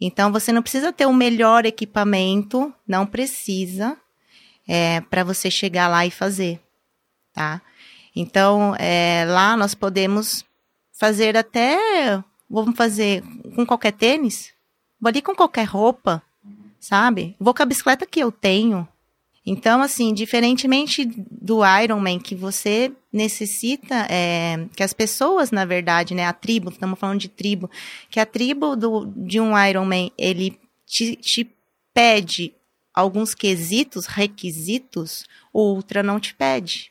Então você não precisa ter o melhor equipamento, não precisa, é, para você chegar lá e fazer, tá? Então é, lá nós podemos fazer até, vamos fazer com qualquer tênis, vou ali com qualquer roupa, sabe? Vou com a bicicleta que eu tenho, então, assim, diferentemente do Ironman, que você necessita, é, que as pessoas, na verdade, né, a tribo, estamos falando de tribo, que a tribo do, de um Ironman, ele te, te pede alguns quesitos, requisitos, o Ultra não te pede.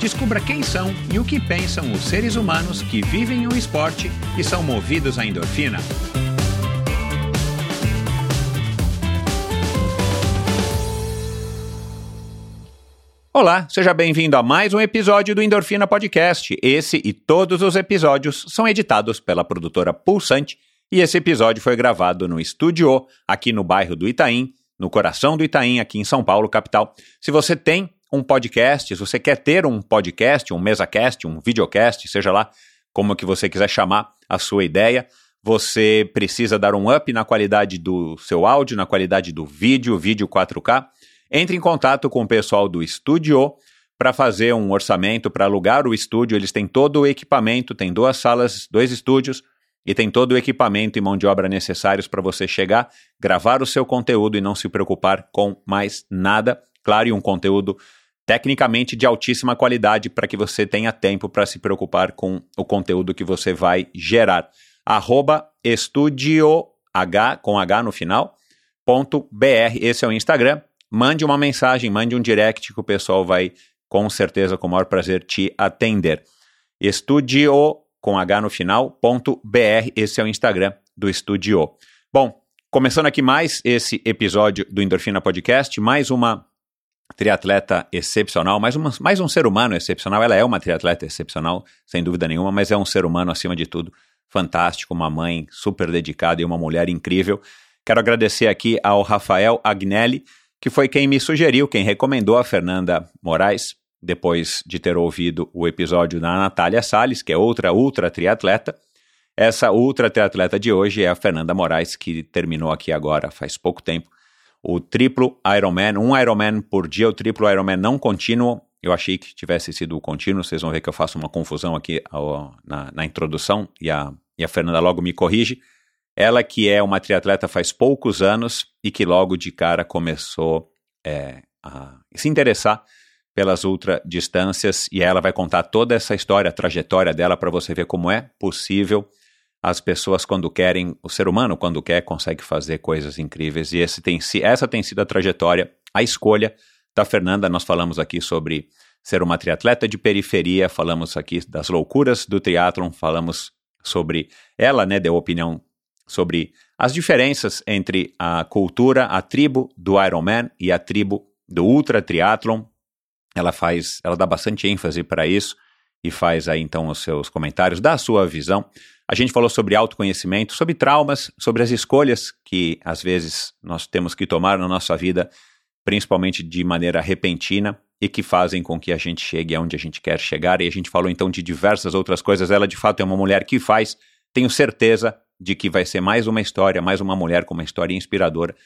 Descubra quem são e o que pensam os seres humanos que vivem o esporte e são movidos à endorfina. Olá, seja bem-vindo a mais um episódio do Endorfina Podcast. Esse e todos os episódios são editados pela produtora Pulsante e esse episódio foi gravado no Estúdio, aqui no bairro do Itaim, no coração do Itaim, aqui em São Paulo, capital. Se você tem um podcast, se você quer ter um podcast, um mesacast, um videocast, seja lá como que você quiser chamar a sua ideia, você precisa dar um up na qualidade do seu áudio, na qualidade do vídeo, vídeo 4K. Entre em contato com o pessoal do estúdio para fazer um orçamento, para alugar o estúdio. Eles têm todo o equipamento, tem duas salas, dois estúdios e tem todo o equipamento e mão de obra necessários para você chegar, gravar o seu conteúdo e não se preocupar com mais nada. Claro, e um conteúdo tecnicamente de altíssima qualidade para que você tenha tempo para se preocupar com o conteúdo que você vai gerar. Arroba Estudio H, com H no final, ponto BR, esse é o Instagram. Mande uma mensagem, mande um direct que o pessoal vai, com certeza, com o maior prazer, te atender. Estudio, com H no final, ponto BR, esse é o Instagram do Estudio. Bom, começando aqui mais esse episódio do Endorfina Podcast, mais uma triatleta excepcional, mais, uma, mais um ser humano excepcional. Ela é uma triatleta excepcional, sem dúvida nenhuma, mas é um ser humano acima de tudo, fantástico, uma mãe super dedicada e uma mulher incrível. Quero agradecer aqui ao Rafael Agnelli, que foi quem me sugeriu, quem recomendou a Fernanda Moraes, depois de ter ouvido o episódio da Natália Salles, que é outra ultra triatleta. Essa ultra triatleta de hoje é a Fernanda Moraes, que terminou aqui agora faz pouco tempo o triplo Ironman, um Ironman por dia, o triplo Ironman não contínuo. Eu achei que tivesse sido o contínuo, vocês vão ver que eu faço uma confusão aqui ao, na, na, introdução e a, e a Fernanda logo me corrige. Ela que é uma triatleta faz poucos anos e que logo de cara começou é, a se interessar pelas ultradistâncias e ela vai contar toda essa história, a trajetória dela para você ver como é possível as pessoas quando querem, o ser humano quando quer consegue fazer coisas incríveis e esse tem, essa tem sido a trajetória, a escolha da Fernanda. Nós falamos aqui sobre ser uma triatleta de periferia, falamos aqui das loucuras do triatlon, falamos sobre ela, né, deu opinião sobre as diferenças entre a cultura, a tribo do Ironman e a tribo do ultra triatlon. Ela faz, ela dá bastante ênfase para isso e faz aí então os seus comentários da sua visão. A gente falou sobre autoconhecimento, sobre traumas, sobre as escolhas que às vezes nós temos que tomar na nossa vida, principalmente de maneira repentina e que fazem com que a gente chegue aonde a gente quer chegar. E a gente falou então de diversas outras coisas. Ela de fato é uma mulher que faz. Tenho certeza de que vai ser mais uma história, mais uma mulher com uma história inspiradora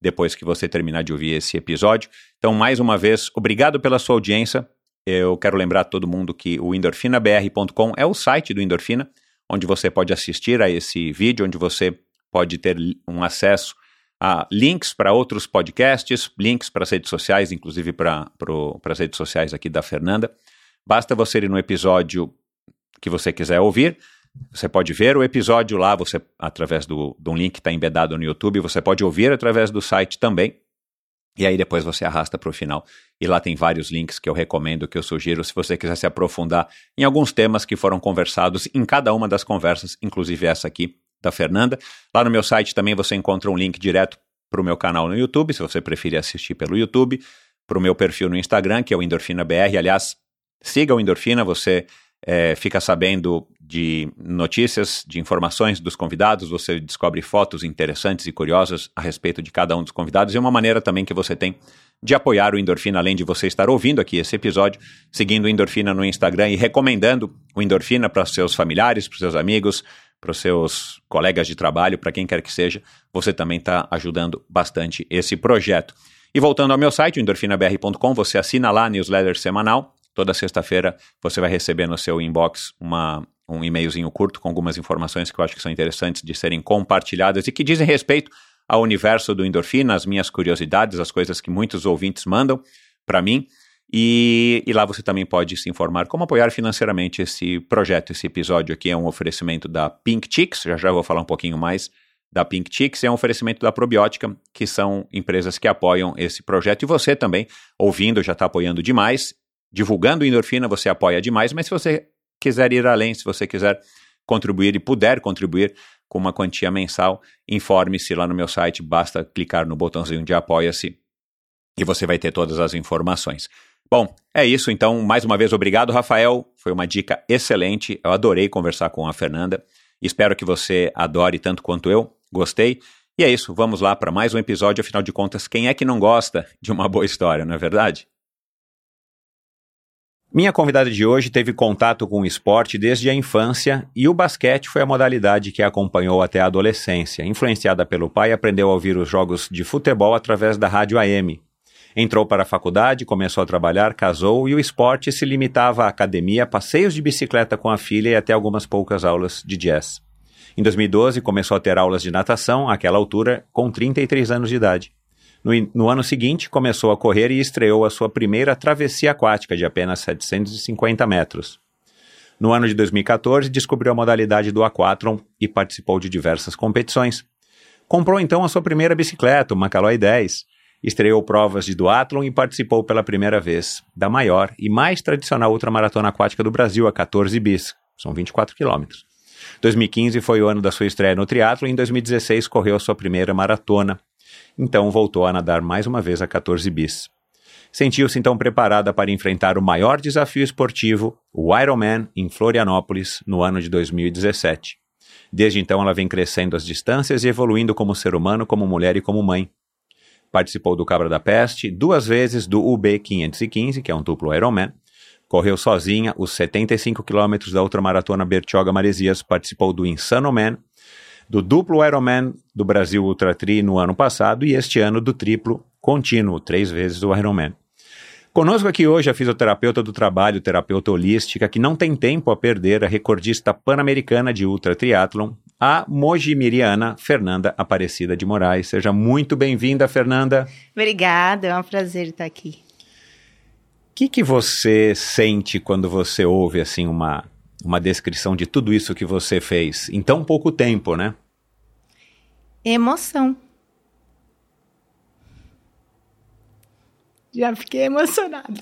depois que você terminar de ouvir esse episódio. Então, mais uma vez, obrigado pela sua audiência. Eu quero lembrar a todo mundo que o endorfinabr.com é o site do Endorfina onde você pode assistir a esse vídeo, onde você pode ter um acesso a links para outros podcasts, links para as redes sociais, inclusive para as redes sociais aqui da Fernanda. Basta você ir no episódio que você quiser ouvir. Você pode ver o episódio lá, você através do, de um link que está embedado no YouTube, você pode ouvir através do site também. E aí depois você arrasta para o final. E lá tem vários links que eu recomendo, que eu sugiro, se você quiser se aprofundar em alguns temas que foram conversados em cada uma das conversas, inclusive essa aqui da Fernanda. Lá no meu site também você encontra um link direto para o meu canal no YouTube, se você preferir assistir pelo YouTube, para o meu perfil no Instagram, que é o Endorfina BR. Aliás, siga o Endorfina, você é, fica sabendo de notícias, de informações dos convidados, você descobre fotos interessantes e curiosas a respeito de cada um dos convidados e uma maneira também que você tem de apoiar o Endorfina, além de você estar ouvindo aqui esse episódio, seguindo o Endorfina no Instagram e recomendando o Endorfina para seus familiares, para seus amigos, para os seus colegas de trabalho, para quem quer que seja, você também está ajudando bastante esse projeto. E voltando ao meu site, endorfinabr.com, você assina lá a newsletter semanal. Toda sexta-feira você vai receber no seu inbox uma, um e-mailzinho curto com algumas informações que eu acho que são interessantes de serem compartilhadas e que dizem respeito ao universo do endorfina, as minhas curiosidades, as coisas que muitos ouvintes mandam para mim. E, e, lá você também pode se informar como apoiar financeiramente esse projeto. Esse episódio aqui é um oferecimento da Pink Chicks, já já vou falar um pouquinho mais da Pink Chicks, é um oferecimento da Probiótica, que são empresas que apoiam esse projeto. E você também, ouvindo, já está apoiando demais, divulgando endorfina, você apoia demais, mas se você quiser ir além, se você quiser contribuir e puder contribuir com uma quantia mensal, informe-se lá no meu site, basta clicar no botãozinho de apoia-se e você vai ter todas as informações. Bom, é isso então. Mais uma vez, obrigado, Rafael. Foi uma dica excelente. Eu adorei conversar com a Fernanda. Espero que você adore tanto quanto eu. Gostei. E é isso. Vamos lá para mais um episódio. Afinal de contas, quem é que não gosta de uma boa história, não é verdade? Minha convidada de hoje teve contato com o esporte desde a infância e o basquete foi a modalidade que a acompanhou até a adolescência. Influenciada pelo pai, aprendeu a ouvir os jogos de futebol através da rádio AM. Entrou para a faculdade, começou a trabalhar, casou e o esporte se limitava à academia, passeios de bicicleta com a filha e até algumas poucas aulas de jazz. Em 2012, começou a ter aulas de natação, àquela altura, com 33 anos de idade. No, no, ano seguinte, começou a correr e estreou a sua primeira travessia aquática de apenas 750 metros. No ano de 2014, descobriu a modalidade do aquatron e participou de diversas competições. Comprou então a sua primeira bicicleta, uma Caloi 10, estreou provas de duatlon e participou pela primeira vez da maior e mais tradicional ultramaratona aquática do Brasil, a 14 bis, são 24 quilômetros. 2015 foi o ano da sua estreia no triatlo e em 2016 correu a sua primeira maratona, então voltou a nadar mais uma vez a 14 bis. Sentiu-se então preparada para enfrentar o maior desafio esportivo, o Ironman, em Florianópolis, no ano de 2017. Desde então ela vem crescendo as distâncias e evoluindo como ser humano, como mulher e como mãe. Participou do Cabra da Peste, duas vezes do UB 515, que é um duplo Ironman. Correu sozinha os 75 quilômetros da ultramaratona Bertioga Maresias, participou do Insano Man do duplo Ironman do Brasil Ultra Tri no ano passado e este ano do triplo contínuo, três vezes o Ironman. Conosco aqui hoje a fisioterapeuta do trabalho, terapeuta holística, que não tem tempo a perder, a recordista pan-americana de ultra triatlon, a mojimiriana Fernanda Aparecida de Moraes. Seja muito bem-vinda, Fernanda. Obrigada, é um prazer estar aqui. O que, que você sente quando você ouve assim uma uma descrição de tudo isso que você fez em tão pouco tempo, né? Emoção. Já fiquei emocionada.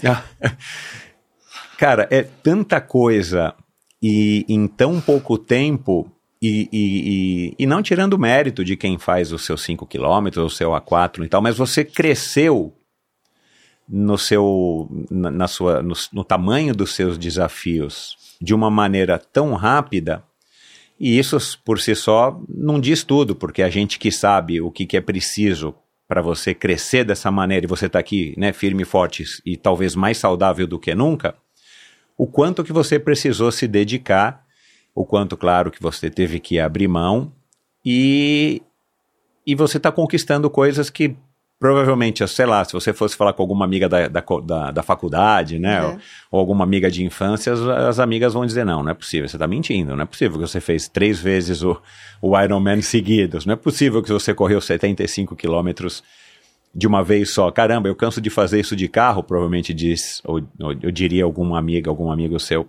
Cara, é tanta coisa e em tão pouco tempo e, e, e, e, não tirando mérito de quem faz os seus 5 quilômetros, o seu A4 e tal, mas você cresceu no seu, na, na sua, no, no tamanho dos seus desafios de uma maneira tão rápida, e isso por si só não diz tudo, porque a gente que sabe o que, que é preciso para você crescer dessa maneira e você está aqui, né, firme e forte e talvez mais saudável do que nunca, o quanto que você precisou se dedicar, o quanto, claro, que você teve que abrir mão e, e você está conquistando coisas que provavelmente, sei lá, se você fosse falar com alguma amiga da, da, da, da faculdade, né, uhum. ou, ou, alguma amiga de infância, as, as, amigas vão dizer, não, não é possível, você está mentindo, não é possível que você fez três vezes o, o Ironman seguidos, não é possível que você correu 75 quilômetros de uma vez só. Caramba, eu canso de fazer isso de carro, provavelmente diz, ou, ou eu diria alguma amiga, algum amigo seu,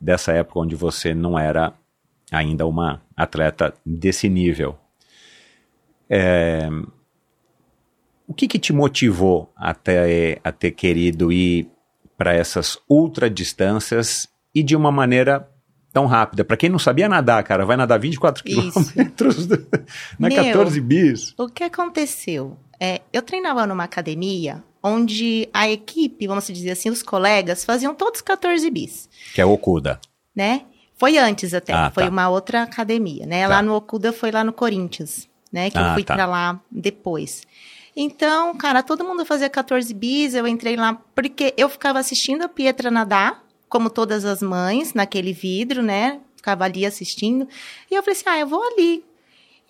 dessa época onde você não era ainda uma atleta desse nível. É, o que, que te motivou até a ter querido ir para essas ultradistâncias e de uma maneira tão rápida? Para quem não sabia nadar, cara, vai nadar 24 Isso. quilômetros na Meu, 14 bis. O que aconteceu? É, eu treinava numa academia onde a equipe, vamos dizer assim, os colegas, faziam todos 14 bis, Que é Okuda. né? Foi antes até, Ah, foi tá. uma outra academia, né? Tá. Lá no Okuda foi lá no Corinthians, né? Que Ah, eu fui tá. pra lá depois. Então, cara, todo mundo fazia 14 bis, eu entrei lá porque eu ficava assistindo a Pietra nadar, como todas as mães, naquele vidro, né? Ficava ali assistindo. E eu falei assim: ah, eu vou ali.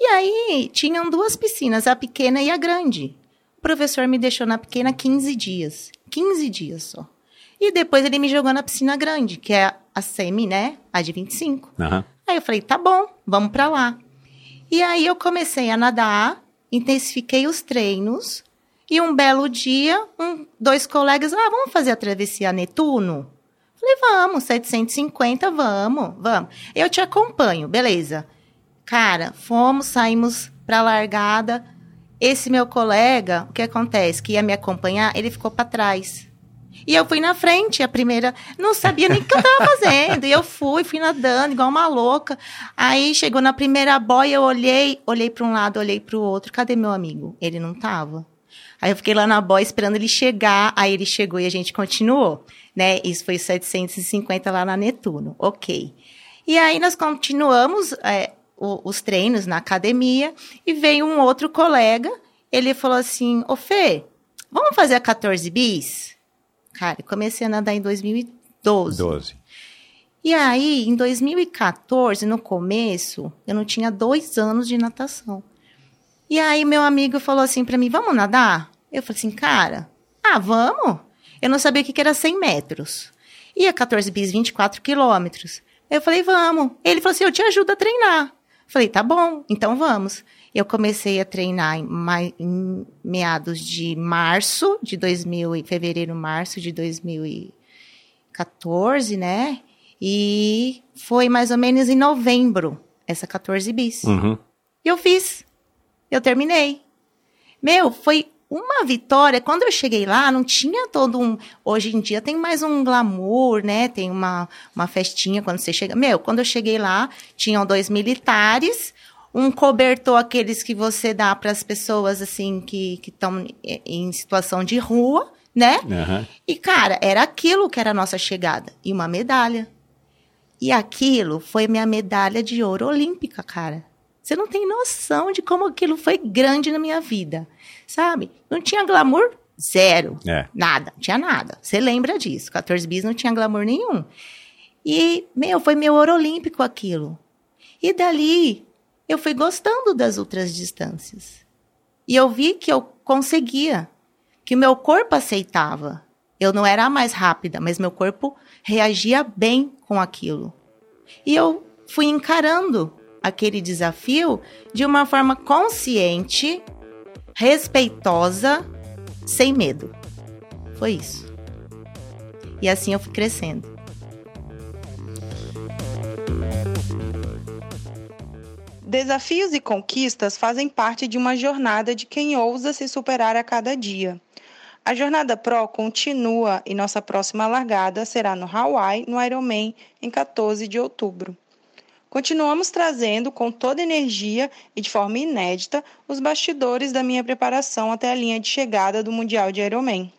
E aí, tinham duas piscinas, a pequena e a grande. O professor me deixou na pequena 15 dias. 15 dias só. E depois ele me jogou na piscina grande, que é a semi, né? A de 25. Aham. Aí eu falei, tá bom, vamos pra lá. E aí eu comecei a nadar, intensifiquei os treinos. E um belo dia, um, dois colegas, ah, vamos fazer a travessia Netuno? Falei, vamos, 750, vamos, vamos. Eu te acompanho, beleza. Cara, fomos, saímos pra largada. Esse meu colega, o que acontece? Que ia me acompanhar, ele ficou pra trás. E eu fui na frente, a primeira. Não sabia nem o que eu tava fazendo. E eu fui, fui nadando, igual uma louca. Aí chegou na primeira boia, eu olhei, olhei para um lado, olhei para o outro. Cadê meu amigo? Ele não tava. Aí eu fiquei lá na boia esperando ele chegar. Aí ele chegou e a gente continuou. Né? Isso foi 750 lá na Netuno. Ok. E aí nós continuamos é, os treinos na academia. E veio um outro colega. Ele falou assim: Ô Fê, vamos fazer a 14 bis? Cara, eu comecei a nadar em 2012. 12. E aí, em 2014, no começo, eu não tinha dois anos de natação. E aí, meu amigo falou assim pra mim: vamos nadar? Eu falei assim, cara, ah, vamos? Eu não sabia o que que era 100 metros. E a 14 bis, 24 quilômetros. Eu falei, vamos. Ele falou assim: eu te ajudo a treinar. Falei, tá bom, então vamos. Eu comecei a treinar em, em meados de março de 2000, e- fevereiro, março de 2014, né? E foi mais ou menos em novembro, essa 14 bis. Uhum. E eu fiz. Eu terminei. Meu, foi uma vitória. Quando eu cheguei lá, não tinha todo um. Hoje em dia tem mais um glamour, né? Tem uma, uma festinha quando você chega. Meu, quando eu cheguei lá, tinham dois militares, um cobertor, aqueles que você dá para as pessoas, assim, que estão em situação de rua, né? Aham. E, cara, era aquilo que era a nossa chegada. E uma medalha. E aquilo foi minha medalha de ouro olímpica, cara. Você não tem noção de como aquilo foi grande na minha vida, sabe? Não tinha glamour zero. É. Nada, não tinha nada. Você lembra disso? 14 bis não tinha glamour nenhum. E, meu, foi meu ouro olímpico aquilo. E dali, eu fui gostando das outras distâncias. E eu vi que eu conseguia, que o meu corpo aceitava. Eu não era a mais rápida, mas meu corpo reagia bem com aquilo. E eu fui encarando aquele desafio de uma forma consciente, respeitosa, sem medo. Foi isso. E assim eu fui crescendo. Desafios e conquistas fazem parte de uma jornada de quem ousa se superar a cada dia. A Jornada Pro continua e nossa próxima largada será no Hawaii, no Ironman, em 14 de outubro. Continuamos trazendo com toda energia e de forma inédita os bastidores da minha preparação até a linha de chegada do Mundial de Ironman.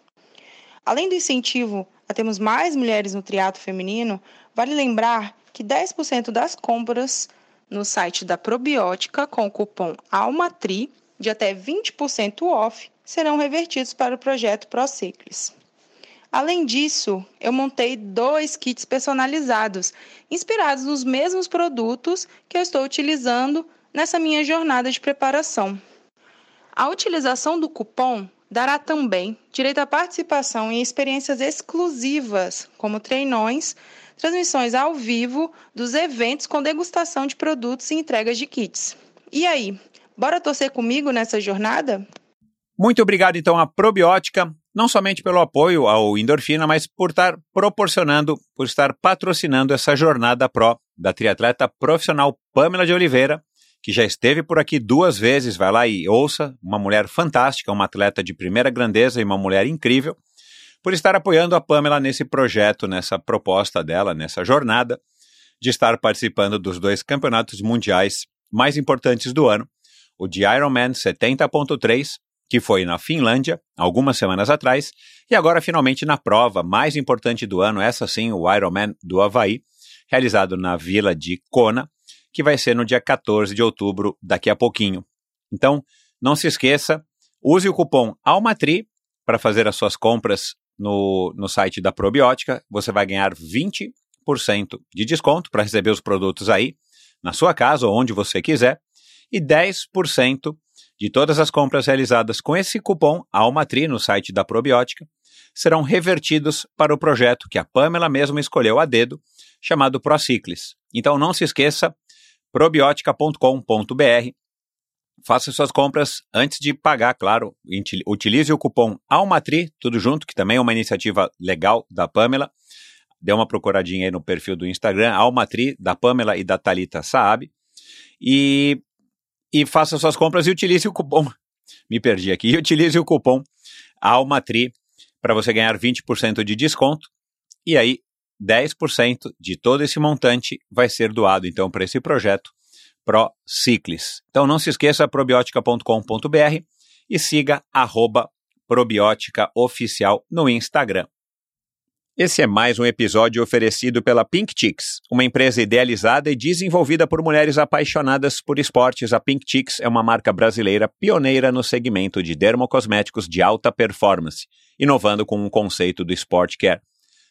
Além do incentivo a termos mais mulheres no triatlo feminino, vale lembrar que 10% das compras no site da Probiótica com o cupom ALMATRI de até 20% off serão revertidos para o projeto ProCiclis. Além disso, eu montei dois kits personalizados, inspirados nos mesmos produtos que eu estou utilizando nessa minha jornada de preparação. A utilização do cupom dará também direito à participação em experiências exclusivas, como treinões, transmissões ao vivo dos eventos com degustação de produtos e entregas de kits. E aí, bora torcer comigo nessa jornada? Muito obrigado, então, à Probiótica, não somente pelo apoio ao Endorfina, mas por estar proporcionando, por estar patrocinando essa jornada pró da triatleta profissional Pamela de Oliveira, que já esteve por aqui duas vezes, vai lá e ouça, uma mulher fantástica, uma atleta de primeira grandeza e uma mulher incrível, por estar apoiando a Pamela nesse projeto, nessa proposta dela, nessa jornada de estar participando dos dois campeonatos mundiais mais importantes do ano, o de Ironman 70.3, que foi na Finlândia, algumas semanas atrás, e agora finalmente na prova mais importante do ano, essa sim, o Ironman do Havaí, realizado na vila de Kona, que vai ser no dia 14 de outubro, daqui a pouquinho. Então, não se esqueça, use o cupom ALMATRI para fazer as suas compras no, no site da Probiótica. Você vai ganhar 20% de desconto para receber os produtos aí, na sua casa ou onde você quiser, e 10% de todas as compras realizadas com esse cupom ALMATRI no site da Probiótica serão revertidos para o projeto que a Pamela mesma escolheu a dedo, chamado Prociclis. Então não se esqueça, probiotica.com.br. Faça suas compras antes de pagar, claro. Utilize o cupom ALMATRI, tudo junto, que também é uma iniciativa legal da Pamela. Dê uma procuradinha aí no perfil do Instagram, Almatri, da Pamela e da Talita Saab. E, e faça suas compras e utilize o cupom. Me perdi aqui. E utilize o cupom Almatri para você ganhar 20% de desconto. E aí 10% de todo esse montante vai ser doado então para esse projeto ProCiclis. Então não se esqueça probiotica.com.br e siga arroba probiótica oficial no Instagram. Esse é mais um episódio oferecido pela Pink Chicks, uma empresa idealizada e desenvolvida por mulheres apaixonadas por esportes. A Pink Chicks é uma marca brasileira pioneira no segmento de dermocosméticos de alta performance, inovando com um conceito do Sport Care.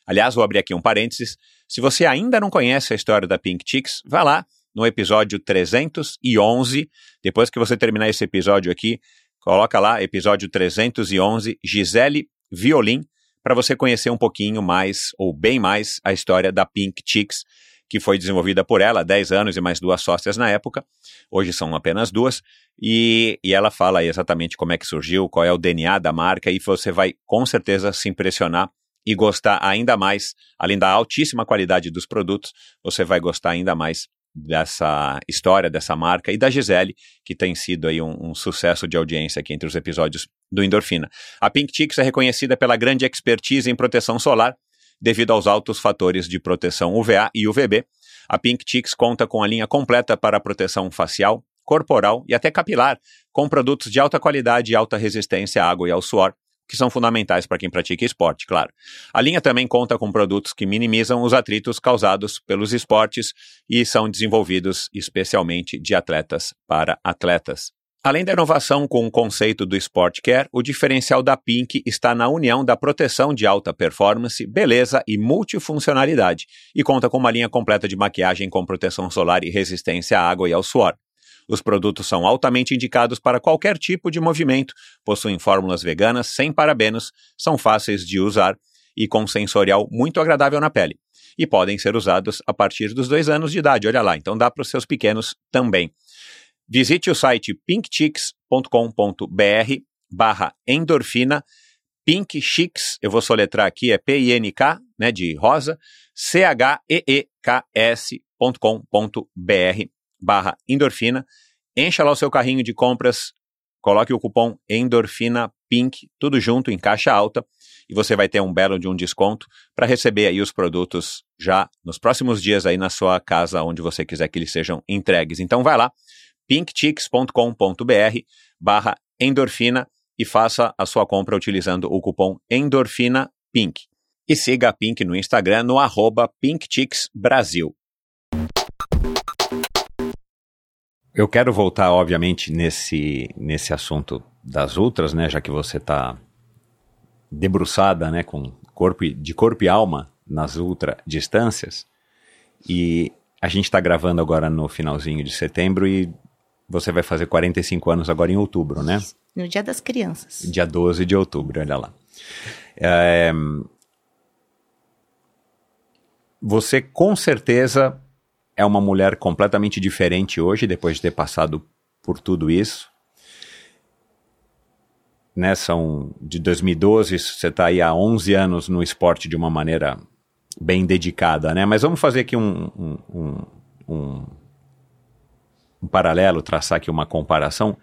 Aliás, vou abrir aqui um parênteses. Se você ainda não conhece a história da Pink Chicks, vá lá no episódio 311. Depois que você terminar esse episódio aqui, coloca lá, episódio 311, Gisele Violin, para você conhecer um pouquinho mais, ou bem mais, a história da Pink Chicks, que foi desenvolvida por ela há 10 anos e mais duas sócias na época. Hoje são apenas duas. E, e ela fala exatamente como é que surgiu, qual é o DNA da marca, e você vai com certeza se impressionar e gostar ainda mais, além da altíssima qualidade dos produtos, você vai gostar ainda mais dessa história, dessa marca e da Gisele, que tem sido aí um, um, sucesso de audiência aqui entre os episódios do Endorfina. A Pink Chicks é reconhecida pela grande expertise em proteção solar, devido aos altos fatores de proteção UVA e UVB. A Pink Chicks conta com a linha completa para proteção facial, corporal e até capilar, com produtos de alta qualidade e alta resistência à água e ao suor, que são fundamentais para quem pratica esporte, claro. A linha também conta com produtos que minimizam os atritos causados pelos esportes e são desenvolvidos especialmente de atletas para atletas. Além da inovação com o conceito do Sport Care, o diferencial da Pink está na união da proteção de alta performance, beleza e multifuncionalidade, e conta com uma linha completa de maquiagem com proteção solar e resistência à água e ao suor. Os produtos são altamente indicados para qualquer tipo de movimento, possuem fórmulas veganas sem parabenos, são fáceis de usar e com sensorial muito agradável na pele. E podem ser usados a partir dos dois anos de idade, olha lá, então dá para os seus pequenos também. Visite o site pinkchicks.com.br barra endorfina, Pink Chicks, eu vou soletrar aqui, é P-I-N-K, né, de rosa, C-H-E-E-K-S.com.br barra endorfina, encha lá o seu carrinho de compras, coloque o cupom endorfina pink, tudo junto em caixa alta, e você vai ter um belo de um desconto para receber aí os produtos já nos próximos dias aí na sua casa, onde você quiser que eles sejam entregues. Então vai lá, pinkchicks.com.br barra endorfina e faça a sua compra utilizando o cupom endorfina pink. E siga a Pink no Instagram no arroba pinkchicksbrasil. Eu quero voltar, obviamente, nesse, nesse assunto das ultras, né? Já que você está debruçada, né? Com corpo, de corpo e alma nas ultra distâncias. E a gente está gravando agora no finalzinho de setembro e você vai fazer 45 anos agora em outubro, né? No Dia das Crianças. Dia 12 de outubro, olha lá. É, você com certeza é uma mulher completamente diferente hoje, depois de ter passado por tudo isso. Né, são de 2012, você está aí há 11 anos no esporte de uma maneira bem dedicada, né? Mas vamos fazer aqui um, um, um, um paralelo, traçar aqui uma comparação.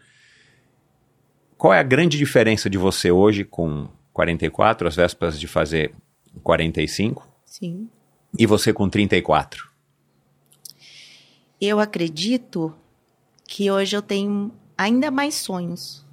Qual é a grande diferença de você hoje com 44, às vésperas de fazer 45, Sim. e você com 34? Eu acredito que hoje eu tenho ainda mais sonhos.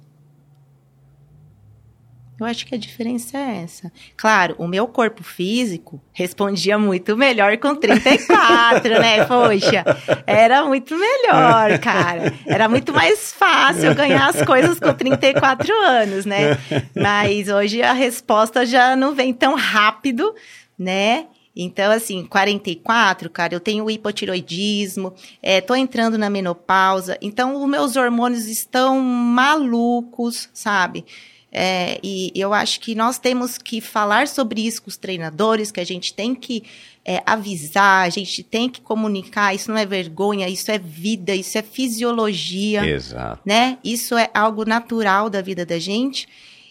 Eu acho que a diferença é essa. Claro, o meu corpo físico respondia muito melhor com 34, né? Poxa, era muito melhor, cara. Era muito mais fácil ganhar as coisas com 34 anos, né? Mas hoje a resposta já não vem tão rápido, né? Então, assim, 44, cara, eu tenho hipotiroidismo, é, tô entrando na menopausa, então os meus hormônios estão malucos, sabe? É, e eu acho que nós temos que falar sobre isso com os treinadores, que a gente tem que é, avisar, a gente tem que comunicar, isso não é vergonha, isso é vida, isso é fisiologia, Exato. né? Isso é algo natural da vida da gente.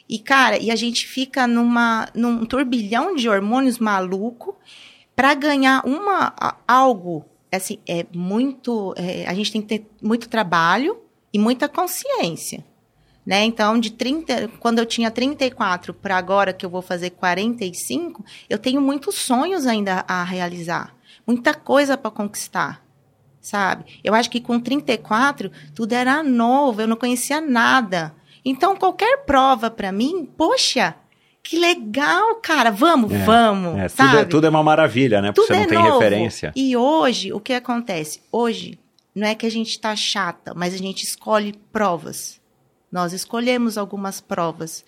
E, cara, e a gente fica numa, num turbilhão de hormônios maluco para ganhar uma, algo, assim, é muito, é, a gente tem que ter muito trabalho e muita consciência, né? Então, de 30, quando eu tinha 34 para agora que eu vou fazer 45, eu tenho muitos sonhos ainda a realizar, muita coisa para conquistar. Sabe? Eu acho que com 34 tudo era novo, eu não conhecia nada. Então qualquer prova para mim, poxa, que legal, cara, vamos, É, vamos, É, tudo, sabe? é, tudo é uma maravilha, né? Porque Tudo você não é tem novo. referência. E hoje, o que acontece? Hoje, não é que a gente tá chata, mas a gente escolhe provas. Nós escolhemos algumas provas.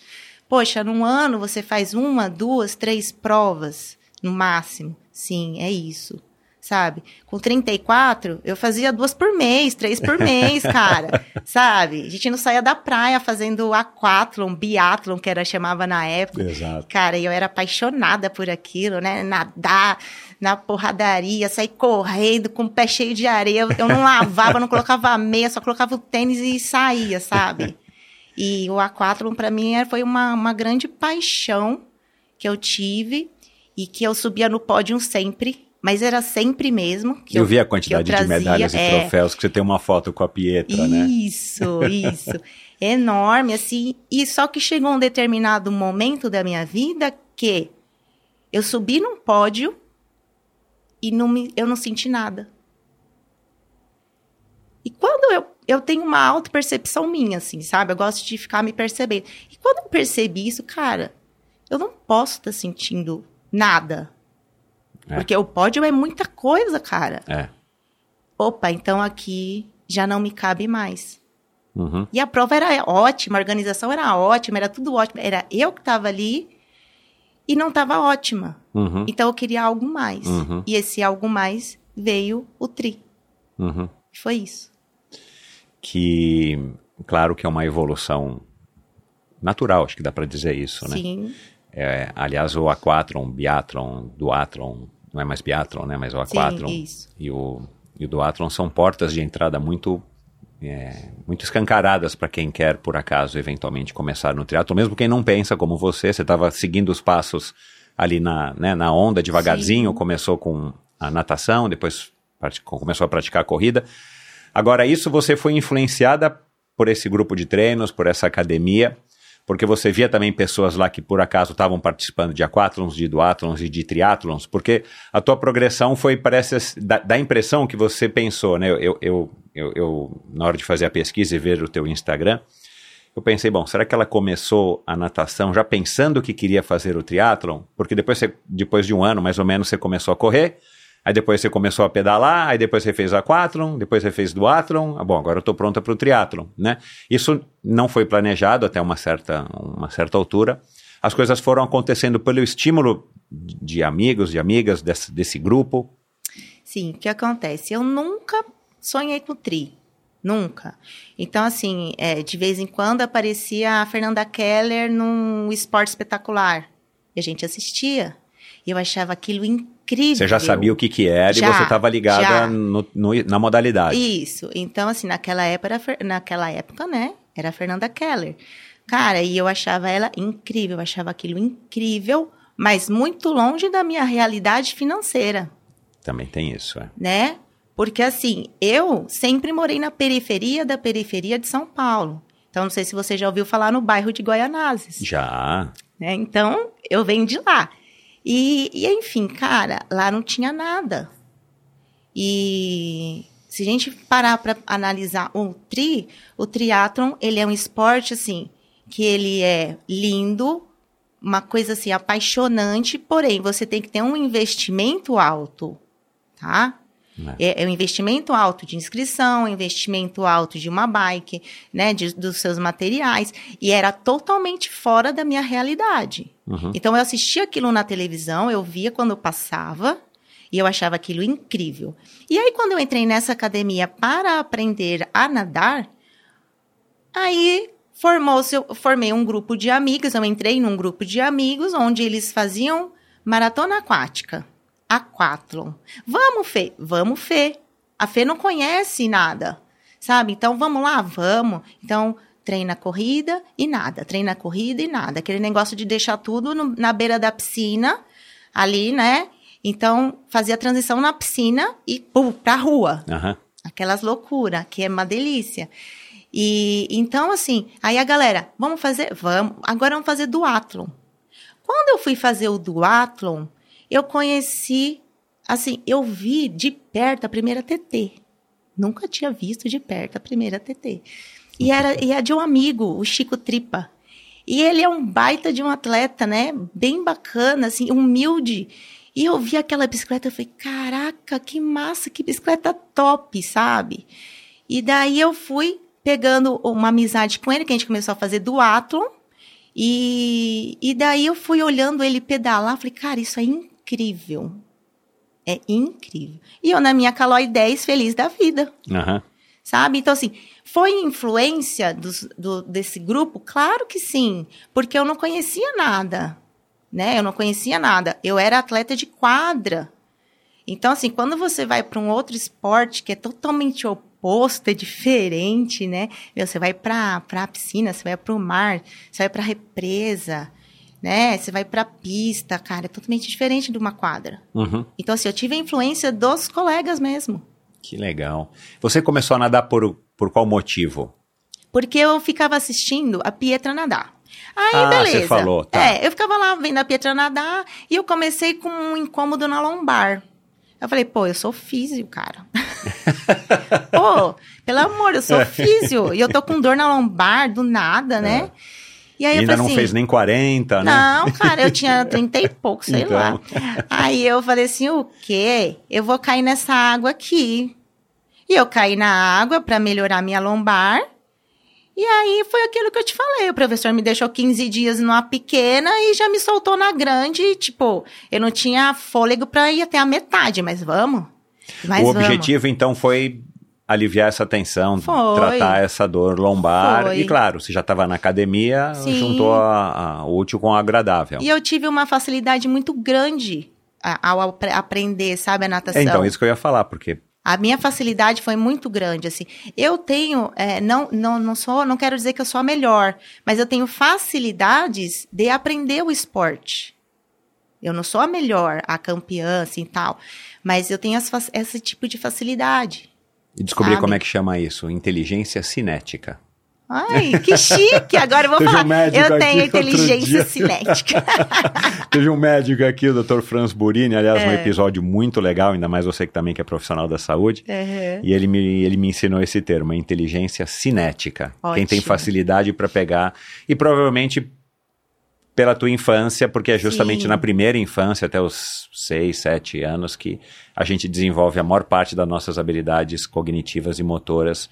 Poxa, num ano você faz uma, duas, três provas, no máximo. Sim, é isso. Sabe? Com 34, eu fazia duas por mês, três por mês, cara. sabe? A gente não saía da praia fazendo aquatlon, biatlon, que era chamava na época. Exato. Cara, eu era apaixonada por aquilo, né? Nadar na porradaria, sair correndo com o pé cheio de areia. Eu não lavava, não colocava meia, só colocava o tênis e saía, sabe? E o aquatlon para mim era- foi uma, uma grande paixão que eu tive e que eu subia no pódio sempre, mas era sempre mesmo. Que eu, vi a eu quantidade de medalhas e é. troféus que você tem uma foto com a Pietra, né? Isso, isso. Enorme, assim. E só que chegou um determinado momento da minha vida que eu subi num pódio e não me, eu não senti nada. E quando eu, eu tenho uma auto-percepção minha, assim, sabe? Eu gosto de ficar me percebendo. E quando eu percebi isso, cara, eu não posso estar sentindo nada. É. Porque o pódio é muita coisa, cara. É. Opa, então aqui já não me cabe mais. Uhum. E a prova era ótima, a organização era ótima, era tudo ótimo. Era eu que estava ali e não estava ótima. Uhum. Então eu queria algo mais. Uhum. E esse algo mais veio o tri. Uhum. Foi isso. Que, claro que é uma evolução natural, acho que dá para dizer isso, né? Sim, É, aliás, o aquatron, biathlon, duathlon, não é mais biathlon, né? Mas o sim, aquatron isso. e o, e o duathlon são portas de entrada muito é, muito escancaradas para quem quer, por acaso, eventualmente começar no triatlo. Mesmo quem não pensa como você, você estava seguindo os passos ali na, né, na onda devagarzinho, Sim. começou com a natação, depois começou a praticar a corrida. Agora, isso você foi influenciada por esse grupo de treinos, por essa academia, porque você via também pessoas lá que por acaso estavam participando de aquatlons, de duatlons e de triatlons, porque a tua progressão foi, parece, dá a impressão que você pensou, né? Eu, eu, eu, eu, na hora de fazer a pesquisa e ver o teu Instagram, eu pensei, bom, será que ela começou a natação já pensando que queria fazer o triatlon? Porque depois, você, depois de um ano, mais ou menos, você começou a correr, aí depois você começou a pedalar, aí depois você fez aquatlon, depois você fez duatlon, ah, bom, agora eu estou pronta para o triatlon, né? Isso não foi planejado até uma certa, uma certa altura. As coisas foram acontecendo pelo estímulo de amigos, de amigas desse, desse grupo. Sim, o que acontece? Eu nunca sonhei com tri. Nunca. Então, assim, é, de vez em quando aparecia a Fernanda Keller num esporte espetacular. E a gente assistia. E eu achava aquilo incrível. Você já sabia o que, que era Já, e você estava ligada no- no- na modalidade. Isso. Então, assim, naquela época, naquela época, né? Era a Fernanda Keller. Cara, e eu achava ela incrível, eu achava aquilo incrível, mas muito longe da minha realidade financeira, Também tem isso, é. né? Porque assim, eu sempre morei na periferia da periferia de São Paulo. Então, não sei se você já ouviu falar no bairro de Goianazes. Já. Né? Então, eu venho de lá. E, e, enfim, cara, lá não tinha nada. E se a gente parar para analisar o tri, o triatlon, ele é um esporte, assim, que ele é lindo, uma coisa, assim, apaixonante, porém, você tem que ter um investimento alto, tá? É, é um investimento alto de inscrição, investimento alto de uma bike, né, de, dos seus materiais, e era totalmente fora da minha realidade. Uhum. Então eu assistia aquilo na televisão, eu via quando passava, e eu achava aquilo incrível. E aí quando eu entrei nessa academia para aprender a nadar, aí formou-se, eu formei um grupo de amigos, eu entrei num grupo de amigos onde eles faziam maratona aquática aquátlon. Vamos, Fê? Vamos, Fê. A Fê não conhece nada, sabe? Então, vamos lá? Vamos. Então, treina corrida e nada. Treina corrida e nada. Aquele negócio de deixar tudo no, na beira da piscina, ali, né? Então, fazia a transição na piscina e, pum, pra rua. Uhum. Aquelas loucuras, que é uma delícia. E, então, assim, aí a galera, vamos fazer? Vamos. Agora vamos fazer duatlon. Quando eu fui fazer o duatlon, eu conheci, assim, eu vi de perto a primeira TT. Nunca tinha visto de perto a primeira TT. E era e é de um amigo, o Chico Tripa. E ele é um baita de um atleta, né? Bem bacana, assim, humilde. E eu vi aquela bicicleta, eu falei, caraca, que massa, que bicicleta top, sabe? E daí eu fui pegando uma amizade com ele, que a gente começou a fazer duatlon. E, e daí eu fui olhando ele pedalar, falei, cara, isso é incrível. É incrível. E eu, na minha Calói 10, feliz da vida. Uhum. Sabe? Então, assim, foi influência dos, do, desse grupo? Claro que sim. Porque eu não conhecia nada. Né? Eu não conhecia nada. Eu era atleta de quadra. Então, assim, quando você vai para um outro esporte que é totalmente oposto, é diferente, né? Você vai para a piscina, você vai para o mar, você vai para a represa né? Você vai pra pista, cara, é totalmente diferente de uma quadra. Uhum. Então, assim, eu tive a influência dos colegas mesmo. Que legal. Você começou a nadar por, por qual motivo? Porque eu ficava assistindo a Pietra nadar. Aí, ah, beleza. você falou, tá. É, eu ficava lá vendo a Pietra nadar e eu comecei com um incômodo na lombar. Eu falei, pô, eu sou físio, cara. pô, pelo amor, eu sou físio. e eu tô com dor na lombar do nada, né? É. E aí e eu ainda não assim, fez nem 40, né? Não, cara, eu tinha 30 e pouco, sei Então. lá. Aí eu falei assim, o quê? Eu vou cair nessa água aqui. E eu caí na água para melhorar minha lombar. E aí foi aquilo que eu te falei. O professor me deixou 15 dias numa pequena e já me soltou na grande. E, tipo, eu não tinha fôlego para ir até a metade, mas vamos. Mas o vamos. objetivo, então, foi aliviar essa tensão, Foi. tratar essa dor lombar. Foi. E claro, você já estava na academia, Sim. juntou a, a- útil com o agradável. E eu tive uma facilidade muito grande ao apre- aprender, sabe, a natação. É, então, isso que eu ia falar, porque A minha facilidade foi muito grande, assim. Eu tenho, é, não, não, não sou, não quero dizer que eu sou a melhor, mas eu tenho facilidades de aprender o esporte. Eu não sou a melhor, a campeã, assim, tal, mas eu tenho as esse tipo de facilidade. E descobri Sabe? como é que chama isso, inteligência cinética. Ai, que chique! Agora eu vou Teve um falar. médico eu tenho inteligência cinética. Teve um médico aqui, o Dr. Franz Burini, aliás, um É. episódio muito legal, ainda mais você que também que é profissional da saúde. Uhum. E ele me, ele me ensinou esse termo, inteligência cinética. Quem tem Ótimo. facilidade para pegar. E provavelmente pela tua infância, porque é justamente Sim. na primeira infância, até os 6, 7 anos, que a gente desenvolve a maior parte das nossas habilidades cognitivas e motoras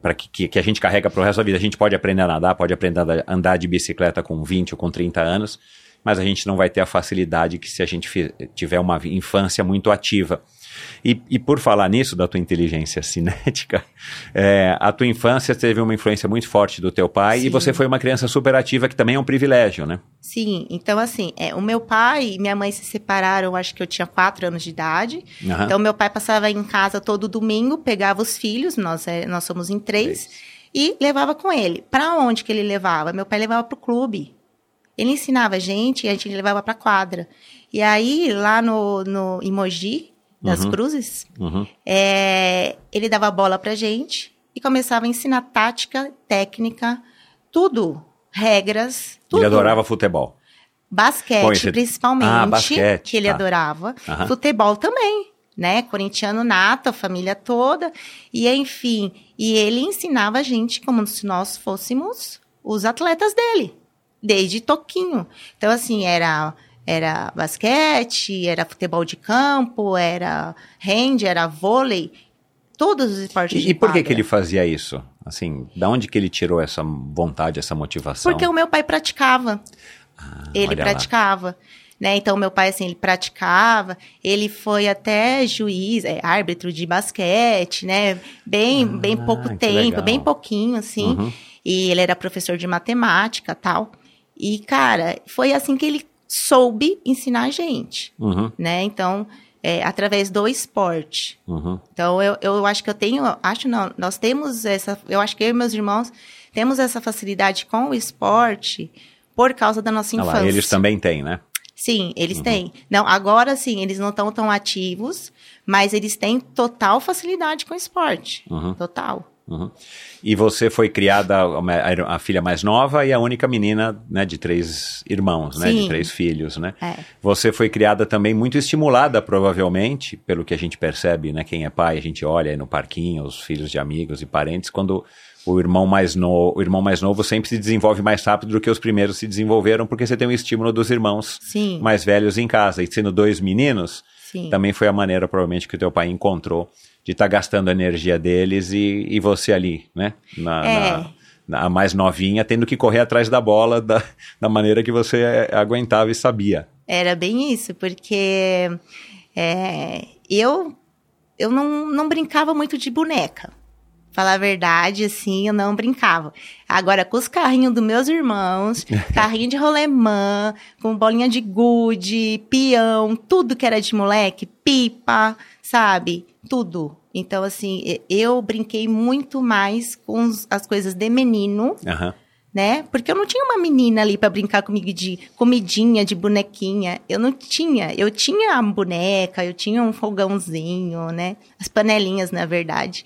para que, que, que a gente carrega para o resto da vida. A gente pode aprender a nadar, pode aprender a andar de bicicleta com 20 ou com 30 anos, mas a gente não vai ter a facilidade que se a gente tiver uma infância muito ativa. E, e por falar nisso, da tua inteligência cinética, é, a tua infância teve uma influência muito forte do teu pai e Sim. você foi uma criança super ativa, que também é um privilégio, né? Sim, então assim, é, o meu pai e minha mãe se separaram, acho que eu tinha quatro anos de idade. Aham. Então, meu pai passava em casa todo domingo, pegava os filhos, nós, é, nós somos em três, e levava com ele. Para onde que ele levava? Meu pai levava pro clube. Ele ensinava a gente e a gente levava pra quadra. E aí, lá no, no em Mogi, das Uhum. Cruzes, Uhum. é, ele dava a bola pra gente e começava a ensinar tática, técnica, tudo, regras, tudo. Ele adorava futebol. Basquete, Bom, esse- principalmente, Ah, basquete, que ele tá. adorava. Aham. Futebol também, né? Corintiano nato, a família toda. E, enfim, e ele ensinava a gente como se nós fôssemos os atletas dele, desde toquinho. Então, assim, era... Era basquete, era futebol de campo, era hand, era vôlei, todos os esportes E, de e por que, que ele fazia isso? Assim, da onde que ele tirou essa vontade, essa motivação? Porque o meu pai praticava. ele olha lá. praticava. Né? Então, meu pai, assim, ele praticava, ele foi até juiz, é, árbitro de basquete, né? Bem, bem pouco tempo, legal. bem pouquinho, assim. Uhum. E ele era professor de matemática tal. E, cara, foi assim que ele soube ensinar a gente, Uhum, né? Então, é, através do esporte. uhum. Então, eu, eu acho que eu tenho, acho não, nós temos essa, eu acho que eu e meus irmãos temos essa facilidade com o esporte por causa da nossa Ah infância. lá, eles também têm, né? Sim, eles têm. Não, agora sim, eles não estão tão ativos, mas eles têm total facilidade com o esporte. Uhum. Total. Uhum. E você foi criada a, a filha mais nova e a única menina, né, de três irmãos, né, de três filhos, né? É. Você foi criada também muito estimulada, provavelmente, pelo que a gente percebe, né? Quem é pai, a gente olha aí no parquinho, os filhos de amigos e parentes, quando o irmão mais novo, o irmão mais novo sempre se desenvolve mais rápido do que os primeiros se desenvolveram, porque você tem o estímulo dos irmãos Sim. mais velhos em casa. E sendo dois meninos, Sim. também foi a maneira, provavelmente, que o teu pai encontrou de estar gastando a energia deles e, e você ali, né? Na, É. na- a mais novinha, tendo que correr atrás da bola da, da maneira que você eh, aguentava e sabia. Era bem isso, porque é, eu, eu não, não brincava muito de boneca. Falar a verdade, assim, eu não brincava. Agora, com os carrinhos dos meus irmãos, carrinho de rolemã, com bolinha de gude, peão, tudo que era de moleque, pipa, sabe? Tudo. Então, assim, eu brinquei muito mais com as coisas de menino, Aham. né? Porque eu não tinha uma menina ali pra brincar comigo de comidinha, de bonequinha. Eu não tinha. Eu tinha a boneca, eu tinha um fogãozinho, né? As panelinhas, na verdade.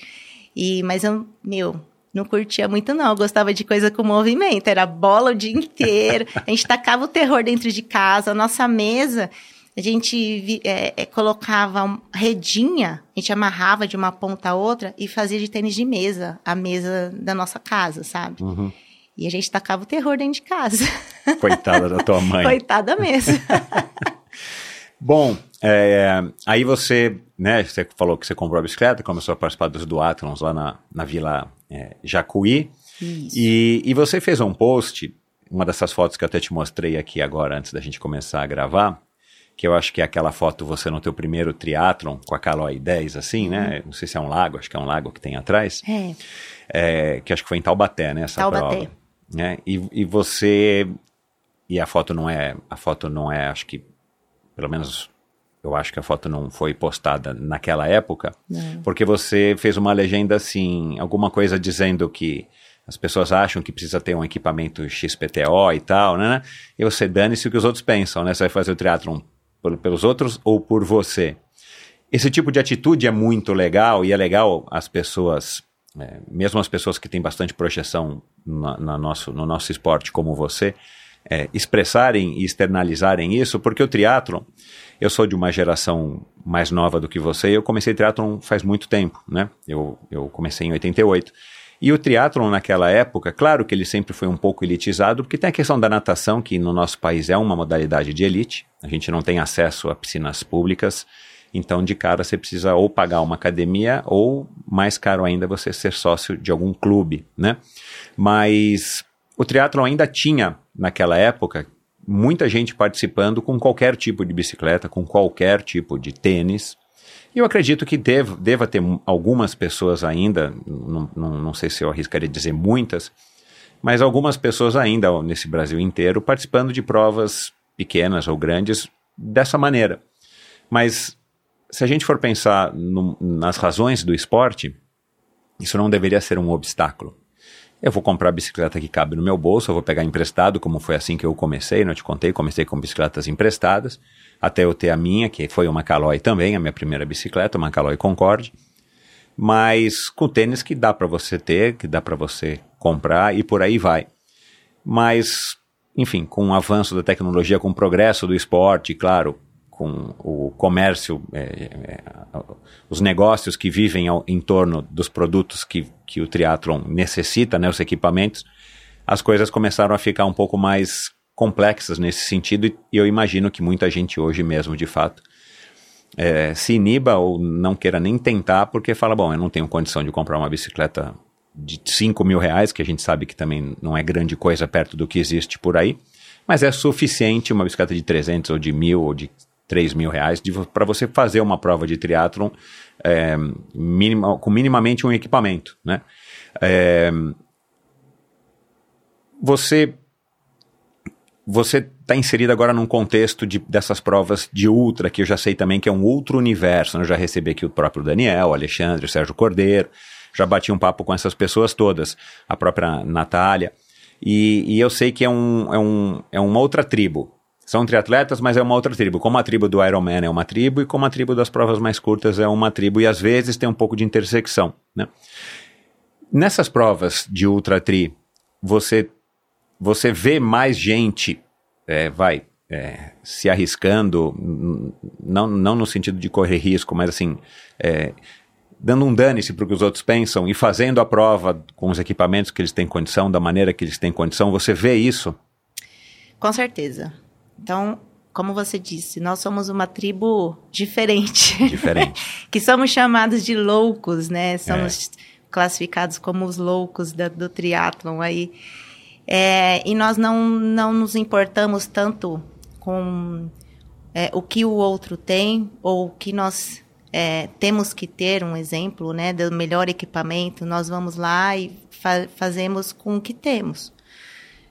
E, mas eu, meu, não curtia muito, não. Eu gostava de coisa com movimento. Era bola o dia inteiro. A gente tacava o terror dentro de casa. A nossa mesa, a gente é, é, colocava redinha, a gente amarrava de uma ponta a outra e fazia de tênis de mesa, a mesa da nossa casa, sabe? Uhum. E a gente tacava o terror dentro de casa. Coitada da tua mãe. Coitada mesmo. Bom, é, aí você, né, você falou que você comprou a bicicleta, começou a participar dos duatlons lá na, na Vila é, Jacuí, Isso. e, e você fez um post, uma dessas fotos que eu até te mostrei aqui agora, antes da gente começar a gravar, que eu acho que é aquela foto você no teu primeiro triatlon, com a Caloi 10, assim, né, não sei se é um lago, acho que é um lago que tem atrás, É, é, que acho que foi em Taubaté, né, essa Taubaté. prova. Né? E, e você, e a foto não é, a foto não é, acho que, pelo menos eu acho que a foto não foi postada naquela época, Não. porque você fez uma legenda assim, alguma coisa dizendo que as pessoas acham que precisa ter um equipamento XPTO e tal, né? E você dane-se o que os outros pensam, né? Você vai fazer o triatlon pelos outros ou por você. Esse tipo de atitude é muito legal e é legal as pessoas, é, mesmo as pessoas que têm bastante projeção na, na nosso, no nosso esporte como você, é, expressarem e externalizarem isso, porque o triatlon, eu sou de uma geração mais nova do que você eu comecei triatlon faz muito tempo, né? Eu, eu comecei em 88. E o triatlon naquela época, claro que ele sempre foi um pouco elitizado, porque tem a questão da natação, que no nosso país é uma modalidade de elite, a gente não tem acesso a piscinas públicas, então de cara você precisa ou pagar uma academia ou, mais caro ainda, você ser sócio de algum clube, né? Mas o triatlon ainda tinha, naquela época, muita gente participando com qualquer tipo de bicicleta, com qualquer tipo de tênis. Eu acredito que deva, deva ter algumas pessoas ainda, não, não, não sei se eu arriscaria dizer muitas, mas algumas pessoas ainda nesse Brasil inteiro participando de provas pequenas ou grandes dessa maneira. Mas se a gente for pensar no- nas razões do esporte, isso não deveria ser um obstáculo. Eu vou comprar a bicicleta que cabe no meu bolso, eu vou pegar emprestado, como foi assim que eu comecei, não te contei, comecei com bicicletas emprestadas, até eu ter a minha, que foi uma Caloi também, a minha primeira bicicleta, uma Caloi Concorde, mas com tênis que dá para você ter, que dá para você comprar e por aí vai. Mas, enfim, com o avanço da tecnologia, com o progresso do esporte, claro, com o comércio, é, é, os negócios que vivem ao, em torno dos produtos que, que o triatlon necessita, né, os equipamentos, as coisas começaram a ficar um pouco mais complexas nesse sentido e eu imagino que muita gente hoje mesmo, de fato, é, se iniba ou não queira nem tentar porque fala, bom, eu não tenho condição de comprar uma bicicleta de 5 mil reais, que a gente sabe que também não é grande coisa perto do que existe por aí, mas é suficiente uma bicicleta de 300 ou de mil ou de 3 mil reais para você fazer uma prova de triatlon é, minima, com minimamente um equipamento, né? É, você você está inserido agora num contexto de, dessas provas de ultra, que eu já sei também que é um outro universo. Né? Eu já recebi aqui o próprio Daniel, o Alexandre, o Sérgio Cordeiro, já bati um papo com essas pessoas todas, a própria Natália, e, e eu sei que é, um, é, um, é uma outra tribo. São triatletas, mas é uma outra tribo. Como a tribo do Ironman é uma tribo, e como a tribo das provas mais curtas é uma tribo, e às vezes tem um pouco de intersecção. Né? Nessas provas de ultra tri, você, você vê mais gente, é, vai, é, se arriscando, não, não no sentido de correr risco, mas assim, é, dando um dane-se para o que os outros pensam e fazendo a prova com os equipamentos que eles têm condição, da maneira que eles têm condição, você vê isso? Com certeza. Então, como você disse, nós somos uma tribo diferente. Diferente. que somos chamados de loucos, né? Somos é. classificados como os loucos da, do triatlon aí. É, e nós não, não nos importamos tanto com é, o que o outro tem ou o que nós é, temos que ter um exemplo né, do melhor equipamento. Nós vamos lá e fa fazemos com o que temos.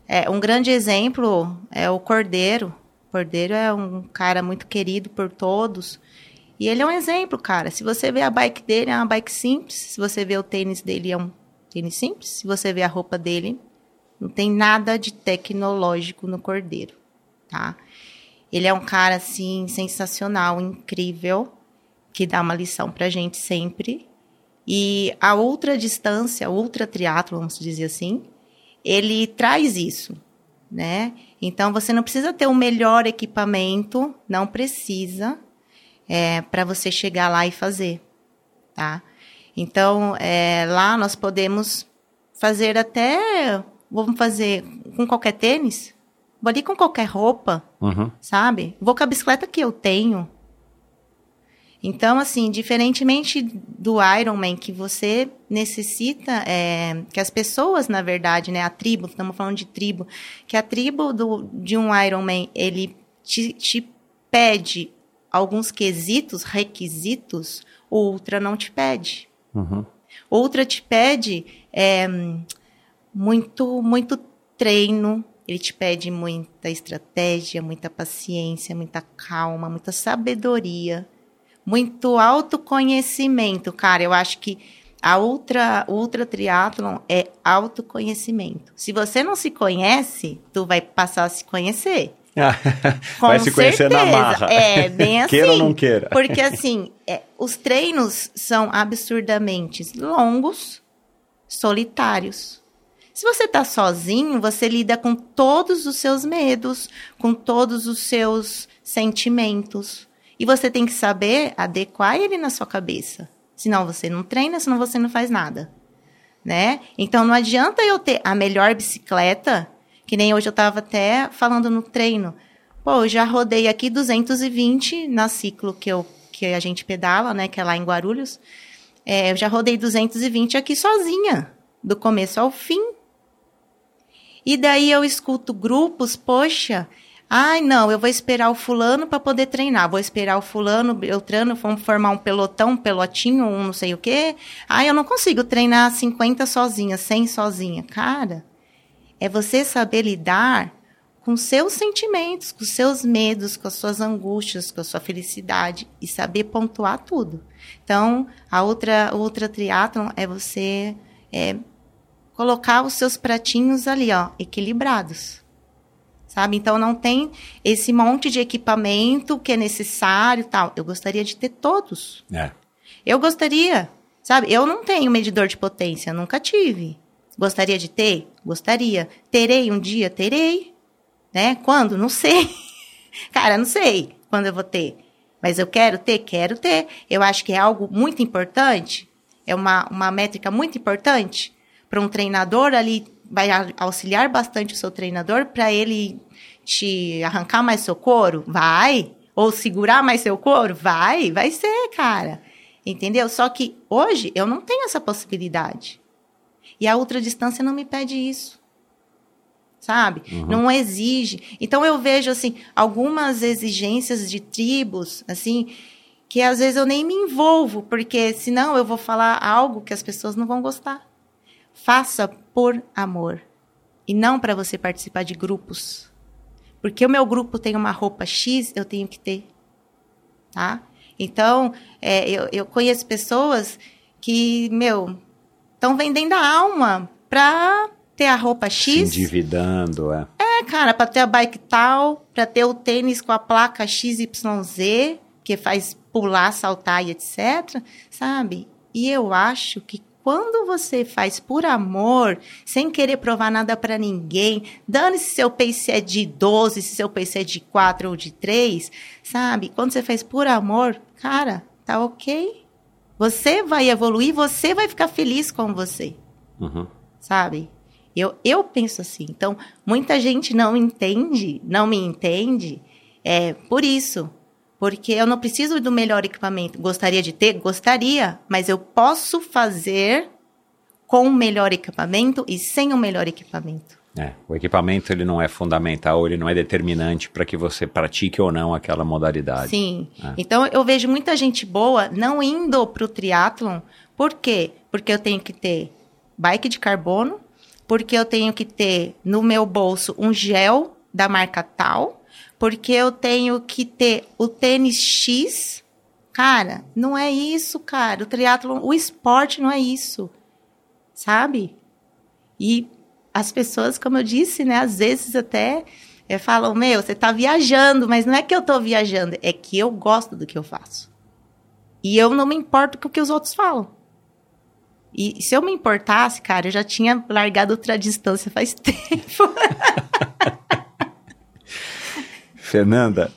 É, um grande exemplo é o Cordeiro. O Cordeiro é um cara muito querido por todos. E ele é um exemplo, cara. Se você vê a bike dele, é uma bike simples. Se você vê o tênis dele, é um tênis simples. Se você vê a roupa dele, não tem nada de tecnológico no Cordeiro, tá? Ele é um cara, assim, sensacional, incrível, que dá uma lição pra gente sempre. E a outra distância, outra triatlo, vamos dizer assim, ele traz isso, né? Então você não precisa ter o melhor equipamento, não precisa, é, para você chegar lá e fazer, tá? Então é, lá nós podemos fazer até, vamos fazer com qualquer tênis, vou ali com qualquer roupa, uhum. sabe? Vou com a bicicleta que eu tenho, então, assim, diferentemente do Ironman, que você necessita, é, que as pessoas, na verdade, né, a tribo, estamos falando de tribo, que a tribo do, de um Ironman, ele te, te pede alguns quesitos, requisitos, outra não te pede. Uhum. Outra te pede é, muito, muito treino, ele te pede muita estratégia, muita paciência, muita calma, muita sabedoria muito autoconhecimento, cara. Eu acho que a ultra, ultra triatlon é autoconhecimento. Se você não se conhece, tu vai passar a se conhecer. vai se conhecer certeza. na marra. É, bem assim. queira ou não queira. Porque assim, é, os treinos são absurdamente longos, solitários. Se você está sozinho, você lida com todos os seus medos, com todos os seus sentimentos. E você tem que saber adequar ele na sua cabeça. Senão você não treina, senão você não faz nada. Né? Então não adianta eu ter a melhor bicicleta, que nem hoje eu estava até falando no treino. Pô, eu já rodei aqui 220 na ciclo que, eu, que a gente pedala, né? Que é lá em Guarulhos. É, eu já rodei 220 aqui sozinha, do começo ao fim. E daí eu escuto grupos, poxa, Ai, não, eu vou esperar o fulano para poder treinar. Vou esperar o fulano, eu treino, vamos formar um pelotão, um pelotinho, um não sei o quê. Ai, eu não consigo treinar 50 sozinha, 100 sozinha. Cara, é você saber lidar com seus sentimentos, com seus medos, com as suas angústias, com a sua felicidade e saber pontuar tudo. Então, a outra outra triatlon é você é, colocar os seus pratinhos ali, ó, equilibrados. Sabe? Então não tem esse monte de equipamento que é necessário, tal. Eu gostaria de ter todos. É. Eu gostaria, sabe? Eu não tenho medidor de potência, nunca tive. Gostaria de ter? Gostaria. Terei um dia? Terei. Né? Quando? Não sei. Cara, não sei quando eu vou ter. Mas eu quero ter? Quero ter. Eu acho que é algo muito importante. É uma, uma métrica muito importante para um treinador ali. Vai auxiliar bastante o seu treinador para ele te arrancar mais seu couro? Vai. Ou segurar mais seu couro? Vai. Vai ser, cara. Entendeu? Só que hoje eu não tenho essa possibilidade. E a ultradistância não me pede isso. Sabe? Uhum. Não exige. Então eu vejo assim algumas exigências de tribos, assim, que às vezes eu nem me envolvo, porque senão eu vou falar algo que as pessoas não vão gostar. Faça por amor e não para você participar de grupos. Porque o meu grupo tem uma roupa X, eu tenho que ter. Tá? Então, é, eu, eu conheço pessoas que, meu, estão vendendo a alma pra ter a roupa X. Se endividando, é. É, cara, pra ter a bike tal, pra ter o tênis com a placa XYZ, que faz pular, saltar e etc, sabe? E eu acho que quando você faz por amor, sem querer provar nada para ninguém, dando se seu pace é de 12, se seu pace é de 4 ou de 3, sabe? Quando você faz por amor, cara, tá ok. Você vai evoluir, você vai ficar feliz com você, Uhum. sabe? Eu, eu penso assim. Então, muita gente não entende, não me entende, é por isso. Porque eu não preciso do melhor equipamento. Gostaria de ter? Gostaria. Mas eu posso fazer com o melhor equipamento e sem o melhor equipamento. É, o equipamento ele não é fundamental, ele não é determinante para que você pratique ou não aquela modalidade. Sim. É. Então eu vejo muita gente boa não indo pro triatlon. Por quê? Porque eu tenho que ter bike de carbono, porque eu tenho que ter no meu bolso um gel da marca tal, porque eu tenho que ter o tênis X. Cara, não é isso, cara. O triatlon, o esporte não é isso. Sabe? E as pessoas, como eu disse, né, às vezes até é, falam, meu, você tá viajando, mas não é que eu tô viajando, é que eu gosto do que eu faço. E eu não me importo com o que os outros falam. E se eu me importasse, cara, eu já tinha largado outra distância faz tempo. Fernanda,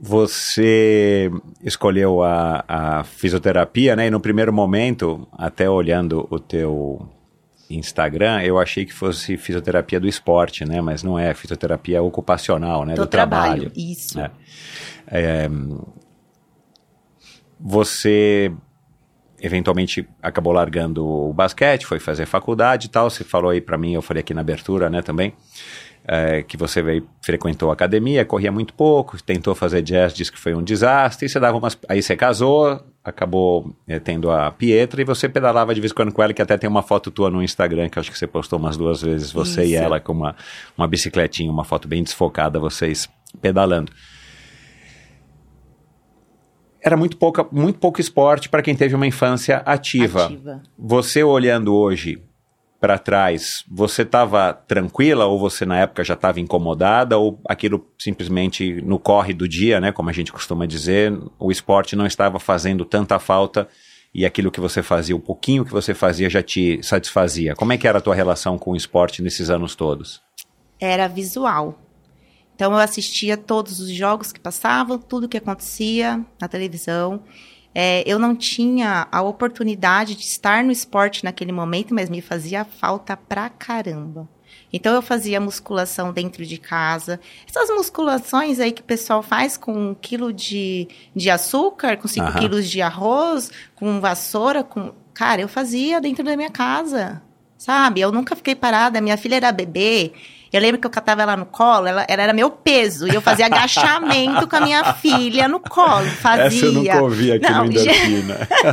você escolheu a, a fisioterapia, né? E no primeiro momento, até olhando o teu Instagram, eu achei que fosse fisioterapia do esporte, né? Mas não é, fisioterapia ocupacional, né? do, do trabalho. trabalho. Isso. É. É, você eventualmente acabou largando o basquete, foi fazer faculdade e tal. Você falou aí pra mim, eu falei aqui na abertura, né, também, é, que você veio, frequentou a academia, corria muito pouco, tentou fazer jazz, disse que foi um desastre. E você dava umas, aí você casou, acabou é, tendo a Pietra e você pedalava de vez em quando com ela, que até tem uma foto tua no Instagram, que acho que você postou umas duas vezes, você e Isso. ela com uma, uma bicicletinha, uma foto bem desfocada, vocês pedalando era muito, pouca, muito pouco esporte para quem teve uma infância ativa. Ativa. Você olhando hoje para trás, você estava tranquila ou você na época já estava incomodada ou aquilo simplesmente no corre do dia, né, como a gente costuma dizer, o esporte não estava fazendo tanta falta e aquilo que você fazia, o pouquinho que você fazia já te satisfazia. Como é que era a tua relação com o esporte nesses anos todos? Era visual. Então eu assistia todos os jogos que passavam, tudo que acontecia na televisão. É, eu não tinha a oportunidade de estar no esporte naquele momento, mas me fazia falta pra caramba. Então eu fazia musculação dentro de casa. Essas musculações aí que o pessoal faz com um quilo de, de açúcar, com cinco Aham. quilos de arroz, com vassoura, com. Cara, eu fazia dentro da minha casa. Sabe? Eu nunca fiquei parada. Minha filha era bebê. Eu lembro que eu catava ela no colo, ela, ela era meu peso. E eu fazia agachamento com a minha filha no colo. Fazia. Não,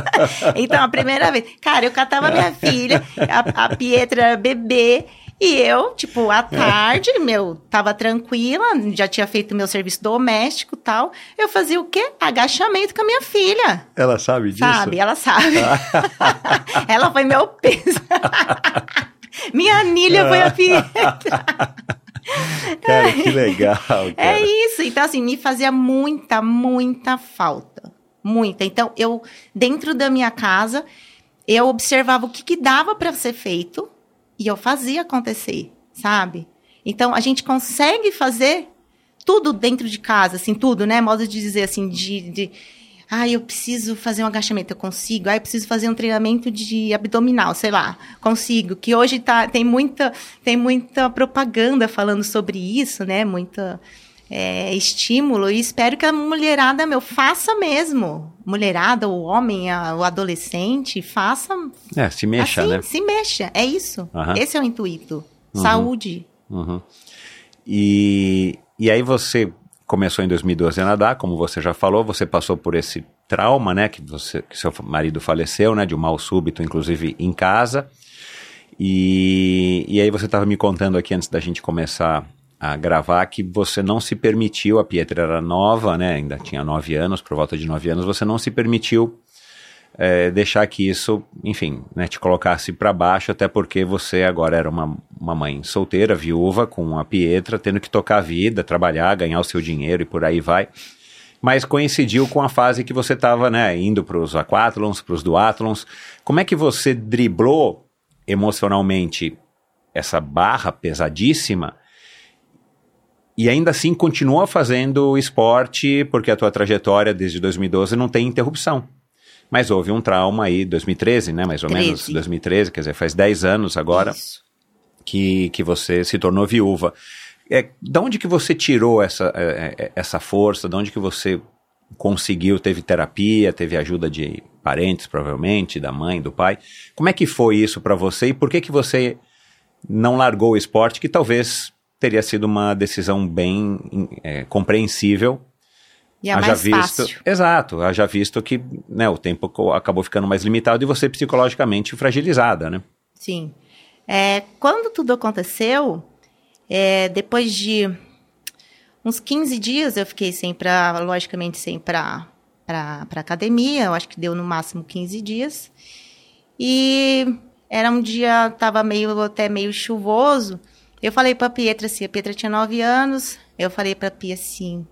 Então, a primeira vez. Cara, eu catava minha filha, a, a Pietra era bebê. E eu, tipo, à tarde, meu, tava tranquila, já tinha feito meu serviço doméstico e tal. Eu fazia o quê? Agachamento com a minha filha. Ela sabe disso? Sabe? Ela sabe. ela foi meu peso. Minha anilha foi a pietra. Cara, que legal. Cara. É isso. Então, assim, me fazia muita, muita falta. Muita. Então, eu, dentro da minha casa, eu observava o que, que dava para ser feito e eu fazia acontecer, sabe? Então, a gente consegue fazer tudo dentro de casa, assim, tudo, né? Modo de dizer, assim, de, de ah, eu preciso fazer um agachamento, eu consigo. Ah, eu preciso fazer um treinamento de abdominal, sei lá, consigo. Que hoje tá, tem, muita, tem muita propaganda falando sobre isso, né? Muita é, estímulo. E espero que a mulherada, meu, faça mesmo. Mulherada, o homem, a, o adolescente, faça. É, se mexa, assim, né? Se mexa, é isso. Uhum. Esse é o intuito. Uhum. Saúde. Uhum. E, e aí você começou em 2012 a nadar, como você já falou, você passou por esse trauma, né, que você que seu marido faleceu, né, de um mal súbito, inclusive em casa. E, e aí você estava me contando aqui antes da gente começar a gravar que você não se permitiu, a Pietra era nova, né, ainda tinha nove anos, por volta de nove anos, você não se permitiu é, deixar que isso, enfim, né, te colocasse para baixo, até porque você agora era uma, uma mãe solteira, viúva, com a Pietra, tendo que tocar a vida, trabalhar, ganhar o seu dinheiro e por aí vai. Mas coincidiu com a fase que você estava né, indo para os aquatlons, para os duatlons. Como é que você driblou emocionalmente essa barra pesadíssima e ainda assim continua fazendo esporte, porque a tua trajetória desde 2012 não tem interrupção. Mas houve um trauma aí, 2013, né? Mais ou 13. menos, 2013, quer dizer, faz 10 anos agora que, que você se tornou viúva. É, da onde que você tirou essa, é, é, essa força? Da onde que você conseguiu? Teve terapia, teve ajuda de parentes, provavelmente, da mãe, do pai. Como é que foi isso para você e por que que você não largou o esporte, que talvez teria sido uma decisão bem é, compreensível E é haja mais visto, fácil. Exato, haja visto que né, o tempo acabou ficando mais limitado e você psicologicamente fragilizada, né? Sim. É, quando tudo aconteceu, é, depois de uns 15 dias eu fiquei sem pra, logicamente, sem pra, pra, pra academia, eu acho que deu no máximo 15 dias. E era um dia, tava meio, até meio chuvoso. Eu falei pra Pietra assim, a Pietra tinha 9 anos, eu falei pra Pia assim,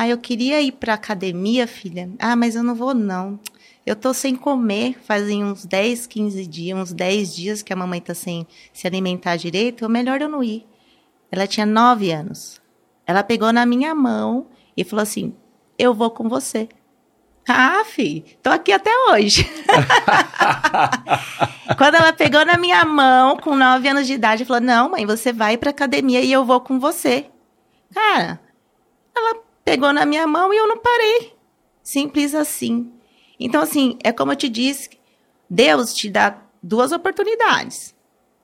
ah, eu queria ir pra academia, filha. Ah, mas eu não vou não. Eu tô sem comer, fazem uns 10, 15 dias, uns 10 dias que a mamãe tá sem se alimentar direito, é melhor eu não ir. Ela tinha 9 anos. Ela pegou na minha mão e falou assim: Eu vou com você. Ah, fi, tô aqui até hoje. Quando ela pegou na minha mão, com 9 anos de idade, falou: Não, mãe, você vai pra academia e eu vou com você. Cara, ela pegou na minha mão e eu não parei. Simples assim. Então, assim, é como eu te disse: Deus te dá duas oportunidades.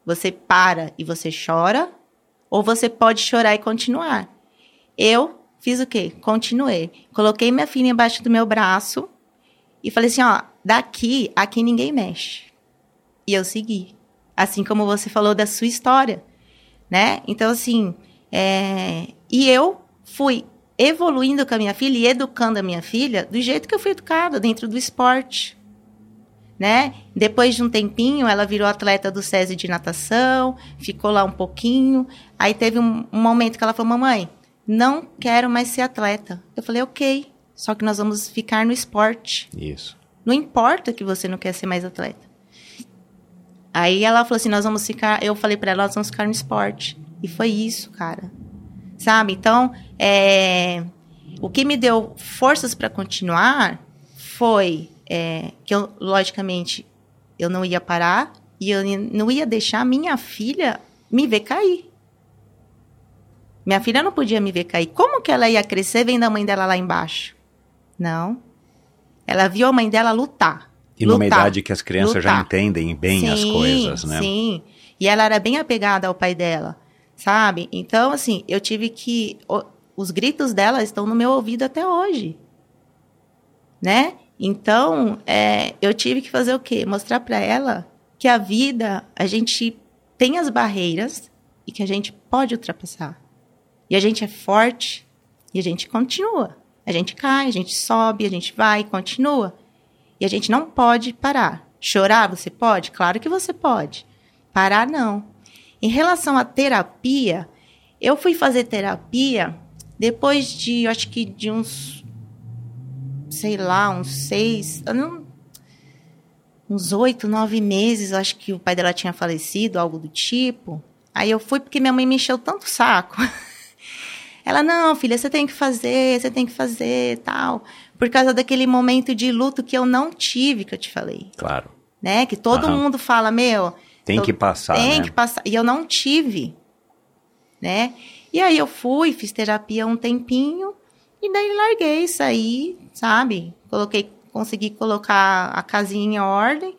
Você para e você chora, ou você pode chorar e continuar. Eu fiz o quê? Continuei. Coloquei minha filha embaixo do meu braço e falei assim: ó, daqui, aqui ninguém mexe. E eu segui. Assim como você falou da sua história, né? Então, assim, é... e eu fui evoluindo com a minha filha e educando a minha filha do jeito que eu fui educada, dentro do esporte. Né? Depois de um tempinho, ela virou atleta do SESI de natação, ficou lá um pouquinho. Aí teve um, um momento que ela falou: Mamãe, não quero mais ser atleta. Eu falei: Ok, só que nós vamos ficar no esporte. Isso. Não importa que você não quer ser mais atleta. Aí ela falou assim: Nós vamos ficar. Eu falei para ela: Nós vamos ficar no esporte. E foi isso, cara. Sabe? Então, é, o que me deu forças para continuar foi é, que eu, logicamente, eu não ia parar e eu não ia deixar minha filha me ver cair. Minha filha não podia me ver cair. Como que ela ia crescer vendo a mãe dela lá embaixo? Não. Ela viu a mãe dela lutar. E numa lutar, idade que as crianças já lutar. entendem bem as Sim, coisas, né? Sim. E ela era bem apegada ao pai dela, sabe? Então, assim, eu tive que. os gritos dela estão no meu ouvido até hoje. Né? Então, é, eu tive que fazer o quê? Mostrar para ela que a vida, a gente tem as barreiras e que a gente pode ultrapassar. E a gente é forte e a gente continua. A gente cai, a gente sobe, a gente vai e continua. E a gente não pode parar. Chorar, você pode? Claro que você pode. Parar, não. Em relação à terapia, eu fui fazer terapia depois de, eu acho que de uns, sei lá, uns seis, não, uns oito, nove meses, acho que o pai dela tinha falecido, algo do tipo. Aí eu fui porque minha mãe me encheu tanto saco. Ela, não, filha, você tem que fazer, você tem que fazer, tal. Por causa daquele momento de luto que eu não tive, que eu te falei. Claro. Né? Que todo Aham. mundo fala, meu... Tem eu- que passar, Tem né? que passar. E eu não tive, né? E aí eu fui, fiz terapia um tempinho, e daí larguei, saí, sabe? Coloquei, consegui colocar a casinha em ordem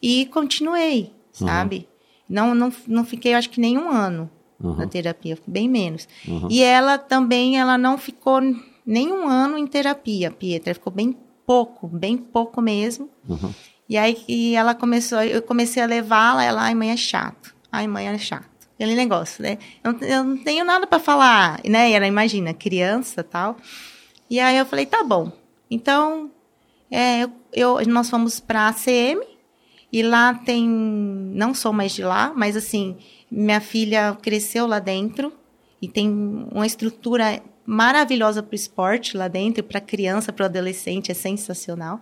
e continuei, Uhum. sabe? Não, não, não fiquei, acho que nem um ano Uhum. na terapia, bem menos. E ela também, ela não ficou nem um ano em terapia, Pietra, ficou bem pouco, bem pouco mesmo. Uhum. E aí e ela começou, eu comecei a levá-la, ela, ai mãe é chato, ai mãe é chato. Aquele negócio, né? Eu, eu não tenho nada para falar, né? E ela imagina, criança tal. E aí eu falei, tá bom. Então, é, eu, nós fomos para a ACM e lá tem, não sou mais de lá, mas assim, minha filha cresceu lá dentro e tem uma estrutura maravilhosa para o esporte lá dentro, para criança, para o adolescente, é sensacional.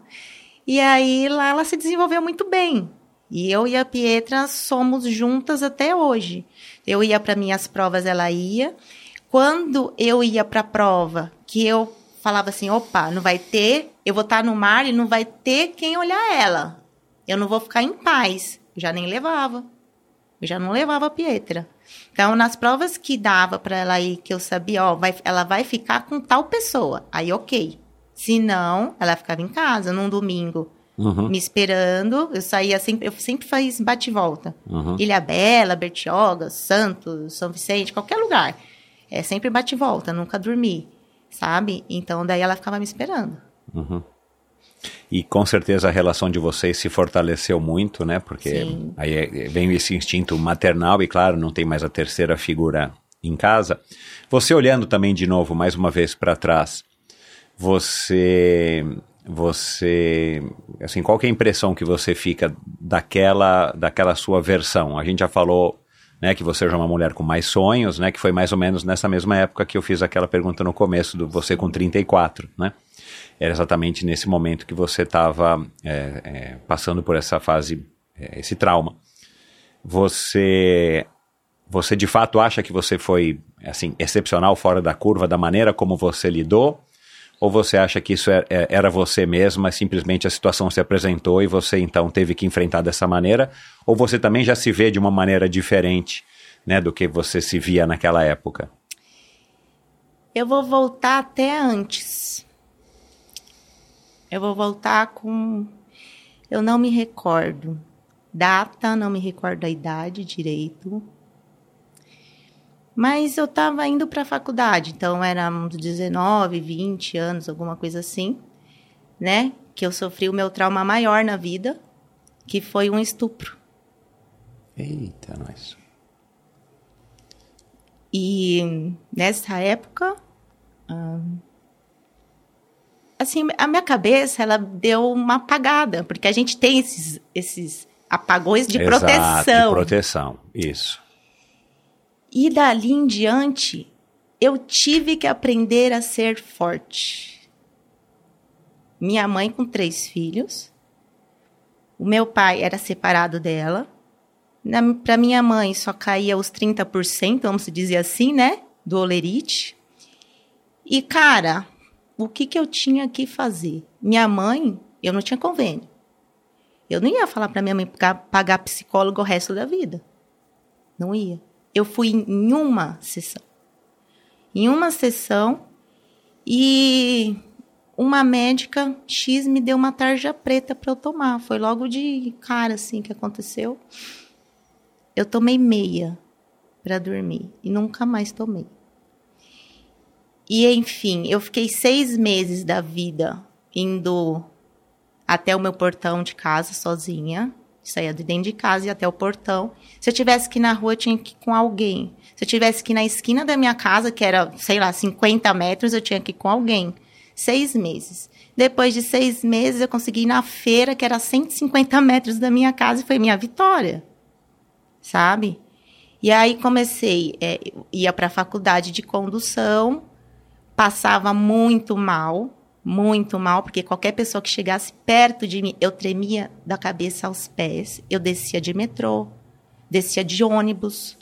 E aí lá ela se desenvolveu muito bem. E eu e a Pietra somos juntas até hoje. Eu ia para minhas provas, ela ia. Quando eu ia para a prova, que eu falava assim, opa, não vai ter, eu vou estar no mar e não vai ter quem olhar ela. Eu não vou ficar em paz. Eu já nem levava. Eu já não levava a Pietra. Então, nas provas que dava para ela ir, que eu sabia, ó, vai, ela vai ficar com tal pessoa. Aí, ok. Se não, ela ficava em casa num domingo, Uhum. me esperando. Eu saía sempre, eu sempre fiz bate e volta. Uhum. Ilha Bela, Bertioga, Santos, São Vicente, qualquer lugar. É sempre bate e volta, nunca dormi, sabe? Então, daí ela ficava me esperando. E com certeza a relação de vocês se fortaleceu muito, né? Porque Sim. aí é- vem esse instinto maternal e, claro, não tem mais a terceira figura em casa. Você olhando também de novo, mais uma vez para trás, você, você, assim, qual é a impressão que você fica daquela, daquela sua versão? A gente já falou, né, que você já é uma mulher com mais sonhos, né? Que foi mais ou menos nessa mesma época que eu fiz aquela pergunta no começo do você com 34, né? era exatamente nesse momento que você estava passando por essa fase, é, esse trauma. Você, você de fato acha que você foi assim excepcional, fora da curva, da maneira como você lidou? Ou você acha que isso é- é- era você mesma, simplesmente a situação se apresentou e você então teve que enfrentar dessa maneira? Ou você também já se vê de uma maneira diferente né, do que você se via naquela época? Eu vou voltar até antes. Eu vou voltar com. Eu não me recordo. Data, não me recordo a idade direito. Mas eu estava indo para a faculdade, então era uns 19, 20 anos, alguma coisa assim, né? Que eu sofri o meu trauma maior na vida, que foi um estupro. Eita, nós. E nessa época, assim, a minha cabeça ela deu uma apagada, porque a gente tem esses, esses apagões de Exato, proteção. de proteção, isso. E dali em diante, eu tive que aprender a ser forte. Minha mãe com três filhos. O meu pai era separado dela. Para minha mãe, só caía os 30%, vamos dizer assim, né? Do olerite. E, cara, o que, que eu tinha que fazer? Minha mãe, eu não tinha convênio. Eu não ia falar para minha mãe pagar, psicólogo o resto da vida. Não ia. Eu fui em uma sessão. Em uma sessão e uma médica X me deu uma tarja preta para eu tomar. Foi logo de cara assim que aconteceu. Eu tomei meia para dormir e nunca mais tomei. E enfim, eu fiquei seis meses da vida indo até o meu portão de casa sozinha. Saía de dentro de casa ia até o portão. Se eu tivesse que ir na rua, eu tinha que ir com alguém. Se eu tivesse que ir na esquina da minha casa, que era, sei lá, 50 metros, eu tinha que ir com alguém. Seis meses. Depois de seis meses, eu consegui ir na feira, que era 150 metros da minha casa, e foi minha vitória. Sabe? E aí comecei, é, ia para a faculdade de condução, passava muito mal, muito mal, porque qualquer pessoa que chegasse perto de mim, eu tremia da cabeça aos pés. Eu descia de metrô, descia de ônibus.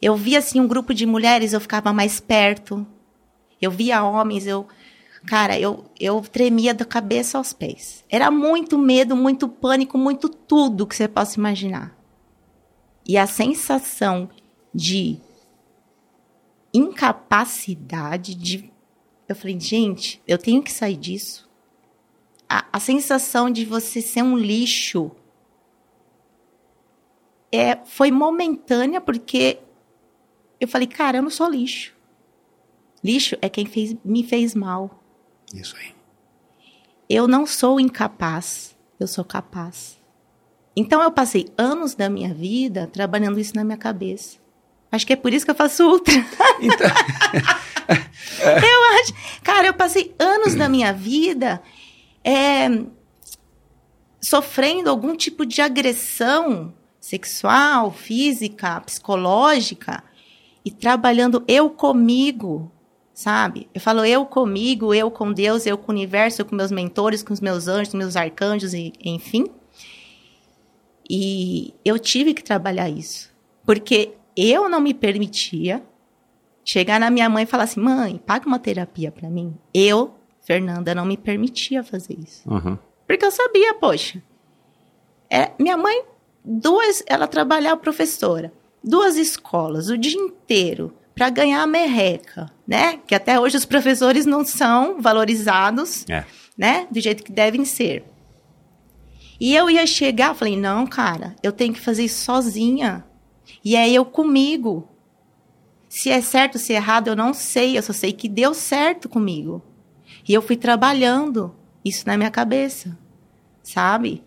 Eu via assim um grupo de mulheres, eu ficava mais perto. Eu via homens, eu cara, eu eu tremia da cabeça aos pés. Era muito medo, muito pânico, muito tudo que você possa imaginar. E a sensação de incapacidade de eu falei, gente, eu tenho que sair disso. A, a sensação de você ser um lixo é, foi momentânea, porque eu falei, cara, eu não sou lixo. Lixo é quem fez, me fez mal. Isso aí. Eu não sou incapaz, eu sou capaz. Então eu passei anos da minha vida trabalhando isso na minha cabeça. Acho que é por isso que eu faço ultra. Então... eu acho. Cara, eu passei anos da minha vida é, sofrendo algum tipo de agressão sexual, física, psicológica e trabalhando eu comigo, sabe? Eu falo eu comigo, eu com Deus, eu com o universo, eu com meus mentores, com os meus anjos, com meus arcanjos, e, enfim. E eu tive que trabalhar isso. Porque eu não me permitia chegar na minha mãe e falar assim: mãe, paga uma terapia para mim. Eu, Fernanda, não me permitia fazer isso. Uhum. Porque eu sabia, poxa. É, minha mãe, duas, ela trabalhava professora, duas escolas, o dia inteiro, para ganhar a merreca, né? Que até hoje os professores não são valorizados, é. né? Do jeito que devem ser. E eu ia chegar, falei, não, cara, eu tenho que fazer isso sozinha. E é eu comigo. Se é certo, se é errado, eu não sei. Eu só sei que deu certo comigo. E eu fui trabalhando isso na minha cabeça, sabe?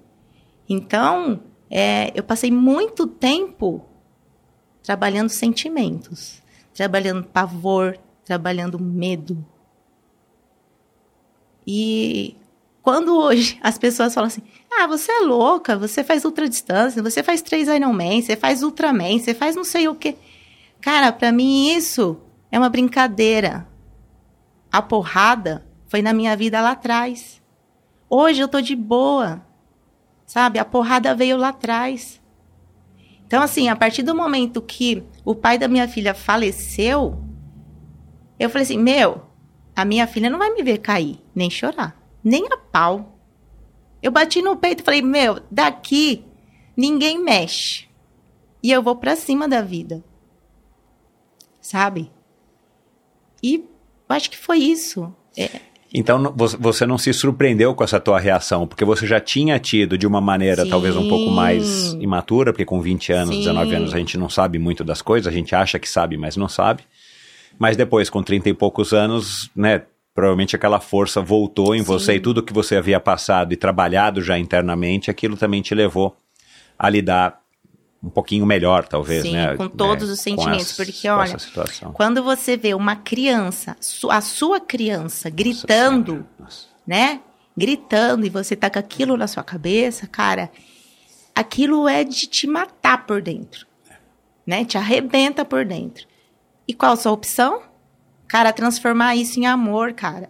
Então, é, eu passei muito tempo trabalhando sentimentos, trabalhando pavor, trabalhando medo. E quando hoje as pessoas falam assim: ah, você é louca, você faz ultradistância, você faz três Ironman, você faz Ultraman, você faz não sei o quê. Cara, para mim isso é uma brincadeira. A porrada foi na minha vida lá atrás. Hoje eu tô de boa. Sabe? A porrada veio lá atrás. Então, assim, a partir do momento que o pai da minha filha faleceu, eu falei assim: meu, a minha filha não vai me ver cair, nem chorar, nem a pau. Eu bati no peito e falei: Meu, daqui ninguém mexe. E eu vou para cima da vida. Sabe? E acho que foi isso. É. Então você não se surpreendeu com essa tua reação, porque você já tinha tido de uma maneira Sim. talvez um pouco mais imatura, porque com 20 anos, Sim. 19 anos a gente não sabe muito das coisas, a gente acha que sabe, mas não sabe. Mas depois, com 30 e poucos anos, né, provavelmente aquela força voltou em Sim. você e tudo que você havia passado e trabalhado já internamente, aquilo também te levou a lidar um pouquinho melhor, talvez, Sim, né? com todos né? os sentimentos, essa, porque olha, quando você vê uma criança, a sua criança gritando, Nossa né? Gritando e você tá com aquilo na sua cabeça, cara, aquilo é de te matar por dentro, né? Te arrebenta por dentro. E qual a sua opção? Cara, transformar isso em amor, cara.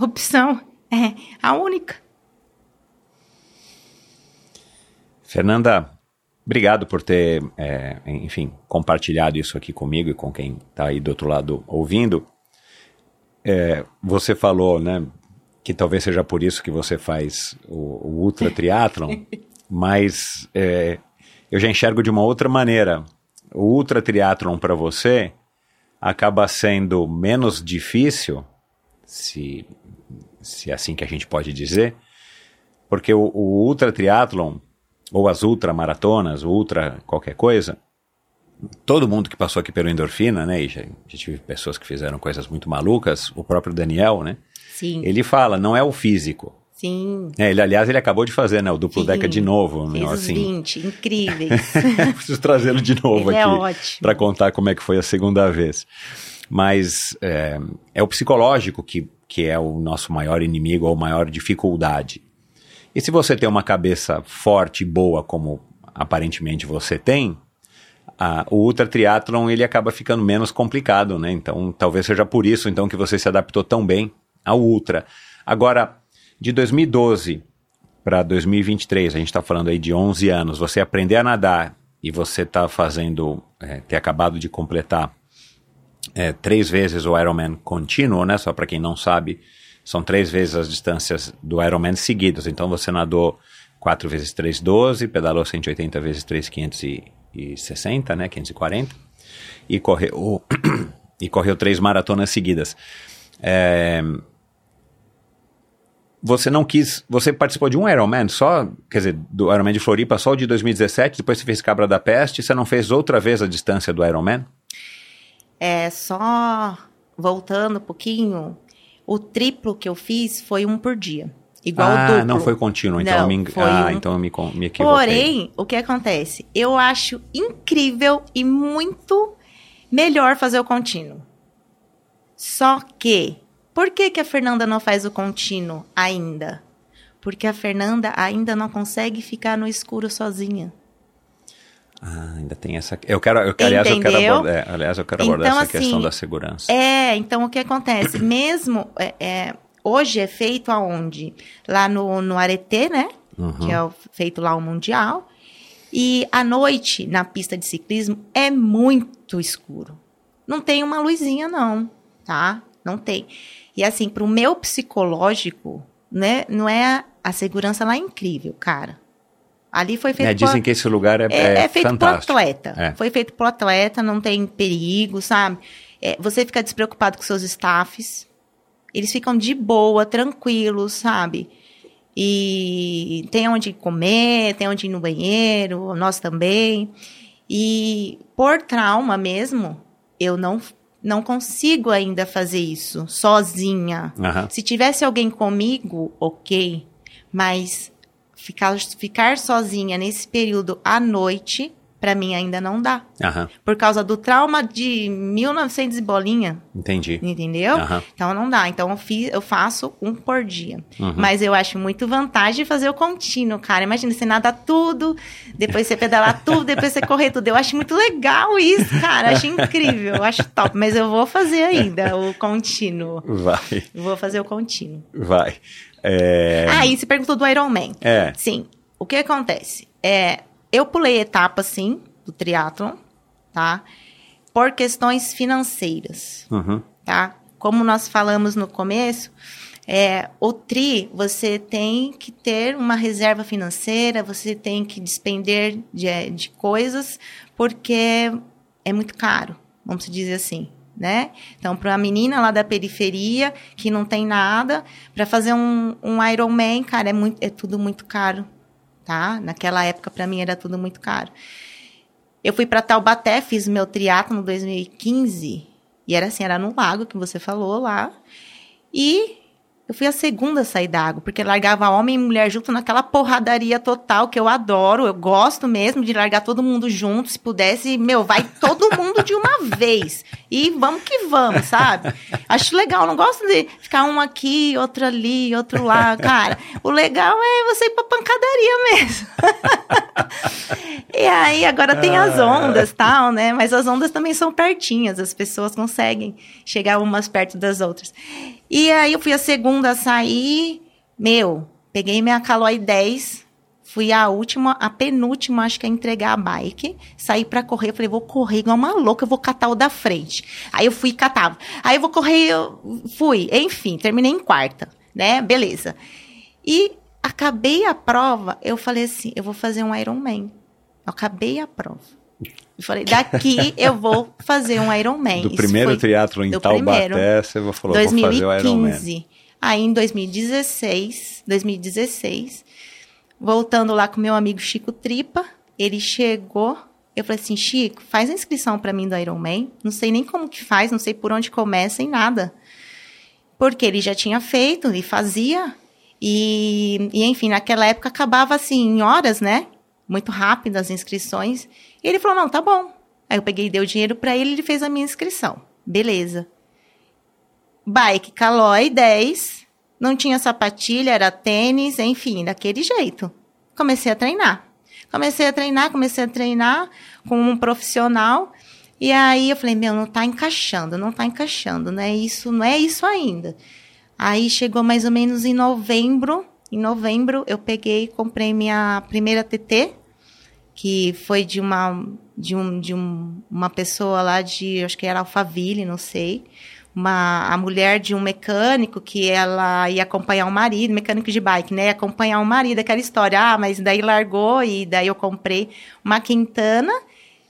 Opção é a única. Fernanda, obrigado por ter, é, enfim, compartilhado isso aqui comigo e com quem está aí do outro lado ouvindo. É, você falou, né, que talvez seja por isso que você faz o, o ultra triatlon, mas é, eu já enxergo de uma outra maneira. O ultra triatlon para você acaba sendo menos difícil, se, se é assim que a gente pode dizer, porque o, o ultra triatlon, ou as ultra maratonas, o ultra qualquer coisa, todo mundo que passou aqui pelo endorfina, né, e já, já tive pessoas que fizeram coisas muito malucas, o próprio Daniel, né, Sim. ele fala, não é o físico, Sim. É, ele, aliás, ele acabou de fazer, né? O duplo Sim. deca de novo. Fez né, os assim. 20, incríveis. Preciso trazê-lo de novo ele é aqui. ótimo. Para contar como é que foi a segunda vez. Mas é, é o psicológico que, que é o nosso maior inimigo ou maior dificuldade. E se você tem uma cabeça forte e boa, como aparentemente você tem, a, o ultra triatlon ele acaba ficando menos complicado, né? Então, talvez seja por isso então que você se adaptou tão bem ao ultra. Agora, de 2012 para 2023, a gente está falando aí de 11 anos, você aprender a nadar e você está fazendo, é, ter acabado de completar é, três vezes o Ironman contínuo, né? Só para quem não sabe, são três vezes as distâncias do Ironman seguidas. Então você nadou 4 vezes 3, 12, pedalou 180 vezes 3, 560, né? 540. E correu, e correu três maratonas seguidas. É, você não quis. Você participou de um Ironman só, quer dizer, do Ironman de Floripa só o de 2017, depois você fez Cabra da Peste, você não fez outra vez a distância do Ironman? É, só voltando um pouquinho, o triplo que eu fiz foi um por dia. Igual ah, o duplo. não foi contínuo, então Não, eu me, foi ah, um- então eu me, me equivoquei. Porém, o que acontece? Eu acho incrível e muito melhor fazer o contínuo. Só que, por que, que a Fernanda não faz o contínuo ainda? Porque a Fernanda ainda não consegue ficar no escuro sozinha. Ah, ainda tem essa. Eu quero, eu, aliás, eu quero abordar, é, aliás, eu quero abordar Então, essa questão assim, da segurança. É, então o que acontece? Mesmo é, é, hoje é feito aonde? Lá no, no Areté, né? Uhum. Que é o- feito lá o Mundial. E à noite, na pista de ciclismo, é muito escuro. Não tem uma luzinha, não, tá? Não tem. E assim, pro meu psicológico, né? Não é a, a segurança lá é incrível, cara. Ali foi feito É, por- dizem que esse lugar é, é, é é feito fantástico. pro atleta. É. Foi feito pro atleta, não tem perigo, sabe? É, você fica despreocupado com seus staffs. Eles ficam de boa, tranquilos, sabe? E tem onde comer, tem onde ir no banheiro, nós também. E por trauma mesmo, eu não, não consigo ainda fazer isso sozinha. Aham. Se tivesse alguém comigo, ok. Mas ficar, ficar sozinha nesse período à noite, pra mim ainda não dá. Por causa do trauma de 1900 e bolinha, entendi. entendeu? Então não dá. Então eu, fiz, eu faço um por dia. Uhum. Mas eu acho muito vantagem fazer o contínuo, cara. Imagina, você nada tudo, depois você pedalar tudo, depois você correr tudo. Eu acho muito legal isso, cara. Eu acho incrível, eu acho top. Mas eu vou fazer ainda o contínuo. Vai, Vou fazer o contínuo. vai. É, Ah, e você perguntou do Ironman. é, Sim. O que acontece? É, eu pulei etapa, sim, do triatlon, tá? Por questões financeiras, uhum, tá? Como nós falamos no começo, é, o tri, você tem que ter uma reserva financeira, você tem que despender de, de coisas, porque é muito caro, vamos dizer assim, né? Então, para uma menina lá da periferia, que não tem nada, para fazer um, um Ironman, cara, é, muito, é tudo muito caro, tá? Naquela época, para mim, era tudo muito caro. Eu fui para Taubaté, fiz meu triatlo no 2015, e era assim, era no lago que você falou lá. E eu fui a segunda a sair da água, porque largava homem e mulher junto naquela porradaria total que eu adoro, eu gosto mesmo de largar todo mundo junto, se pudesse, meu, vai todo mundo de uma vez. E vamos que vamos, sabe? Acho legal, não gosto de ficar um aqui, outro ali, outro lá, cara. O legal é você ir pra pancadaria mesmo. E aí, agora tem as ondas tal, né? Mas as ondas também são pertinhas, as pessoas conseguem chegar umas perto das outras. E aí eu fui a segunda a sair, meu, peguei minha Caloi 10, fui a última, a penúltima, acho que a entregar a bike, saí pra correr, falei, vou correr igual uma louca, eu vou catar o da frente. Aí eu fui e catava. Aí eu vou correr, eu fui, enfim, terminei em quarta, né? Beleza. E acabei a prova, eu falei assim, eu vou fazer um Ironman. Eu acabei a prova. Eu falei, daqui eu vou fazer um Ironman. do Isso primeiro foi triatlo em Taubaté, primeiro. você falou, vou fazer o Ironman. 2015. Aí em 2016, 2016, voltando lá com meu amigo Chico Tripa, ele chegou, eu falei assim, Chico, faz a inscrição para mim do Ironman. Não sei nem como que faz, não sei por onde começa e nada. Porque ele já tinha feito e fazia. E, e, enfim, naquela época acabava assim, em horas, né? Muito rápido as inscrições. E ele falou: não, tá bom. Aí eu peguei e dei o dinheiro para ele ele fez a minha inscrição. Beleza. Bike Caloi 10. Não tinha sapatilha, era tênis, enfim, daquele jeito. Comecei a treinar. Comecei a treinar, comecei a treinar com um profissional. E aí eu falei, meu, não tá encaixando, não tá encaixando, não é isso, não é isso ainda. Aí chegou mais ou menos em novembro. Em novembro eu peguei, comprei minha primeira TT, que foi de uma de um de um, uma pessoa lá de, acho que era Alphaville, não sei. Uma a mulher de um mecânico que ela ia acompanhar o marido, mecânico de bike, né? Ia acompanhar o marido, aquela história. Ah, mas daí largou e daí eu comprei uma Quintana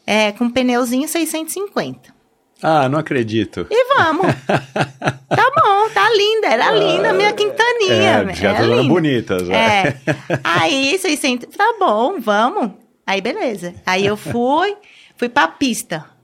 é, com pneuzinho 650. Ah, não acredito. E vamos. tá bom, tá linda. Era linda a minha quintaninha. É, já era linda. bonitas. É. Aí, 600. Tá bom, vamos. Aí, beleza. Aí eu fui, fui pra pista.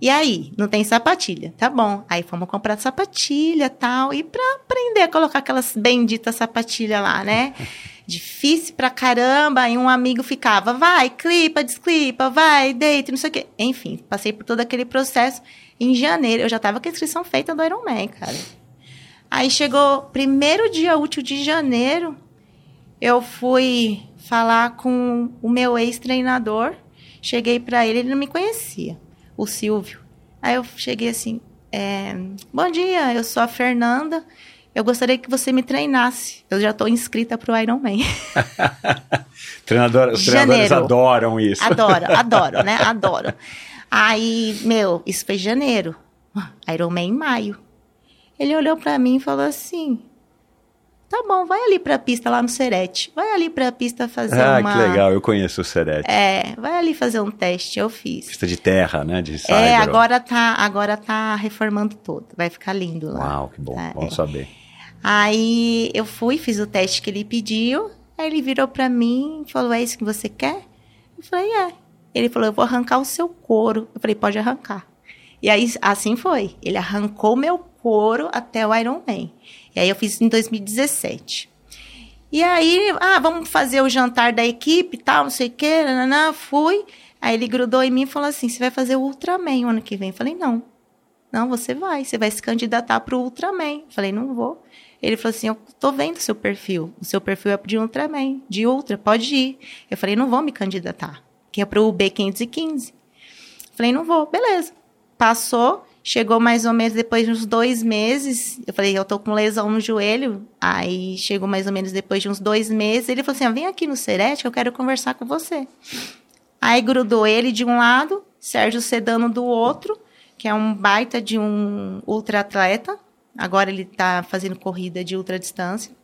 E aí, não tem sapatilha. Tá bom. Aí fomos comprar sapatilha tal. E pra aprender a colocar aquelas benditas sapatilhas lá, né? Difícil pra caramba. Aí um amigo ficava, vai, clipa, desclipa, vai, deita, não sei o quê. Enfim, passei por todo aquele processo. Em janeiro, eu já tava com a inscrição feita do Ironman, cara. Aí chegou primeiro dia útil de janeiro, eu fui falar com o meu ex-treinador. Cheguei para ele, ele não me conhecia, o Silvio. Aí eu cheguei assim, é, bom dia, eu sou a Fernanda. Eu gostaria que você me treinasse. Eu já estou inscrita para o Ironman. Treinador, os treinadores Janeiro. adoram isso. Adoro, adoro, né? Adoro. Aí, meu, isso foi janeiro. Ironman em maio. Ele olhou pra mim e falou assim: Tá bom, vai ali pra pista lá no Serete. Vai ali pra pista fazer Ah, uma. que legal, eu conheço o Serete. É, vai ali fazer um teste. Eu fiz. Pista de terra, né? De É, saibro. agora tá, agora tá reformando todo. Vai ficar lindo lá. Uau, que bom, Tá, bom é. saber. Aí eu fui, fiz o teste que ele pediu. Aí ele virou pra mim e falou: É isso que você quer? Eu falei: É. Ele falou: Eu vou arrancar o seu couro. Eu falei: Pode arrancar. E aí, assim foi. Ele arrancou meu couro até o Iron Man. E aí eu fiz em 2017. E aí, ah, vamos fazer o jantar da equipe tal, não sei o quê, nananã, fui. Aí ele grudou em mim e falou assim: você vai fazer o Ultraman o ano que vem? Eu falei, não. Não, você vai, você vai se candidatar pro Ultraman. Eu falei, não vou. Ele falou assim: eu tô vendo o seu perfil. O seu perfil é de Ultraman, de Ultra, pode ir. Eu falei, não vou me candidatar, que é pro B515. Eu falei, não vou, beleza. Passou, chegou mais ou menos depois de uns dois meses. Eu falei, eu tô com lesão no joelho. Aí chegou mais ou menos depois de uns dois meses. Ele falou assim: ah, vem aqui no Serete que eu quero conversar com você. Aí grudou ele de um lado, Sérgio Sedano do outro, que é um baita de um ultra atleta. Agora ele tá fazendo corrida de ultra distância.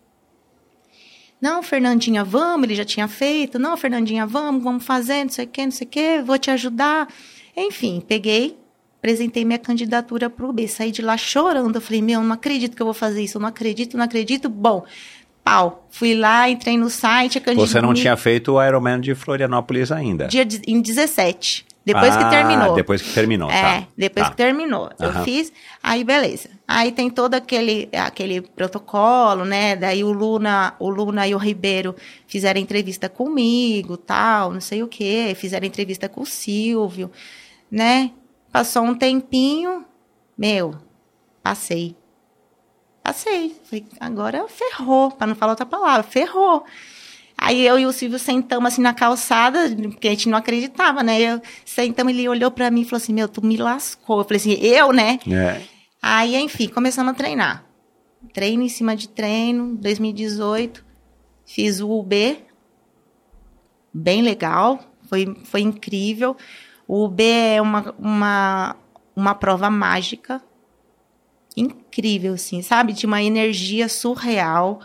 Não, Fernandinha, vamos, ele já tinha feito. Não, Fernandinha, vamos, vamos fazer, não sei o quê, não sei o quê, vou te ajudar. Enfim, peguei, apresentei minha candidatura para o B. Saí de lá chorando. Eu falei, meu, não acredito que eu vou fazer isso, eu não acredito, não acredito. Bom, pau. Fui lá, entrei no site. Você não tinha feito o Ironman de Florianópolis ainda. Dia de- em 17. Depois que Ah, terminou. Depois que terminou, É, tá. depois Tá. que terminou. Eu fiz, aí beleza. Aí tem todo aquele, aquele protocolo, né? Daí o Luna, o Luna e o Ribeiro fizeram entrevista comigo, tal, não sei o quê. Fizeram entrevista com o Silvio, né? Passou um tempinho, meu, passei. Passei. Falei, agora ferrou, para não falar outra palavra, ferrou. Aí eu e o Silvio sentamos assim na calçada, porque a gente não acreditava, né? Eu sentamos, ele olhou pra mim e falou assim: Meu, tu me lascou. Eu falei assim: Eu, né? É. Aí, enfim, começamos a treinar. Treino em cima de treino, 2018. Fiz o UB, bem legal, foi, foi incrível. O UB é uma, uma, uma prova mágica, incrível, assim, sabe? De uma energia surreal.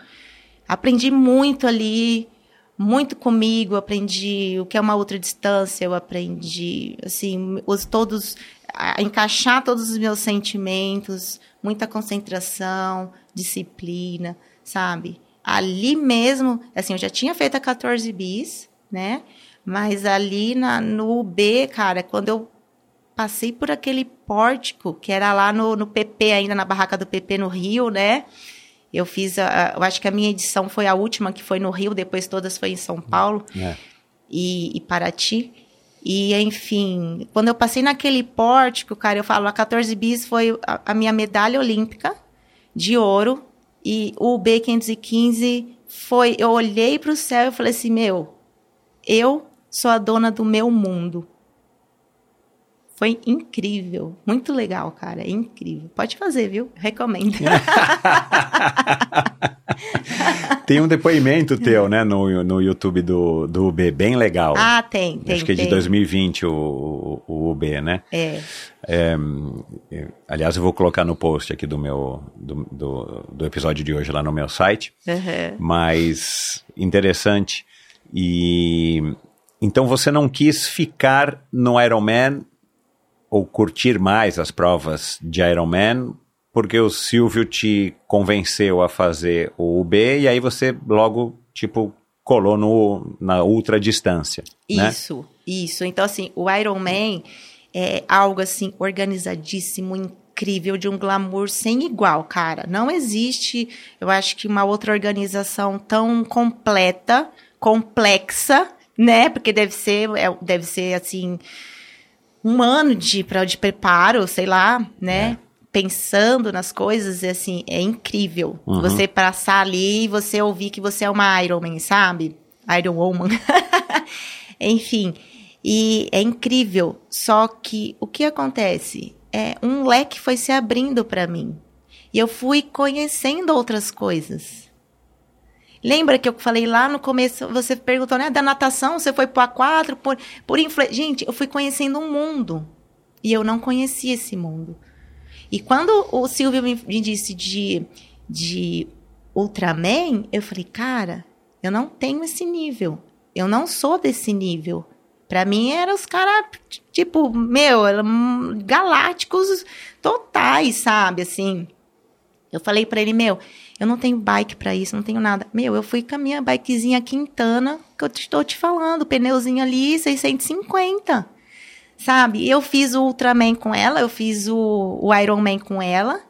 Aprendi muito ali, muito comigo, aprendi o que é uma outra distância, eu aprendi, assim, os todos, encaixar todos os meus sentimentos, muita concentração, disciplina, sabe? Ali mesmo, assim, eu já tinha feito a 14 bis, né? Mas ali na, no B, cara, quando eu passei por aquele pórtico, que era lá no, no PP, ainda na barraca do PP no Rio, né? Eu fiz, a, eu acho que a minha edição foi a última que foi no Rio, depois todas foi em São Paulo É. e, e Paraty. E, enfim, quando eu passei naquele pórtico, cara, eu falo, a 14 bis foi a, a minha medalha olímpica de ouro e o B515 foi, eu olhei para o céu e falei assim, meu, eu sou a dona do meu mundo. Foi incrível, muito legal, cara, é incrível. Pode fazer, viu? Recomendo. tem um depoimento teu, né, no, no YouTube do, do UB, bem legal. Ah, tem, tem. Acho que é de tem. 2020 o, o UB, né? É. É, aliás, eu vou colocar no post aqui do meu do, do, do episódio de hoje lá no meu site. Uhum. Mas interessante. E então você não quis ficar no Ironman ou curtir mais as provas de Ironman porque o Silvio te convenceu a fazer o UB e aí você logo tipo colou no, na ultra distância. Isso, né? isso. Então assim, o Ironman é algo assim organizadíssimo, incrível, de um glamour sem igual, cara. Não existe, eu acho que uma outra organização tão completa, complexa, né? Porque deve ser, é, deve ser assim um ano de, pra, de preparo, sei lá, né? É. Pensando nas coisas, e assim, é incrível. Uhum. Você passar ali e você ouvir que você é uma Ironman, sabe? Iron Woman. Enfim, e é incrível. Só que o que acontece? É um leque foi se abrindo para mim. E eu fui conhecendo outras coisas. Lembra que eu falei lá no começo, você perguntou, né, da natação, você foi pro aquático, por, por. Gente, eu fui conhecendo um mundo. E eu não conhecia esse mundo. E quando o Silvio me, me disse de, de Ultraman, eu falei, cara, eu não tenho esse nível. Eu não sou desse nível. Pra mim, eram os caras, tipo, meu, galácticos totais, sabe? Assim. Eu falei para ele, meu, eu não tenho bike para isso, não tenho nada. Meu, eu fui com a minha bikezinha Quintana, que eu estou te falando, pneuzinho ali, 650. Sabe? Eu fiz o Ultraman com ela, eu fiz o, o Ironman com ela.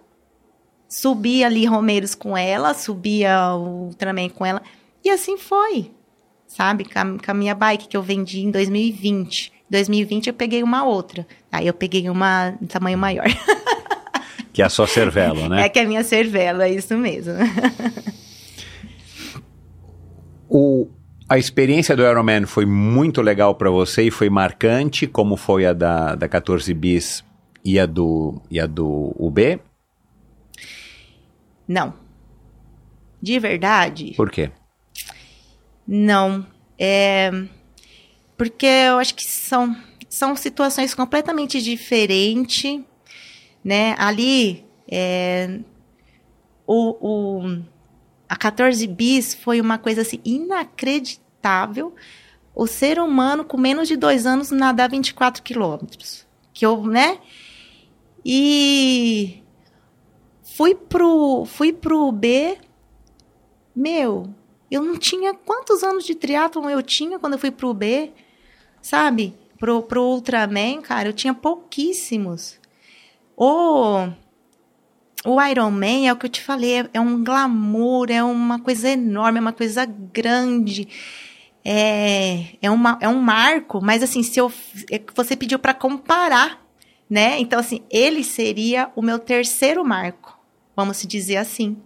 Subi ali Romeiros com ela, subia o Ultraman com ela. E assim foi sabe? Com a, com a minha bike que eu vendi em 2020. 2020 eu peguei uma outra. Aí eu peguei uma de tamanho maior. que é a sua Cervelo, né? É que é a minha Cervelo, é isso mesmo. o, a experiência do Ironman foi muito legal para você e foi marcante, como foi a da, da 14 bis e a do, e a do UB? Não. De verdade. Por quê? Não. É, porque eu acho que são, são situações completamente diferentes, né? Ali, é, o, o, a 14 bis foi uma coisa assim inacreditável. O ser humano com menos de dois anos nadar 24 quilômetros. Que eu, né? E fui pro, fui pro B, meu, eu não tinha quantos anos de triatlon eu tinha quando eu fui pro B, sabe? Pro, pro Ultraman, cara, eu tinha pouquíssimos. O, o Ironman é o que eu te falei, é, um glamour, é uma coisa enorme, é uma coisa grande. É, é, uma, é um marco, mas assim, se eu, é você pediu para comparar, né? Então, assim, ele seria o meu terceiro marco, vamos se dizer assim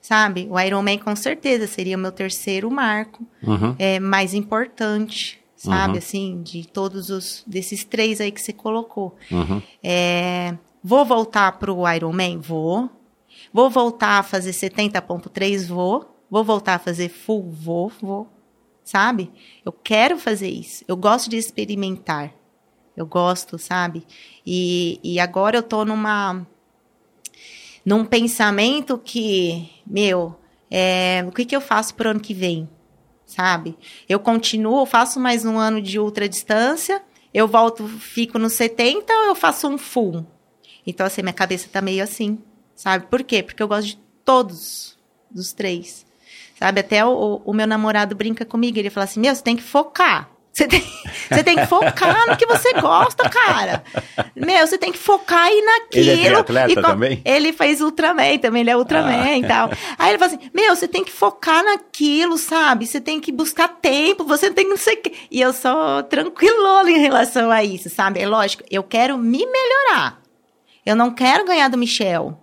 sabe? O Ironman com certeza seria o meu terceiro marco, uhum. é mais importante, sabe? Uhum. Assim, de todos os desses três aí que você colocou. Uhum. É, vou voltar pro Ironman, vou. Vou voltar a fazer 70.3, vou. Vou voltar a fazer full, vou, vou. Sabe? Eu quero fazer isso. Eu gosto de experimentar. Eu gosto, sabe? E, e agora eu tô numa num pensamento que, meu, é, o que, que eu faço pro ano que vem? Sabe? Eu continuo, faço mais um ano de ultra distância, eu volto, fico no 70 ou eu faço um full? Então, assim, minha cabeça tá meio assim, sabe? Por quê? Porque eu gosto de todos, dos três. Sabe? Até o, o meu namorado brinca comigo, ele fala assim, meu, você tem que focar. Você tem, você tem que focar no que você gosta, cara. Meu, você tem que focar aí naquilo. Ele é atleta também? Ele fez Ultraman também, ele é Ultraman ah. e tal. Aí ele fala assim, meu, você tem que focar naquilo, sabe? Você tem que buscar tempo, você tem que não sei o quê. E eu sou tranquilola em relação a isso, sabe? É lógico, eu quero me melhorar. Eu não quero ganhar do Michel.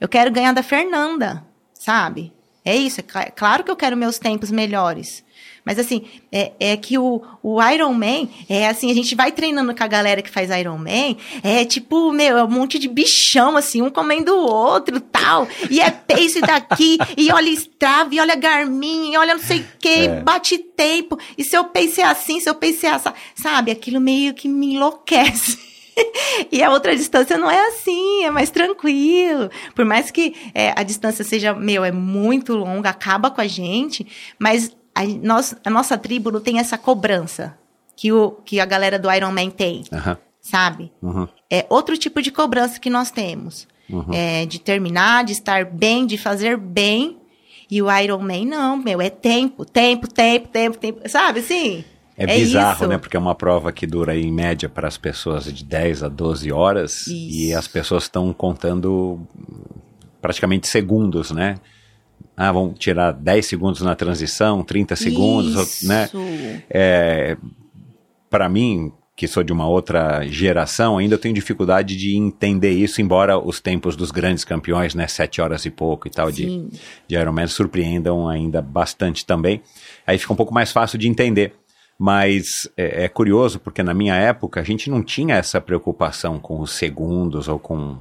Eu quero ganhar da Fernanda, sabe? É isso, é claro que eu quero meus tempos melhores. Mas assim, é, é que o, o Iron Man, é assim, a gente vai treinando com a galera que faz Iron Man, é tipo, meu, é um monte de bichão, assim, um comendo o outro tal. E é pace daqui, e olha Strava, e olha Garmin, e olha não sei o que, É. bate tempo. E seu pace é assim, seu pace é assim, sabe? Aquilo meio que me enlouquece. E a outra distância não é assim, é mais tranquilo. Por mais que é, a distância seja, meu, é muito longa, acaba com a gente, mas a, nós, a nossa tribo não tem essa cobrança que, o, que a galera do Iron Man tem, Aham. sabe? Uhum. É outro tipo de cobrança que nós temos. É, de terminar, de estar bem, de fazer bem. E o Iron Man, não, meu, é tempo, tempo, tempo, tempo, tempo. Sabe assim? É, bizarro, isso. né? Porque é uma prova que dura em média para as pessoas de 10 a 12 horas e Isso. as pessoas estão contando praticamente segundos, né? Ah, vão tirar 10 segundos na transição, 30 segundos, Isso. né? É, para mim, que sou de uma outra geração, ainda tenho dificuldade de entender isso, embora os tempos dos grandes campeões, né, 7 horas e pouco e tal, de, Sim. de Ironman surpreendam ainda bastante também. Aí fica um pouco mais fácil de entender. Mas é, é curioso porque na minha época a gente não tinha essa preocupação com os segundos ou com.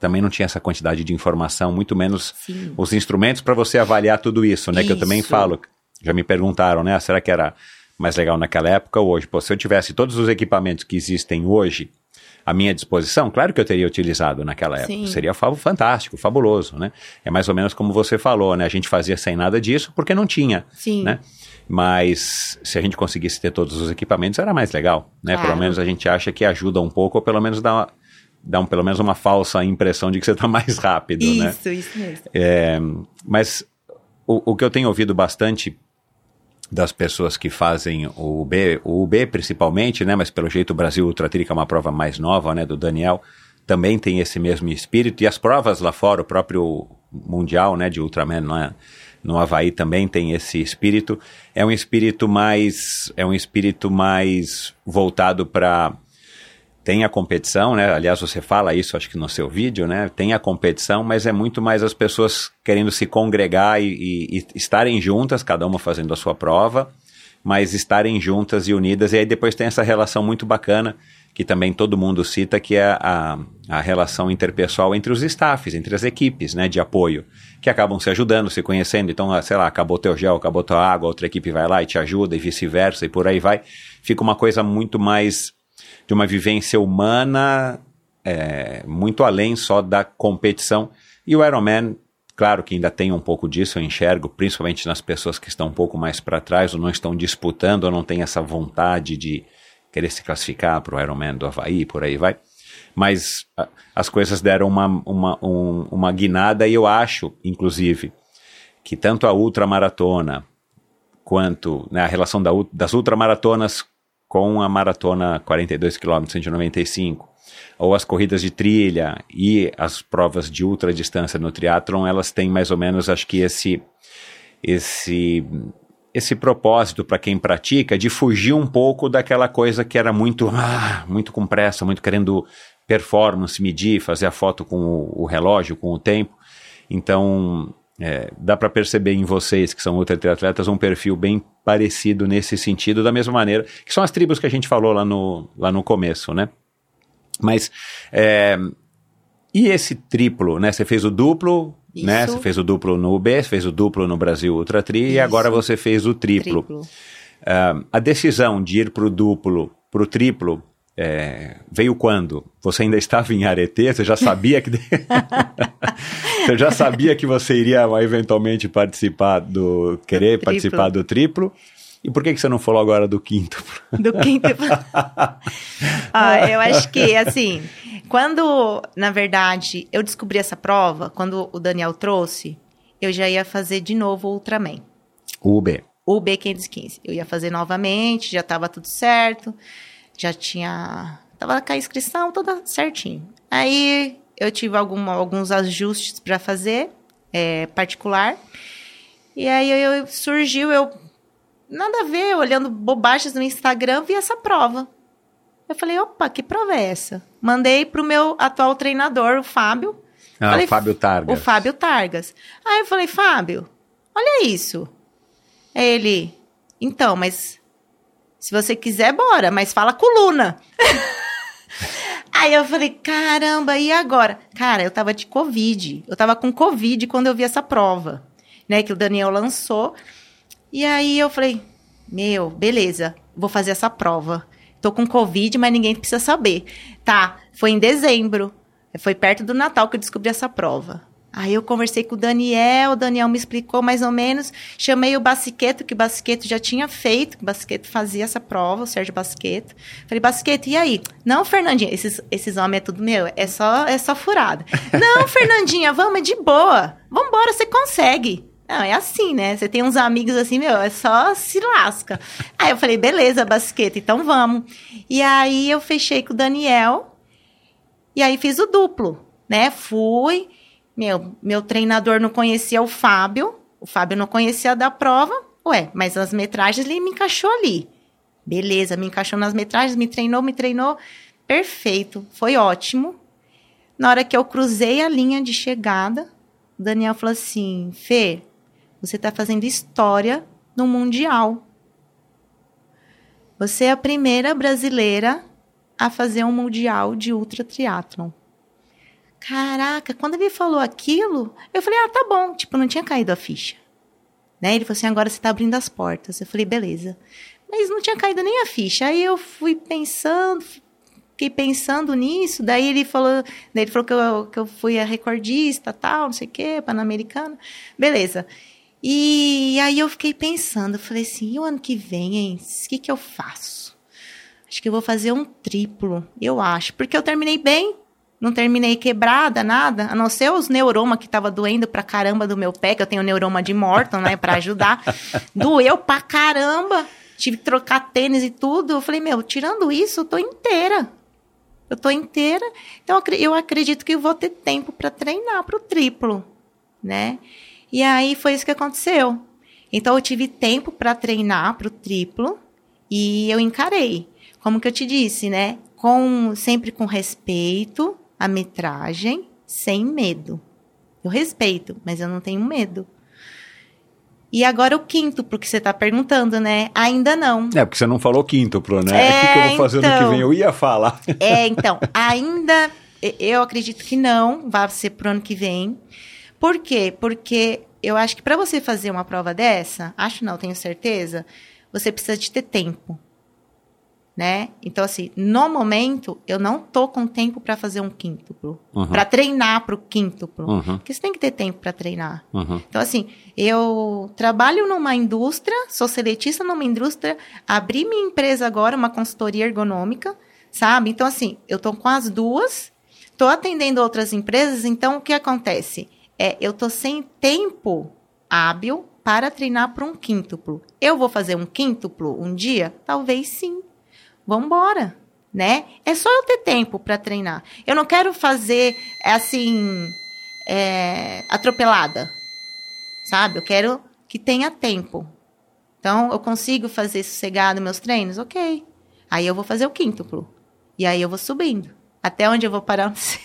Também não tinha essa quantidade de informação, muito menos Sim. os instrumentos para você avaliar tudo isso, né? Que eu também Isso. falo. Já me perguntaram, né? Será que era mais legal naquela época ou hoje? Pô, se eu tivesse todos os equipamentos que existem hoje à minha disposição, claro que eu teria utilizado naquela época. Sim. Seria fa- fantástico, fabuloso, né? É mais ou menos como você falou, né? A gente fazia sem nada disso porque não tinha, Sim. né? Mas se a gente conseguisse ter todos os equipamentos, era mais legal, né? Pelo Claro. menos a gente acha que ajuda um pouco, ou pelo menos dá, uma- dá um, pelo menos uma falsa impressão de que você está mais rápido, né? Isso, isso mesmo. É, mas o, o que eu tenho ouvido bastante das pessoas que fazem o UB, o UB principalmente, né, mas pelo jeito o Brasil Ultra Tri, que é uma prova mais nova, né, do Daniel, também tem esse mesmo espírito, e as provas lá fora, o próprio Mundial, né, de Ultraman lá no Havaí também tem esse espírito, é um espírito mais, é um espírito mais voltado para tem a competição, né? Aliás, você fala isso, acho que no seu vídeo, né? Tem a competição, mas é muito mais as pessoas querendo se congregar e, e- e estarem juntas, cada uma fazendo a sua prova, mas estarem juntas e unidas. E aí depois tem essa relação muito bacana, que também todo mundo cita, que é a, a relação interpessoal entre os staffs, entre as equipes, né? De apoio, que acabam se ajudando, se conhecendo. Então, ah, sei lá, acabou teu gel, acabou tua água, outra equipe vai lá e te ajuda e vice-versa, e por aí vai. Fica uma coisa muito mais de uma vivência humana é, muito além só da competição. E o Ironman, claro que ainda tem um pouco disso, eu enxergo, principalmente nas pessoas que estão um pouco mais para trás, ou não estão disputando, ou não têm essa vontade de querer se classificar para o Ironman do Havaí, por aí vai. Mas a, as coisas deram uma, uma, um, uma guinada, e eu acho, inclusive, que tanto a ultramaratona quanto né, a relação da, das ultramaratonas com a maratona 42 km 195 ou as corridas de trilha e as provas de ultradistância no triatlon, elas têm mais ou menos, acho que esse esse esse propósito para quem pratica de fugir um pouco daquela coisa que era muito ah, muito com pressa, muito querendo performance, medir, fazer a foto com o, o relógio, com o tempo. Então, é, dá para perceber em vocês que são ultra-triatletas um perfil bem parecido nesse sentido, da mesma maneira que são as tribos que a gente falou lá no, lá no começo, né? Mas, é, e esse triplo, né? Você fez o duplo, Isso. né? Você fez o duplo no UB, você fez o duplo no Brasil Ultra Tri e Isso. agora você fez o triplo. Triplo. Ah, a decisão de ir para o duplo, para o triplo, é, veio quando? Você ainda estava em Aretê? Você já sabia que você já sabia que você iria eventualmente participar do querer triplo. participar do triplo? E por que que você não falou agora do quinto? Do quinto. ah, eu acho que, assim, quando, na verdade, eu descobri essa prova, quando o Daniel trouxe, eu já ia fazer de novo o Ultraman. O UB. O B515. Eu ia fazer novamente, já estava tudo certo, já tinha. Tava com a inscrição toda certinho. Aí eu tive alguma, alguns ajustes para fazer, é, particular. E aí eu, surgiu, eu. Nada a ver, olhando bobagens no Instagram, vi essa prova. Eu falei, opa, que prova é essa? Mandei pro meu atual treinador, o Fábio. Ah, Falei, o Fábio Targa. O Fábio Targas. Aí eu falei, Fábio, olha isso. Aí ele, Então, mas se você quiser, bora, mas fala com Luna. Aí eu falei, caramba, e agora? Cara, eu tava de Covid. Eu tava com Covid quando eu vi essa prova, né? Que o Daniel lançou. E aí eu falei, meu, beleza, vou fazer essa prova. Tô com Covid, mas ninguém precisa saber. Tá, foi em dezembro. Foi perto do Natal que eu descobri essa prova. Aí eu conversei com o Daniel, o Daniel me explicou mais ou menos. Chamei o Basqueto, que o Basqueto já tinha feito, o Basqueto fazia essa prova, o Sérgio Basqueto. Falei, Basqueto, e aí? Não, Fernandinha, esses, esses homens é tudo meu, é só, é só furada. Não, Fernandinha, vamos, é de boa. Vambora, você consegue. Não, é assim, né? Você tem uns amigos assim, meu, é só se lasca. Aí eu falei, beleza, Basqueto, então vamos. E aí eu fechei com o Daniel, e aí fiz o duplo, né? Fui meu, meu treinador não conhecia o Fábio, o Fábio não conhecia da prova, ué, mas as metragens ele me encaixou ali. Beleza, me encaixou nas metragens, me treinou, me treinou. Perfeito, foi ótimo. Na hora que eu cruzei a linha de chegada, o Daniel falou assim: Fê, você está fazendo história no Mundial. Você é a primeira brasileira a fazer um Mundial de Ultra Triathlon. Caraca, quando ele falou aquilo, eu falei, ah, tá bom. Tipo, não tinha caído a ficha. Né? Ele falou assim, agora você tá abrindo as portas. Eu falei, beleza. Mas não tinha caído nem a ficha. Aí eu fui pensando, fiquei pensando nisso. Daí ele falou, daí ele falou que eu, que eu fui a recordista, tal, não sei o quê, pan-americana. Beleza. E aí eu fiquei pensando, falei assim, e o ano que vem, hein? O que, que eu faço? Acho que eu vou fazer um triplo, eu acho. Porque eu terminei bem, não terminei quebrada, nada, a não ser os neuromas que tava doendo pra caramba do meu pé, que eu tenho neuroma de Morton, né, pra ajudar. Doeu pra caramba. Tive que trocar tênis e tudo. Eu falei, meu, tirando isso, eu tô inteira. Eu tô inteira. Então, eu acredito que eu vou ter tempo para treinar pro triplo, né? E aí foi isso que aconteceu. Então, eu tive tempo para treinar pro triplo e eu encarei. Como que eu te disse, né? Com, sempre com respeito, a metragem sem medo. Eu respeito, mas eu não tenho medo. E agora o quíntuplo que você está perguntando, né? Ainda não. É, porque você não falou quíntuplo, né? É, o que, que eu vou fazer então, no que vem? Eu ia falar. É, então, ainda eu acredito que não, vai ser pro ano que vem. Por quê? Porque eu acho que para você fazer uma prova dessa, acho não, tenho certeza, você precisa de ter tempo né? Então, assim, no momento, eu não tô com tempo para fazer um quíntuplo, uhum. para treinar para o quíntuplo, uhum. porque você tem que ter tempo para treinar. Uhum. Então, assim, eu trabalho numa indústria, sou seletista numa indústria, abri minha empresa agora, uma consultoria ergonômica, sabe? Então, assim, eu tô com as duas, tô atendendo outras empresas, então o que acontece? É, eu tô sem tempo hábil para treinar para um quíntuplo. Eu vou fazer um quíntuplo um dia? Talvez sim vamos embora, né? É só eu ter tempo para treinar. Eu não quero fazer assim é, atropelada, sabe? Eu quero que tenha tempo. Então, eu consigo fazer sossegado meus treinos? Ok. Aí eu vou fazer o quíntuplo. E aí eu vou subindo. Até onde eu vou parar, não sei.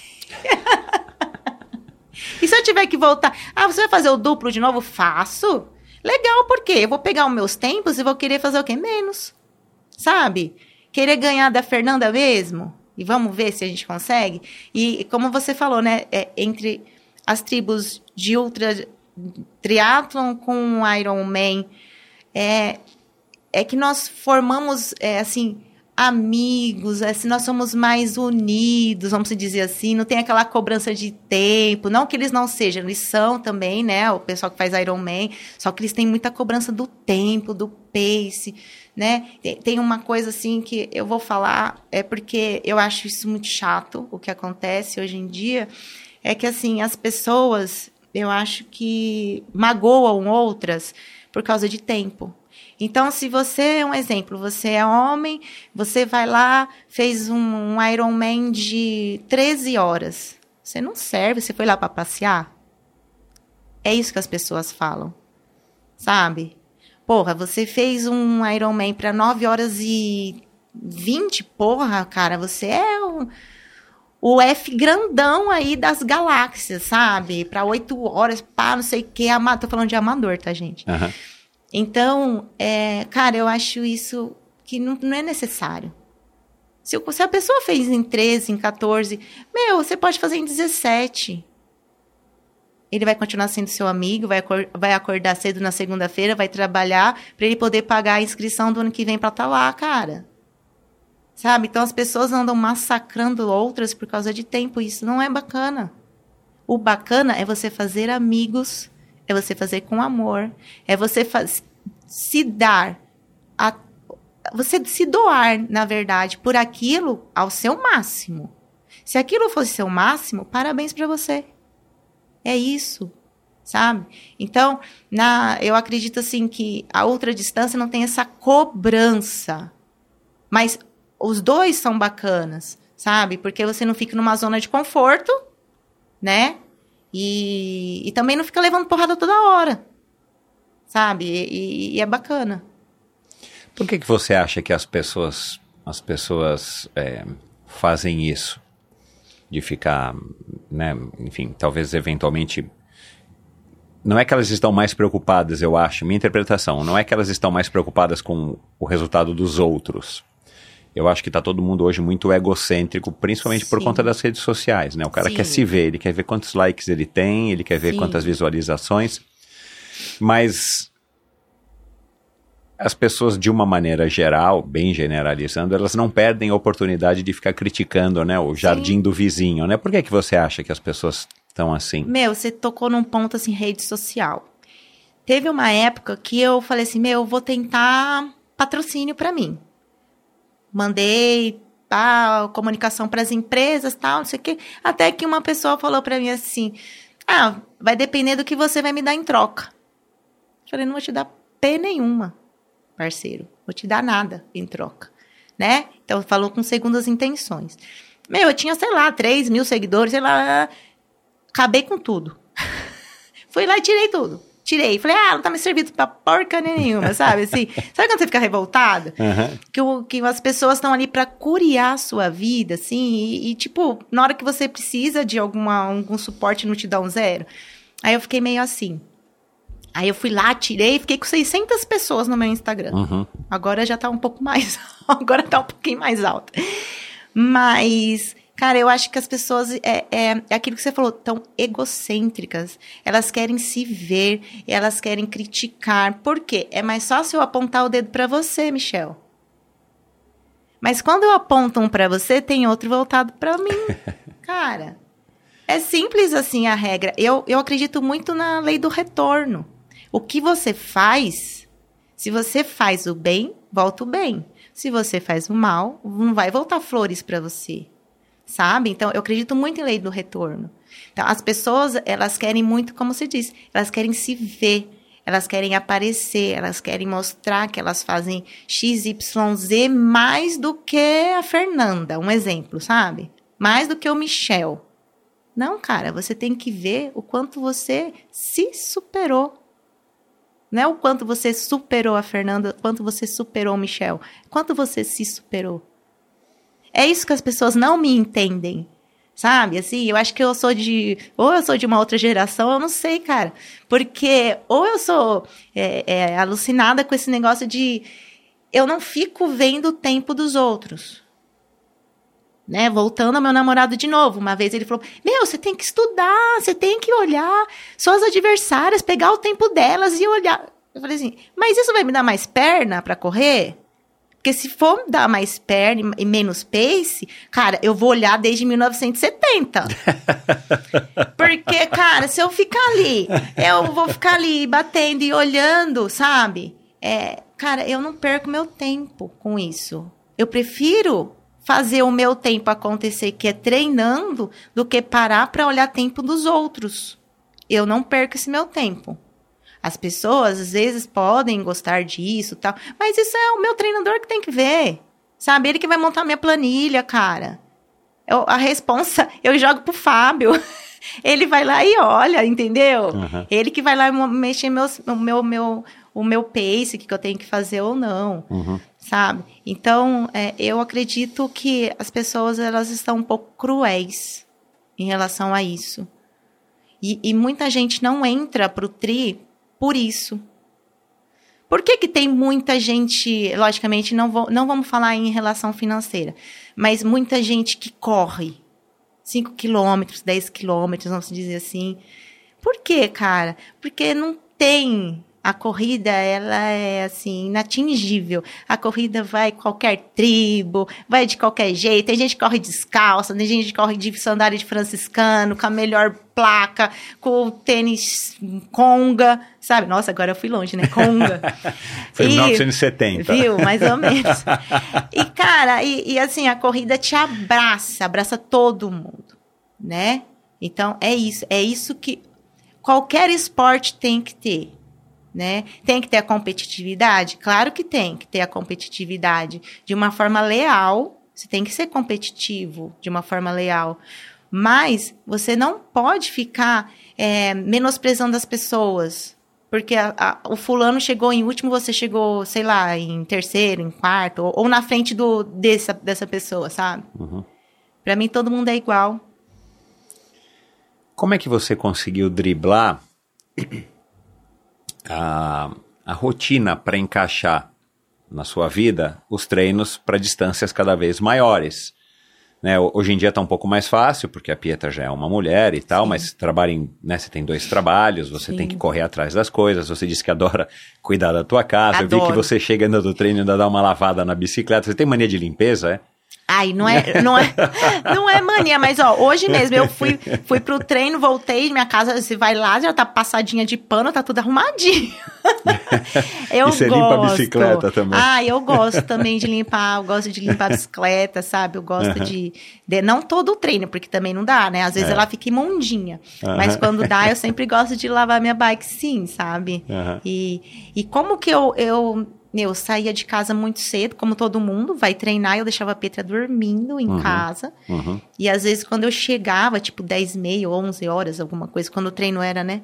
e se eu tiver que voltar? Ah, você vai fazer o duplo de novo? Faço. Legal, porque eu vou pegar os meus tempos e vou querer fazer o quê? Menos. Sabe? Querer ganhar da Fernanda mesmo? E vamos ver se a gente consegue? E como você falou, né? É, entre as tribos de ultra triatlon com Iron Man, é, é que nós formamos, é, assim, amigos, assim, nós somos mais unidos, vamos dizer assim, não tem aquela cobrança de tempo, não que eles não sejam, eles são também, né, o pessoal que faz Iron Man, só que eles têm muita cobrança do tempo, do pace, né? Tem uma coisa assim que eu vou falar, é porque eu acho isso muito chato, o que acontece hoje em dia, é que assim, as pessoas, eu acho que magoam outras por causa de tempo. Então, se você é um exemplo, você é homem, você vai lá, fez um, um Ironman de 13 horas. Você não serve, você foi lá para passear? É isso que as pessoas falam. Sabe? Porra, você fez um Ironman para 9 horas e 20, porra, cara, você é o, o F grandão aí das galáxias, sabe? Para 8 horas, pá, não sei o que, ama, tô falando de amador, tá, gente? Uhum. Então, é, cara, eu acho isso que não, não é necessário. Se, se, a pessoa fez em 13, em 14, meu, você pode fazer em 17. Ele vai continuar sendo seu amigo, vai, vai acordar cedo na segunda-feira, vai trabalhar para ele poder pagar a inscrição do ano que vem para estar tá lá, cara. Sabe? Então as pessoas andam massacrando outras por causa de tempo. Isso não é bacana. O bacana é você fazer amigos, é você fazer com amor, é você se dar, a, você se doar, na verdade, por aquilo ao seu máximo. Se aquilo fosse seu máximo, parabéns para você. É isso, sabe? Então, na, eu acredito assim que a outra distância não tem essa cobrança. Mas os dois são bacanas, sabe? Porque você não fica numa zona de conforto, né? E, e também não fica levando porrada toda hora, sabe? E, e é bacana. Por que, que você acha que as pessoas, as pessoas é, fazem isso? de ficar, né, enfim, talvez eventualmente não é que elas estão mais preocupadas, eu acho, minha interpretação, não é que elas estão mais preocupadas com o resultado dos outros. Eu acho que está todo mundo hoje muito egocêntrico, principalmente Sim. por conta das redes sociais, né? O cara Sim. quer se ver, ele quer ver quantos likes ele tem, ele quer ver Sim. quantas visualizações, mas as pessoas, de uma maneira geral, bem generalizando, elas não perdem a oportunidade de ficar criticando, né, o jardim Sim. do vizinho, né? Por que, que você acha que as pessoas estão assim? Meu, você tocou num ponto, assim, rede social. Teve uma época que eu falei assim, meu, eu vou tentar patrocínio para mim. Mandei tá, comunicação para as empresas, tal, não sei o quê. Até que uma pessoa falou para mim assim, ah, vai depender do que você vai me dar em troca. Eu falei, não vou te dar P nenhuma parceiro. Vou te dar nada em troca, né? Então, falou com segundas intenções. Meu, eu tinha, sei lá, 3 mil seguidores, sei lá, acabei com tudo. Fui lá e tirei tudo. Tirei. Falei, ah, não tá me servindo pra porca nenhuma, sabe? Assim, sabe quando você fica revoltado? Uhum. Que, o, que as pessoas estão ali para curiar a sua vida, assim, e, e, tipo, na hora que você precisa de alguma, algum suporte, não te dá um zero. Aí eu fiquei meio assim. Aí eu fui lá, tirei, fiquei com 600 pessoas no meu Instagram. Uhum. Agora já tá um pouco mais, agora tá um pouquinho mais alto. Mas, cara, eu acho que as pessoas, é, é, é aquilo que você falou, tão egocêntricas. Elas querem se ver, elas querem criticar. Por quê? É mais fácil eu apontar o dedo para você, Michel. Mas quando eu aponto um para você, tem outro voltado para mim. cara, é simples assim a regra. Eu, eu acredito muito na lei do retorno. O que você faz, se você faz o bem, volta o bem. Se você faz o mal, não vai voltar flores para você. Sabe? Então, eu acredito muito em lei do retorno. Então, as pessoas, elas querem muito, como se diz, elas querem se ver, elas querem aparecer, elas querem mostrar que elas fazem XYZ mais do que a Fernanda, um exemplo, sabe? Mais do que o Michel. Não, cara, você tem que ver o quanto você se superou. Não é o quanto você superou a Fernanda, quanto você superou o Michel. Quanto você se superou. É isso que as pessoas não me entendem. Sabe? Assim, eu acho que eu sou de. Ou eu sou de uma outra geração, eu não sei, cara. Porque ou eu sou é, é, alucinada com esse negócio de. Eu não fico vendo o tempo dos outros né? Voltando ao meu namorado de novo. Uma vez ele falou: Meu, você tem que estudar, você tem que olhar suas adversárias, pegar o tempo delas e olhar. Eu falei assim: Mas isso vai me dar mais perna para correr? Porque se for dar mais perna e menos pace, cara, eu vou olhar desde 1970. Porque, cara, se eu ficar ali, eu vou ficar ali batendo e olhando, sabe? É, cara, eu não perco meu tempo com isso. Eu prefiro fazer o meu tempo acontecer, que é treinando, do que parar para olhar tempo dos outros. Eu não perco esse meu tempo. As pessoas às vezes podem gostar disso, tal, mas isso é o meu treinador que tem que ver. Sabe, ele que vai montar minha planilha, cara. Eu, a responsa eu jogo pro Fábio. ele vai lá e olha, entendeu? Uhum. Ele que vai lá mexer meus, o meu, meu, o meu pace, que eu tenho que fazer ou não. Uhum sabe? Então, é, eu acredito que as pessoas elas estão um pouco cruéis em relação a isso. E, e muita gente não entra pro tri por isso. Por que, que tem muita gente, logicamente, não, vou, não vamos falar em relação financeira, mas muita gente que corre 5 quilômetros, 10 quilômetros, vamos dizer assim. Por quê, cara? Porque não tem a corrida, ela é assim, inatingível. A corrida vai qualquer tribo, vai de qualquer jeito. Tem gente que corre descalça, tem gente que corre de sandália de franciscano, com a melhor placa, com o tênis conga, sabe? Nossa, agora eu fui longe, né? Conga. Foi em 1970. Viu? Mais ou menos. e, cara, e, e assim, a corrida te abraça, abraça todo mundo, né? Então, é isso. É isso que qualquer esporte tem que ter né? Tem que ter a competitividade? Claro que tem que ter a competitividade de uma forma leal. Você tem que ser competitivo de uma forma leal. Mas você não pode ficar é, menosprezando as pessoas. Porque a, a, o fulano chegou em último, você chegou, sei lá, em terceiro, em quarto, ou, ou na frente do, dessa, dessa pessoa, sabe? Uhum. Para mim, todo mundo é igual. Como é que você conseguiu driblar a, a rotina para encaixar na sua vida os treinos para distâncias cada vez maiores. Né, hoje em dia está um pouco mais fácil, porque a Pietra já é uma mulher e tal, Sim. mas trabalha em, né, você tem dois trabalhos, você Sim. tem que correr atrás das coisas, você disse que adora cuidar da tua casa, Adoro. eu vi que você chega ainda do treino e ainda dá uma lavada na bicicleta, você tem mania de limpeza, é? Ai, não é, não é, não é mania, mas ó, hoje mesmo eu fui, fui pro treino, voltei, minha casa, você vai lá, já tá passadinha de pano, tá tudo arrumadinho. eu e você gosto. limpa a bicicleta também. Ah, eu gosto também de limpar, eu gosto de limpar a bicicleta, sabe? Eu gosto uhum. de, de, não todo o treino, porque também não dá, né? Às vezes é. ela fica imundinha, uhum. mas quando dá, eu sempre gosto de lavar minha bike sim, sabe? Uhum. E, e como que eu, eu eu saía de casa muito cedo, como todo mundo, vai treinar, eu deixava a Petra dormindo em uhum, casa. Uhum. E às vezes quando eu chegava, tipo 10 e meia, 11 horas, alguma coisa, quando o treino era, né?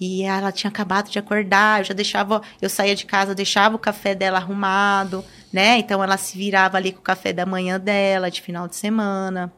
E ela tinha acabado de acordar, eu já deixava, eu saía de casa, deixava o café dela arrumado, né? Então ela se virava ali com o café da manhã dela, de final de semana,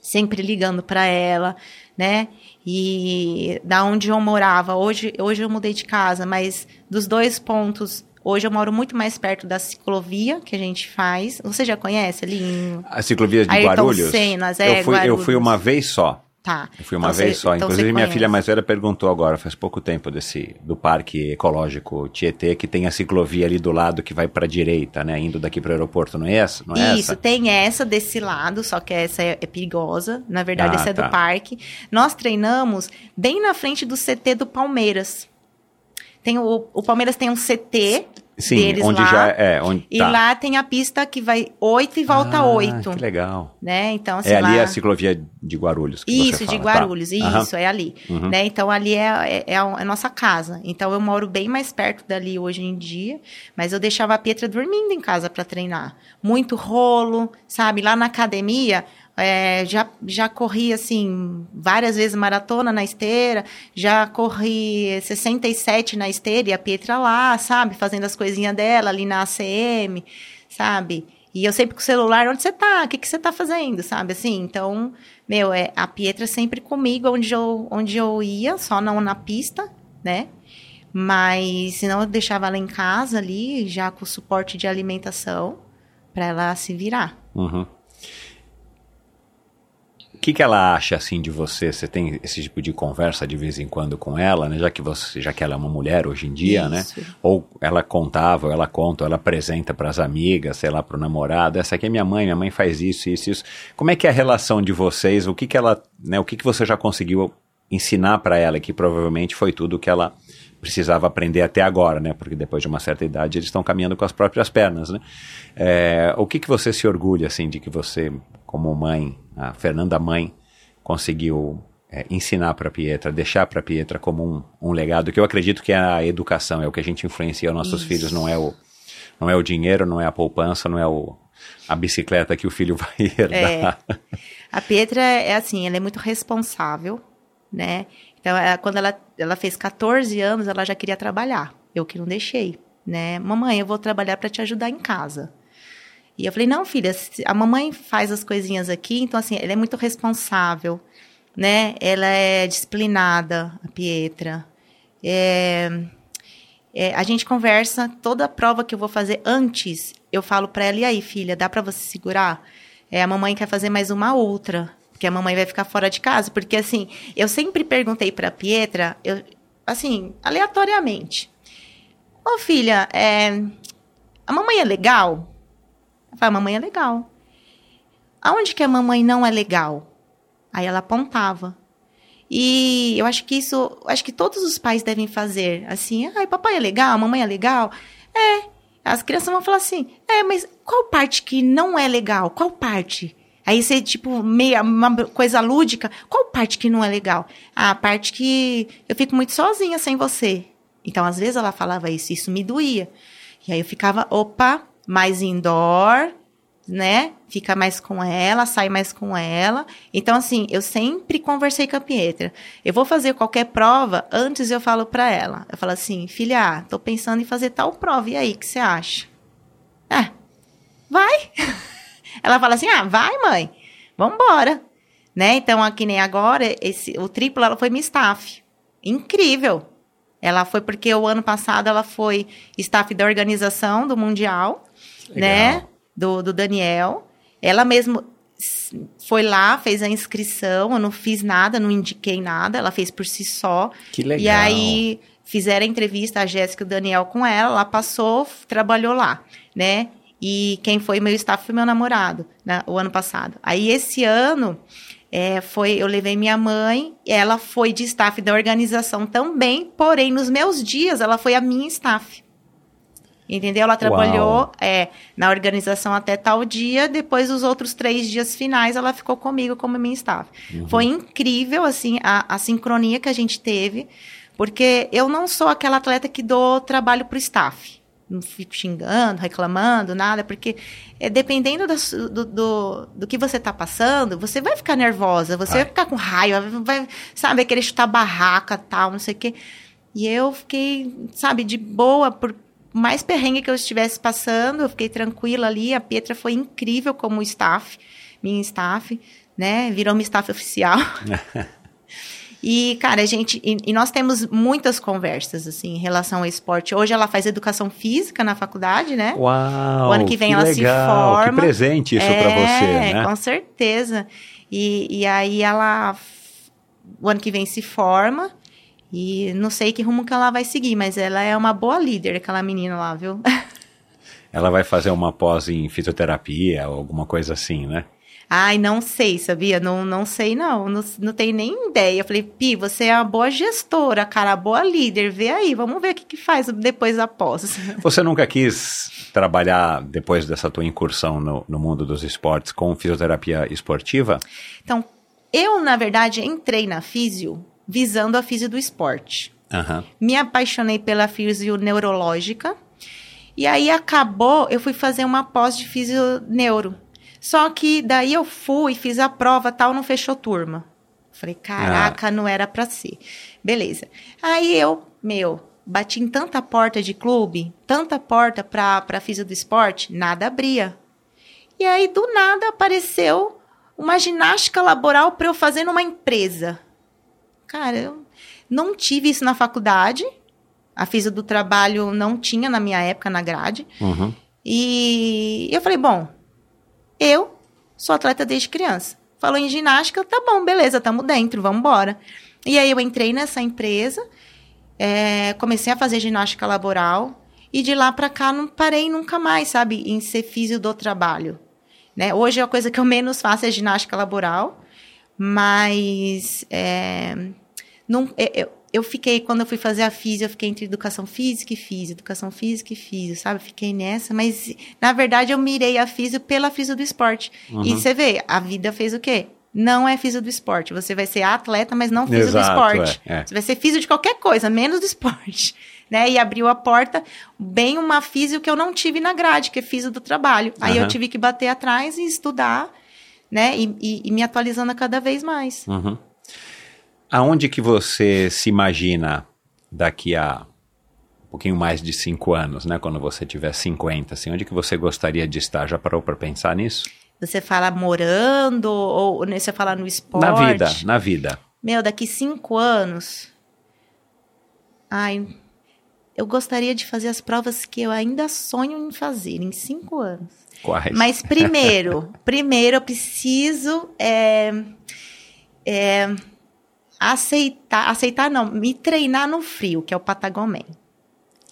sempre ligando para ela, né? E da onde eu morava, hoje, hoje eu mudei de casa, mas dos dois pontos Hoje eu moro muito mais perto da ciclovia que a gente faz. Você já conhece ali em... A ciclovia de Ayrton Guarulhos? Cenas, é, eu fui, Guarulhos. Eu fui uma vez só. Tá. Eu fui uma então vez só. Então Inclusive, minha filha mais velha perguntou agora, faz pouco tempo, desse do Parque Ecológico Tietê, que tem a ciclovia ali do lado que vai para a direita, né? Indo daqui para o aeroporto, não é essa? Não é Isso, essa? tem essa desse lado, só que essa é, é perigosa. Na verdade, ah, essa é tá. do parque. Nós treinamos bem na frente do CT do Palmeiras. Tem o, o Palmeiras tem um CT Sim, deles onde lá. já é. Onde, e tá. lá tem a pista que vai 8 e volta ah, 8. Que legal. Né? Então, assim, é ali lá... a ciclovia de Guarulhos. isso, de tá. Guarulhos, tá. isso, uhum. é ali. Uhum. Né? Então, ali é, é, é, a nossa casa. Então, eu moro bem mais perto dali hoje em dia, mas eu deixava a Pietra dormindo em casa para treinar. Muito rolo, sabe? Lá na academia, é, já, já corri, assim, várias vezes maratona na esteira, já corri 67 na esteira e a Pietra lá, sabe? Fazendo as coisinhas dela ali na ACM, sabe? E eu sempre com o celular, onde você tá? O que, que você tá fazendo, sabe? Assim, então, meu, é, a Pietra sempre comigo onde eu, onde eu ia, só não na pista, né? Mas senão eu deixava ela em casa ali, já com suporte de alimentação, para ela se virar. Uhum que, que ela acha assim de você? Você tem esse tipo de conversa de vez em quando com ela, né? Já que você, já que ela é uma mulher hoje em dia, né? Isso. né? Ou ela contava, ou ela conta, ou ela apresenta para as amigas, sei lá, para o namorado. Essa aqui é minha mãe, minha mãe faz isso, isso, isso. Como é que é a relação de vocês? O que que ela, né? O que que você já conseguiu ensinar para ela? Que provavelmente foi tudo que ela precisava aprender até agora, né? Porque depois de uma certa idade eles estão caminhando com as próprias pernas, né? É, o que que você se orgulha assim de que você, como mãe, a Fernanda mãe, conseguiu é, ensinar para Pietra, deixar para Pietra como um, um legado que eu acredito que é a educação, é o que a gente influencia os nossos Isso. filhos, não é o não é o dinheiro, não é a poupança, não é o, a bicicleta que o filho vai herdar. É. A Pietra é assim, ela é muito responsável, né? Então, ela, quando ela, ela fez 14 anos, ela já queria trabalhar. Eu que não deixei, né? Mamãe, eu vou trabalhar para te ajudar em casa. E eu falei, não, filha, a mamãe faz as coisinhas aqui, então, assim, ela é muito responsável, né? Ela é disciplinada, a Pietra. É... é, a gente conversa toda prova que eu vou fazer antes. Eu falo para ela, e aí, filha, dá para você segurar? É, a mamãe quer fazer mais uma outra, porque a mamãe vai ficar fora de casa. Porque, assim, eu sempre perguntei pra Pietra, eu, assim, aleatoriamente. Ô, filha, é, a mamãe é legal? Eu falo, a mamãe é legal. Aonde que a mamãe não é legal? Aí ela apontava. E eu acho que isso, acho que todos os pais devem fazer. Assim, ai, papai é legal, mamãe é legal. É. As crianças vão falar assim, é, mas qual parte que não é legal? Qual parte? Aí você, tipo, meia, uma coisa lúdica. Qual parte que não é legal? A parte que eu fico muito sozinha sem você. Então, às vezes ela falava isso, isso me doía. E aí eu ficava, opa, mais indoor, né? Fica mais com ela, sai mais com ela. Então, assim, eu sempre conversei com a Pietra. Eu vou fazer qualquer prova, antes eu falo para ela. Eu falo assim, filha, tô pensando em fazer tal prova, e aí, o que você acha? Ah, vai! ela fala assim, ah, vai, mãe, vambora. Né? Então, aqui nem agora, esse, o triplo, ela foi minha staff. Incrível! Ela foi porque o ano passado ela foi staff da organização do Mundial, Legal. né? do, do Daniel. Ela mesmo foi lá, fez a inscrição, eu não fiz nada, não indiquei nada, ela fez por si só. Que legal. E aí fizeram a entrevista, a Jéssica e o Daniel com ela, ela passou, trabalhou lá, né? E quem foi meu staff foi meu namorado, né, o ano passado. Aí esse ano é, foi, eu levei minha mãe, ela foi de staff da organização também, porém nos meus dias ela foi a minha staff. Entendeu? Ela trabalhou é, na organização até tal dia, depois os outros três dias finais ela ficou comigo como minha staff. Uhum. Foi incrível, assim, a, a sincronia que a gente teve, porque eu não sou aquela atleta que dou trabalho pro staff não fico xingando, reclamando, nada, porque é, dependendo do, do, do, do, que você tá passando, você vai ficar nervosa, você vai, vai ficar com raiva, vai, sabe, vai querer chutar barraca, tal, não sei o quê. E eu fiquei, sabe, de boa, por, mais perrengue que eu estivesse passando, eu fiquei tranquila ali. A Pietra foi incrível como staff, minha staff, né? Virou minha staff oficial. E, cara, a gente. E, e, nós temos muitas conversas, assim, em relação ao esporte. Hoje ela faz educação física na faculdade, né? Uau! O ano que vem que ela legal, se forma. Que presente isso é, para você, né? Com certeza. E, e aí ela. O ano que vem se forma. E não sei que rumo que ela vai seguir, mas ela é uma boa líder, aquela menina lá, viu? ela vai fazer uma pós em fisioterapia ou alguma coisa assim, né? Ai, não sei, sabia? Não, não sei, não. não. Não tenho nem ideia. Eu falei, Pi, você é uma boa gestora, cara, boa líder. Vê aí, vamos ver o que, que faz depois da pós. Você nunca quis trabalhar, depois dessa tua incursão no, no mundo dos esportes, com fisioterapia esportiva? Então, eu, na verdade, entrei na físio visando a física do esporte. Uhum. Me apaixonei pela física neurológica. E aí acabou, eu fui fazer uma pós de neuro. Só que daí eu fui, fiz a prova, tal, não fechou turma. Falei, caraca, ah. não era para ser. Beleza. Aí eu, meu, bati em tanta porta de clube, tanta porta pra, pra física do esporte, nada abria. E aí, do nada, apareceu uma ginástica laboral para eu fazer numa empresa. Cara, eu não tive isso na faculdade. A física do trabalho não tinha na minha época na grade. Uhum. E eu falei, bom, eu sou atleta desde criança. Falou em ginástica, tá bom, beleza, tamo dentro, vamos embora. E aí eu entrei nessa empresa, é, comecei a fazer ginástica laboral e de lá para cá não parei nunca mais, sabe, em ser físico do trabalho. Né? Hoje a coisa que eu menos faço é ginástica laboral, mas é, não, é, eu, eu fiquei, quando eu fui fazer a física, eu fiquei entre educação física e física, educação física e física, sabe? Fiquei nessa, mas na verdade eu mirei a física pela física do esporte. Uhum. E você vê, a vida fez o quê? Não é física do esporte. Você vai ser atleta, mas não física do esporte. É, é. Você vai ser física de qualquer coisa, menos do esporte. Né? E abriu a porta bem uma física que eu não tive na grade, que é física do trabalho. Aí eu tive que bater atrás e estudar, né? E, e, e me atualizando cada vez mais. Uhum. Aonde que você se imagina daqui a um pouquinho mais de cinco anos, né? Quando você tiver 50, assim, onde que você gostaria de estar? Já parou para pensar nisso? Você fala morando ou você fala no esporte? Na vida, na vida. Meu, daqui cinco anos. Ai, eu gostaria de fazer as provas que eu ainda sonho em fazer em cinco anos. Quais? Mas primeiro, primeiro eu preciso é, é, aceitar, aceitar não, me treinar no frio, que é o Patagomen.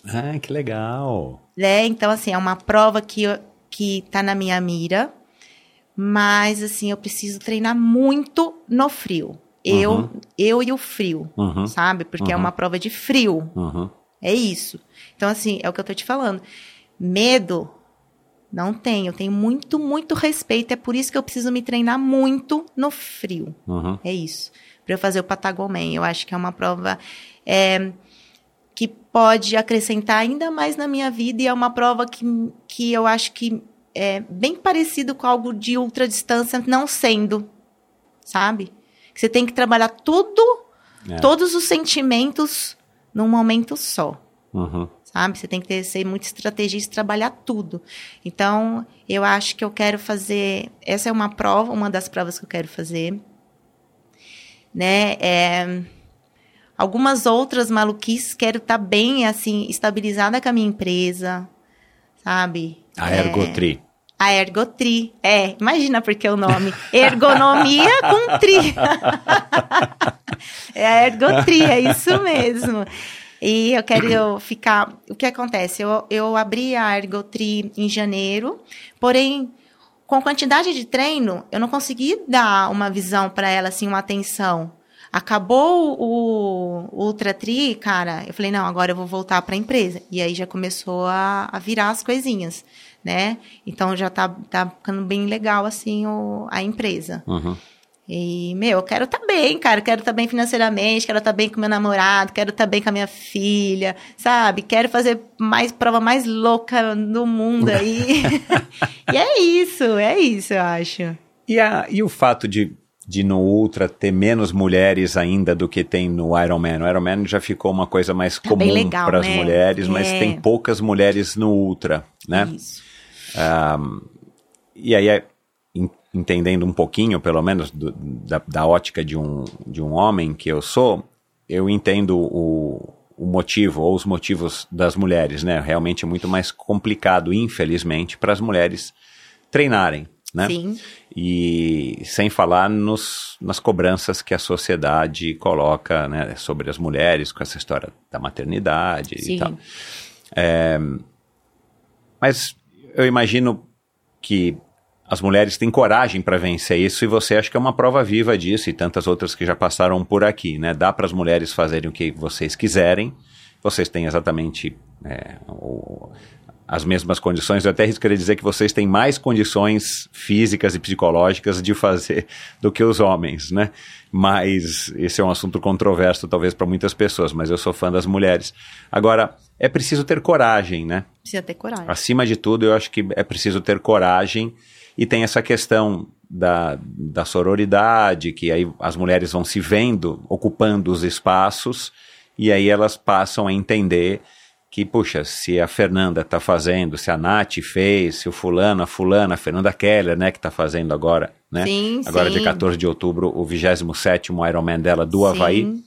Ah, que legal. Né? Então, assim, é uma prova que, que tá na minha mira, mas, assim, eu preciso treinar muito no frio. Eu, Uhum. eu e o frio, Uhum, sabe? Porque é Uhum. uma prova de frio. uhum. É isso. Então, assim, é o que eu tô te falando. Medo, não tenho. Eu tenho muito, muito respeito. É por isso que eu preciso me treinar muito no frio. Uhum. É isso. Para eu fazer o Patagomen. Eu acho que é uma prova é, que pode acrescentar ainda mais na minha vida e é uma prova que, que eu acho que é bem parecido com algo de ultradistância, não sendo, sabe? Que você tem que trabalhar tudo, É. todos os sentimentos num momento só Uhum. sabe? Você tem que ter, ser muito estrategista e trabalhar tudo. Então, eu acho que eu quero fazer. Essa é uma prova, uma das provas que eu quero fazer. Né? É, algumas outras maluquices, quero estar bem, assim, estabilizada com a minha empresa, sabe? A É, Ergotri. a Ergotri. É, imagina porque o nome. Ergonomia com tri. é a Ergotri, é isso mesmo. E eu quero ficar. O que acontece? Eu, eu abri a Ergotri em janeiro, porém, com a quantidade de treino, eu não consegui dar uma visão para ela, assim, uma atenção. Acabou o, o Ultra Tri, cara, eu falei, não, agora eu vou voltar para a empresa. E aí já começou a, a virar as coisinhas, né? Então já tá, tá ficando bem legal, assim, o, a empresa. Uhum. E, meu, eu quero estar bem, cara. Quero estar bem financeiramente, quero estar bem com meu namorado, quero estar bem com a minha filha, sabe? Quero fazer mais prova mais louca do mundo aí. e é isso, é isso, eu acho. E, a, e o fato de, de no Ultra ter menos mulheres ainda do que tem no Ironman? O Ironman já ficou uma coisa mais Tá comum para as né? mulheres, mas É. tem poucas mulheres no Ultra, né? Isso. E aí, é, entendendo um pouquinho, pelo menos, do- da, da ótica de um, de um homem que eu sou, eu entendo o, o motivo ou os motivos das mulheres, né? Realmente é muito mais complicado, infelizmente, para as mulheres treinarem, né? Sim. E sem falar nos, nas cobranças que a sociedade coloca né, sobre as mulheres, com essa história da maternidade Sim. e tal. É, mas eu imagino que as mulheres têm coragem para vencer isso e você acha que é uma prova viva disso e tantas outras que já passaram por aqui, né? Dá para as mulheres fazerem o que vocês quiserem, vocês têm exatamente é, o- as mesmas condições. Eu até arriscaria dizer que vocês têm mais condições físicas e psicológicas de fazer do que os homens, né? Mas esse é um assunto controverso talvez para muitas pessoas, mas eu sou fã das mulheres. Agora, é preciso ter coragem, né? Precisa ter coragem. Acima de tudo, eu acho que é preciso ter coragem e tem essa questão da, da sororidade, que aí as mulheres vão se vendo ocupando os espaços e aí elas passam a entender que, puxa, se a Fernanda está fazendo, se a Nath fez, se o fulano, a fulana, a Fernanda Keller, né, que está fazendo agora, né? Sim, agora, sim. dia 14 de outubro, o 27º Ironman dela do Havaí Sim.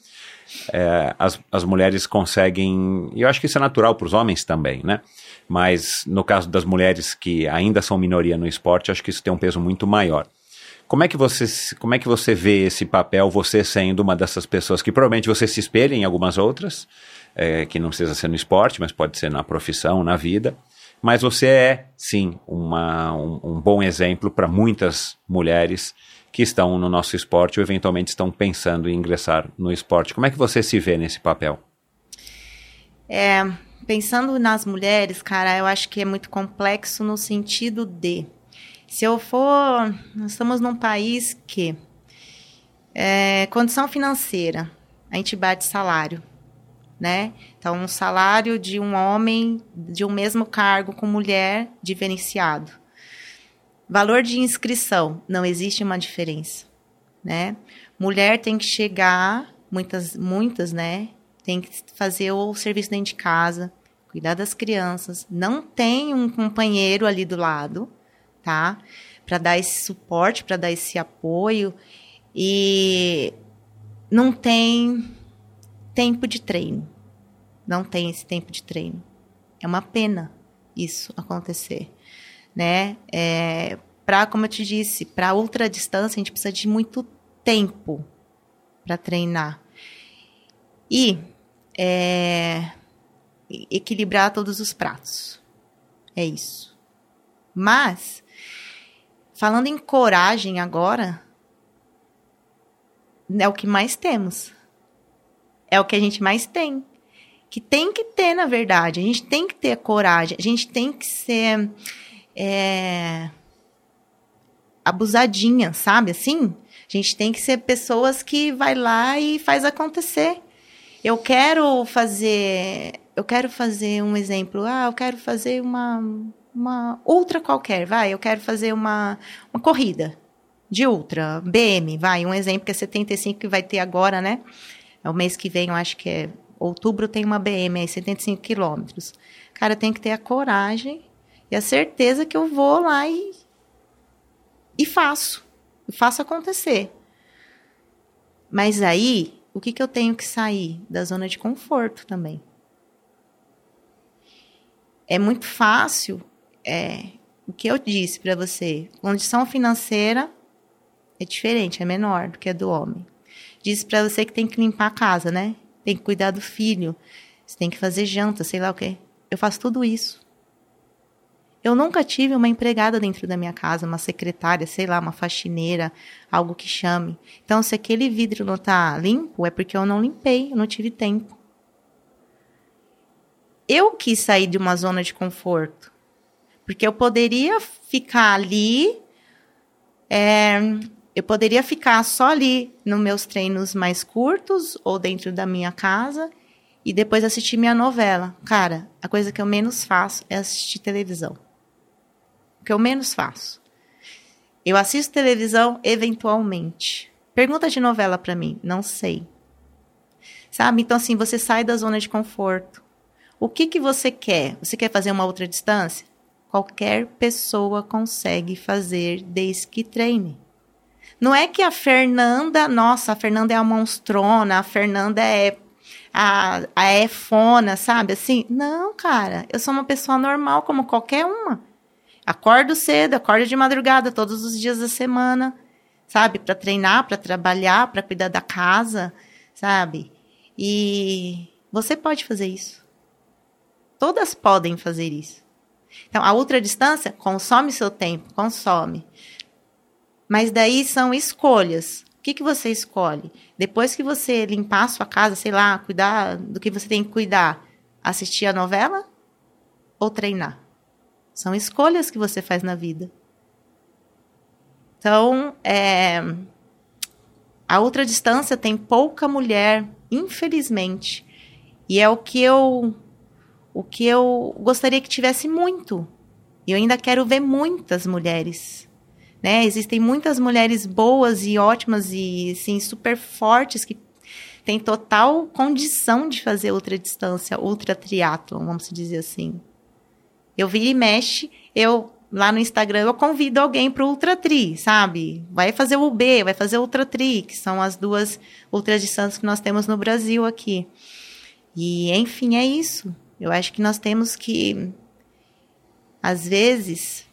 É, as, as mulheres conseguem. E eu acho que isso é natural para os homens também, né? Mas no caso das mulheres que ainda são minoria no esporte, acho que isso tem um peso muito maior. Como é que você, como é que você vê esse papel, você sendo uma dessas pessoas que provavelmente você se espelha em algumas outras, é, que não precisa ser no esporte, mas pode ser na profissão, na vida. Mas você é, sim, uma, um, um bom exemplo para muitas mulheres que estão no nosso esporte ou eventualmente estão pensando em ingressar no esporte. Como é que você se vê nesse papel? É, pensando nas mulheres, cara, eu acho que é muito complexo no sentido de se eu for, nós estamos num país que é, condição financeira, a gente bate salário, né? Então, um salário de um homem de um mesmo cargo com mulher diferenciado. Valor de inscrição, não existe uma diferença, né? Mulher tem que chegar, muitas, muitas, né? Tem que fazer o serviço dentro de casa, cuidar das crianças, não tem um companheiro ali do lado, tá? Para dar esse suporte, para dar esse apoio e não tem tempo de treino. não tem esse tempo de treino. É uma pena isso acontecer, né? É, para, como eu te disse, para ultra distância a gente precisa de muito tempo para treinar e é, equilibrar todos os pratos. É isso. Mas falando em coragem agora, é o que mais temos. É o que a gente mais tem que tem que ter, na verdade. A gente tem que ter coragem, a gente tem que ser é, abusadinha, sabe? Assim, a gente tem que ser pessoas que vai lá e faz acontecer. Eu quero fazer, eu quero fazer um exemplo. Ah, eu quero fazer uma uma ultra qualquer, vai. Eu quero fazer uma uma corrida de ultra, BM, vai. Um exemplo que é 75 que vai ter agora, né? É o mês que vem, eu acho que é outubro tem uma BM aí, 75 quilômetros. Cara, tem que ter a coragem e a certeza que eu vou lá e, e faço. E faço acontecer. Mas aí, o que, que eu tenho que sair? Da zona de conforto também. É muito fácil, é, o que eu disse para você, condição financeira é diferente, é menor do que a do homem. Disse para você que tem que limpar a casa, né? tem que cuidar do filho, você tem que fazer janta, sei lá o quê. Eu faço tudo isso. Eu nunca tive uma empregada dentro da minha casa, uma secretária, sei lá, uma faxineira, algo que chame. Então, se aquele vidro não está limpo, é porque eu não limpei, eu não tive tempo. Eu quis sair de uma zona de conforto, porque eu poderia ficar ali é, eu poderia ficar só ali nos meus treinos mais curtos ou dentro da minha casa e depois assistir minha novela. Cara, a coisa que eu menos faço é assistir televisão. O que eu menos faço. Eu assisto televisão eventualmente. Pergunta de novela para mim, não sei. Sabe? Então assim, você sai da zona de conforto. O que que você quer? Você quer fazer uma outra distância? Qualquer pessoa consegue fazer desde que treine. Não é que a Fernanda, nossa, a Fernanda é a monstrona, a Fernanda é a, a efona, sabe? Assim, não, cara, eu sou uma pessoa normal como qualquer uma. Acordo cedo, acordo de madrugada todos os dias da semana, sabe? Para treinar, para trabalhar, para cuidar da casa, sabe? E você pode fazer isso. Todas podem fazer isso. Então, a ultra distância consome seu tempo, consome. Mas daí são escolhas. O que, que você escolhe? Depois que você limpar a sua casa, sei lá, cuidar do que você tem que cuidar, assistir a novela ou treinar? São escolhas que você faz na vida. Então, é, a outra distância tem pouca mulher, infelizmente. E é o que eu o que eu gostaria que tivesse muito. E eu ainda quero ver muitas mulheres né? Existem muitas mulheres boas e ótimas e assim, super fortes que têm total condição de fazer ultra distância, ultra triatlon, vamos dizer assim. Eu vi e mexe, eu lá no Instagram eu convido alguém para o Ultra Tri, sabe? Vai fazer o UB, vai fazer o Ultra Tri, que são as duas ultra distâncias que nós temos no Brasil aqui. E enfim, é isso. Eu acho que nós temos que às vezes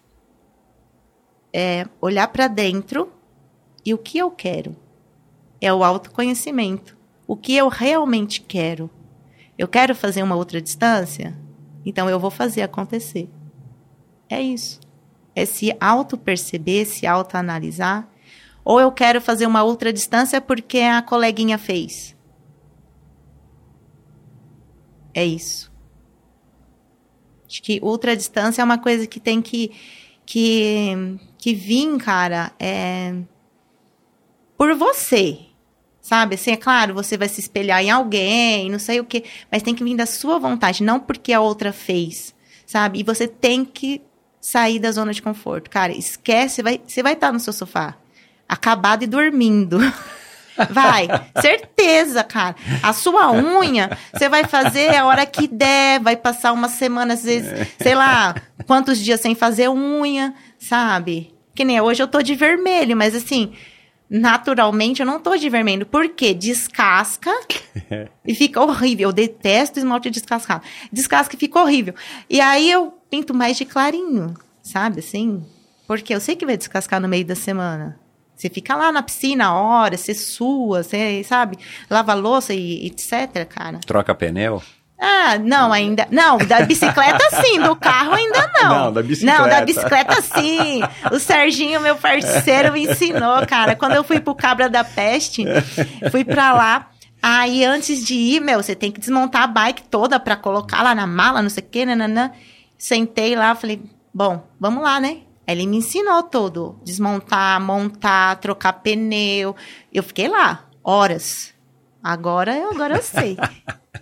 é olhar para dentro e o que eu quero. É o autoconhecimento. O que eu realmente quero. Eu quero fazer uma outra distância? Então eu vou fazer acontecer. É isso. É se auto-perceber, se auto-analisar. Ou eu quero fazer uma outra distância porque a coleguinha fez. É isso. Acho que ultra distância é uma coisa que tem que que, que vir, cara, é por você. Sabe? Assim, é claro, você vai se espelhar em alguém, não sei o quê, mas tem que vir da sua vontade, não porque a outra fez, sabe? E você tem que sair da zona de conforto. Cara, esquece, vai, você vai estar no seu sofá, acabado e dormindo. Vai, certeza, cara. A sua unha, você vai fazer a hora que der, vai passar uma semana, às vezes, sei lá, quantos dias sem fazer unha, sabe? Que nem hoje eu tô de vermelho, mas assim, naturalmente eu não tô de vermelho. Por quê? Descasca e fica horrível. Eu detesto esmalte descascado. Descasca e fica horrível. E aí eu pinto mais de clarinho, sabe assim? Porque eu sei que vai descascar no meio da semana. Você fica lá na piscina horas, você sua, você, sabe, lava louça e etc, cara. Troca pneu? Ah, não, ainda. Não, da bicicleta sim, do carro ainda não. Não, da bicicleta. Não, da bicicleta sim. O Serginho, meu parceiro, me ensinou, cara. Quando eu fui pro Cabra da Peste, fui pra lá. Aí antes de ir, meu, você tem que desmontar a bike toda pra colocar lá na mala, não sei o quê, nananã. Sentei lá, falei, bom, vamos lá, né? Ele me ensinou tudo: desmontar, montar, trocar pneu. Eu fiquei lá, horas. Agora, agora eu sei.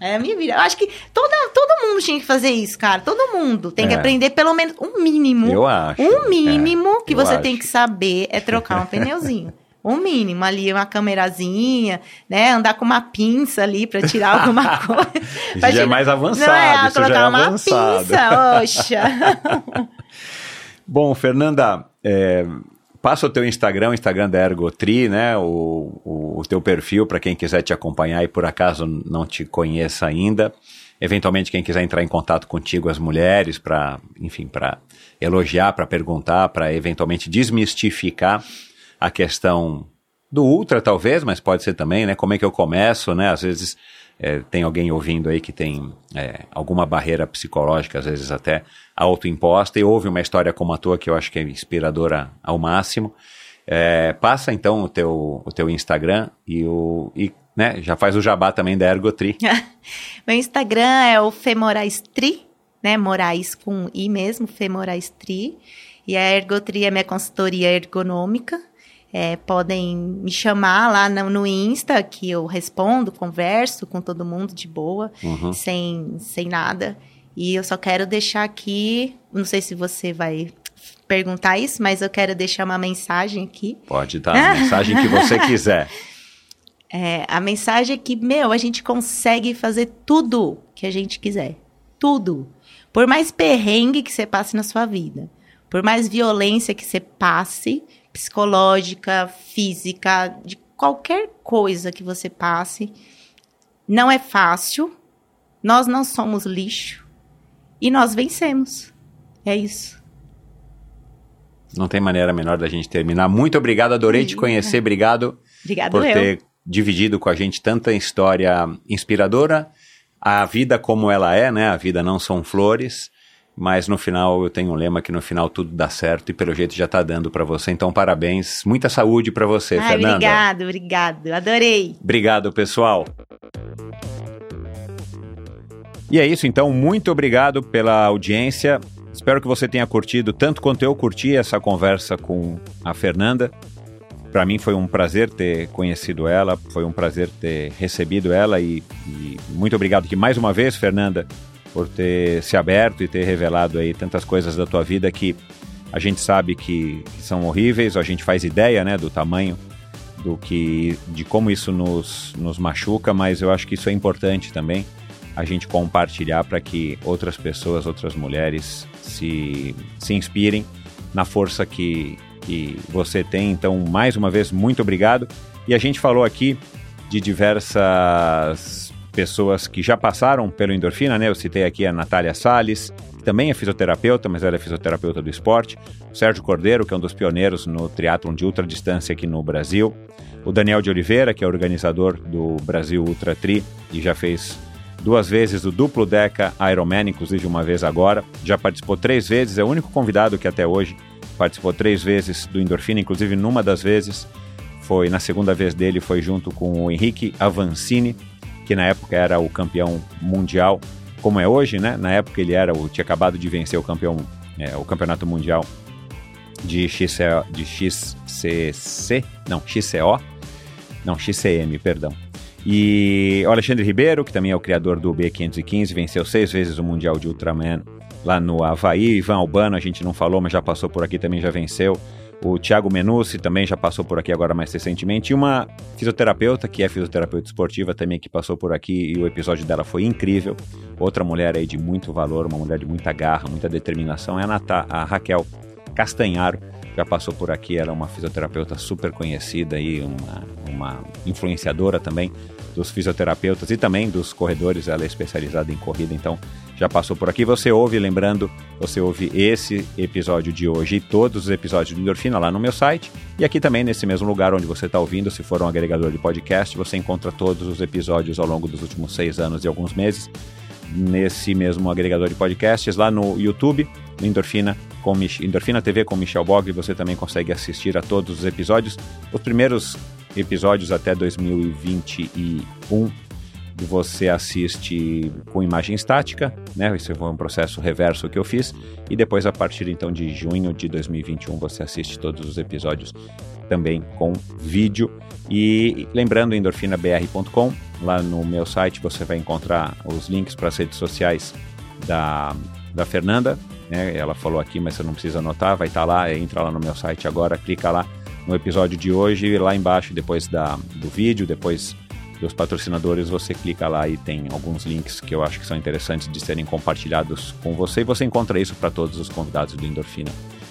É a minha vida. Eu acho que toda, todo mundo tinha que fazer isso, cara. Todo mundo tem que É. aprender pelo menos um mínimo. Eu acho. Um mínimo É, que eu você acho. tem que saber é trocar um pneuzinho. Um mínimo ali, uma camerazinha, né? Andar com uma pinça ali pra tirar alguma coisa. Já é mais avançado, Não é, isso já colocar é uma avançado. pinça, oxa. Bom, Fernanda, é, passa o teu Instagram, o Instagram da Ergotri, né? O, o, o teu perfil para quem quiser te acompanhar e por acaso não te conheça ainda. Eventualmente, quem quiser entrar em contato contigo, as mulheres, para, enfim, para elogiar, para perguntar, para eventualmente desmistificar a questão do ultra, talvez, mas pode ser também, né? Como é que eu começo, né? Às vezes é, tem alguém ouvindo aí que tem é, alguma barreira psicológica, às vezes até autoimposta, e ouve uma história como a tua que eu acho que é inspiradora ao máximo. É, passa então o teu, o teu Instagram e, o, e né, já faz o jabá também da Ergotri. Meu Instagram é o Femoraistri, né? Moraes com I mesmo, Femoraistri. E a Ergotri é minha consultoria ergonômica. É, podem me chamar lá no, no Insta, que eu respondo, converso com todo mundo de boa, Uhum. sem, sem nada. E eu só quero deixar aqui, não sei se você vai perguntar isso, mas eu quero deixar uma mensagem aqui. Pode dar a mensagem que você quiser. É, a mensagem é que, meu, a gente consegue fazer tudo que a gente quiser. Tudo. Por mais perrengue que você passe na sua vida, por mais violência que você passe, psicológica, física, de qualquer coisa que você passe, não é fácil. Nós não somos lixo. E nós vencemos. É isso. Não tem maneira melhor da gente terminar. Muito obrigado, adorei te conhecer. Obrigado Obrigado por eu. ter dividido com a gente tanta história inspiradora. A vida como ela é, né? A vida não são flores, mas no final eu tenho um lema que no final tudo dá certo e pelo jeito já tá dando para você. Então parabéns, muita saúde para você, Ai, Fernanda. obrigado, obrigado. Adorei. Obrigado, pessoal. E é isso, então. Muito obrigado pela audiência. Espero que você tenha curtido tanto quanto eu curti essa conversa com a Fernanda. Para mim foi um prazer ter conhecido ela, foi um prazer ter recebido ela e, e muito obrigado que mais uma vez, Fernanda, por ter se aberto e ter revelado aí tantas coisas da tua vida que a gente sabe que, que são horríveis, a gente faz ideia, né, do tamanho do que de como isso nos, nos machuca, mas eu acho que isso é importante também a gente compartilhar para que outras pessoas, outras mulheres se, se inspirem na força que, que você tem. Então, mais uma vez, muito obrigado. E a gente falou aqui de diversas pessoas que já passaram pelo endorfina, né? Eu citei aqui a Natália Salles, que também é fisioterapeuta, mas ela é fisioterapeuta do esporte. O Sérgio Cordeiro, que é um dos pioneiros no triatlon de ultradistância aqui no Brasil. O Daniel de Oliveira, que é organizador do Brasil Ultra Tri e já fez duas vezes o duplo Deca Ironman, inclusive uma vez agora. Já participou três vezes, é o único convidado que até hoje participou três vezes do Endorfina, inclusive numa das vezes foi, na segunda vez dele, foi junto com o Henrique Avancini, que na época era o campeão mundial, como é hoje, né? Na época ele era o, tinha acabado de vencer o campeão, é, o campeonato mundial de, XCO, de XCC, não, XCO, não, XCM, perdão. E o Alexandre Ribeiro, que também é o criador do B515, venceu seis vezes o Mundial de Ultraman lá no Havaí. Ivan Albano, a gente não falou, mas já passou por aqui, também já venceu. O Thiago Menucci também já passou por aqui agora mais recentemente. E uma fisioterapeuta, que é fisioterapeuta esportiva também, que passou por aqui e o episódio dela foi incrível. Outra mulher aí de muito valor, uma mulher de muita garra, muita determinação, é a, Nata, a Raquel Castanharo, já passou por aqui, ela é uma fisioterapeuta super conhecida e uma, uma influenciadora também dos fisioterapeutas e também dos corredores, ela é especializada em corrida, então já passou por aqui. Você ouve, lembrando, você ouve esse episódio de hoje e todos os episódios do Endorfina lá no meu site. E aqui também, nesse mesmo lugar onde você está ouvindo, se for um agregador de podcast, você encontra todos os episódios ao longo dos últimos seis anos e alguns meses. Nesse mesmo agregador de podcasts, lá no YouTube, Endorfina, com Endorfina TV com Michel Bogli, você também consegue assistir a todos os episódios. Os primeiros episódios até 2021 você assiste com imagem estática, né? Esse foi um processo reverso que eu fiz. E depois, a partir então de junho de 2021, você assiste todos os episódios também com vídeo. E lembrando, endorfinabr.com, lá no meu site você vai encontrar os links para as redes sociais da, da Fernanda. Né? Ela falou aqui, mas você não precisa anotar, vai estar tá lá, entra lá no meu site agora, clica lá no episódio de hoje, lá embaixo, depois da, do vídeo, depois dos patrocinadores, você clica lá e tem alguns links que eu acho que são interessantes de serem compartilhados com você. E você encontra isso para todos os convidados do Endorfina,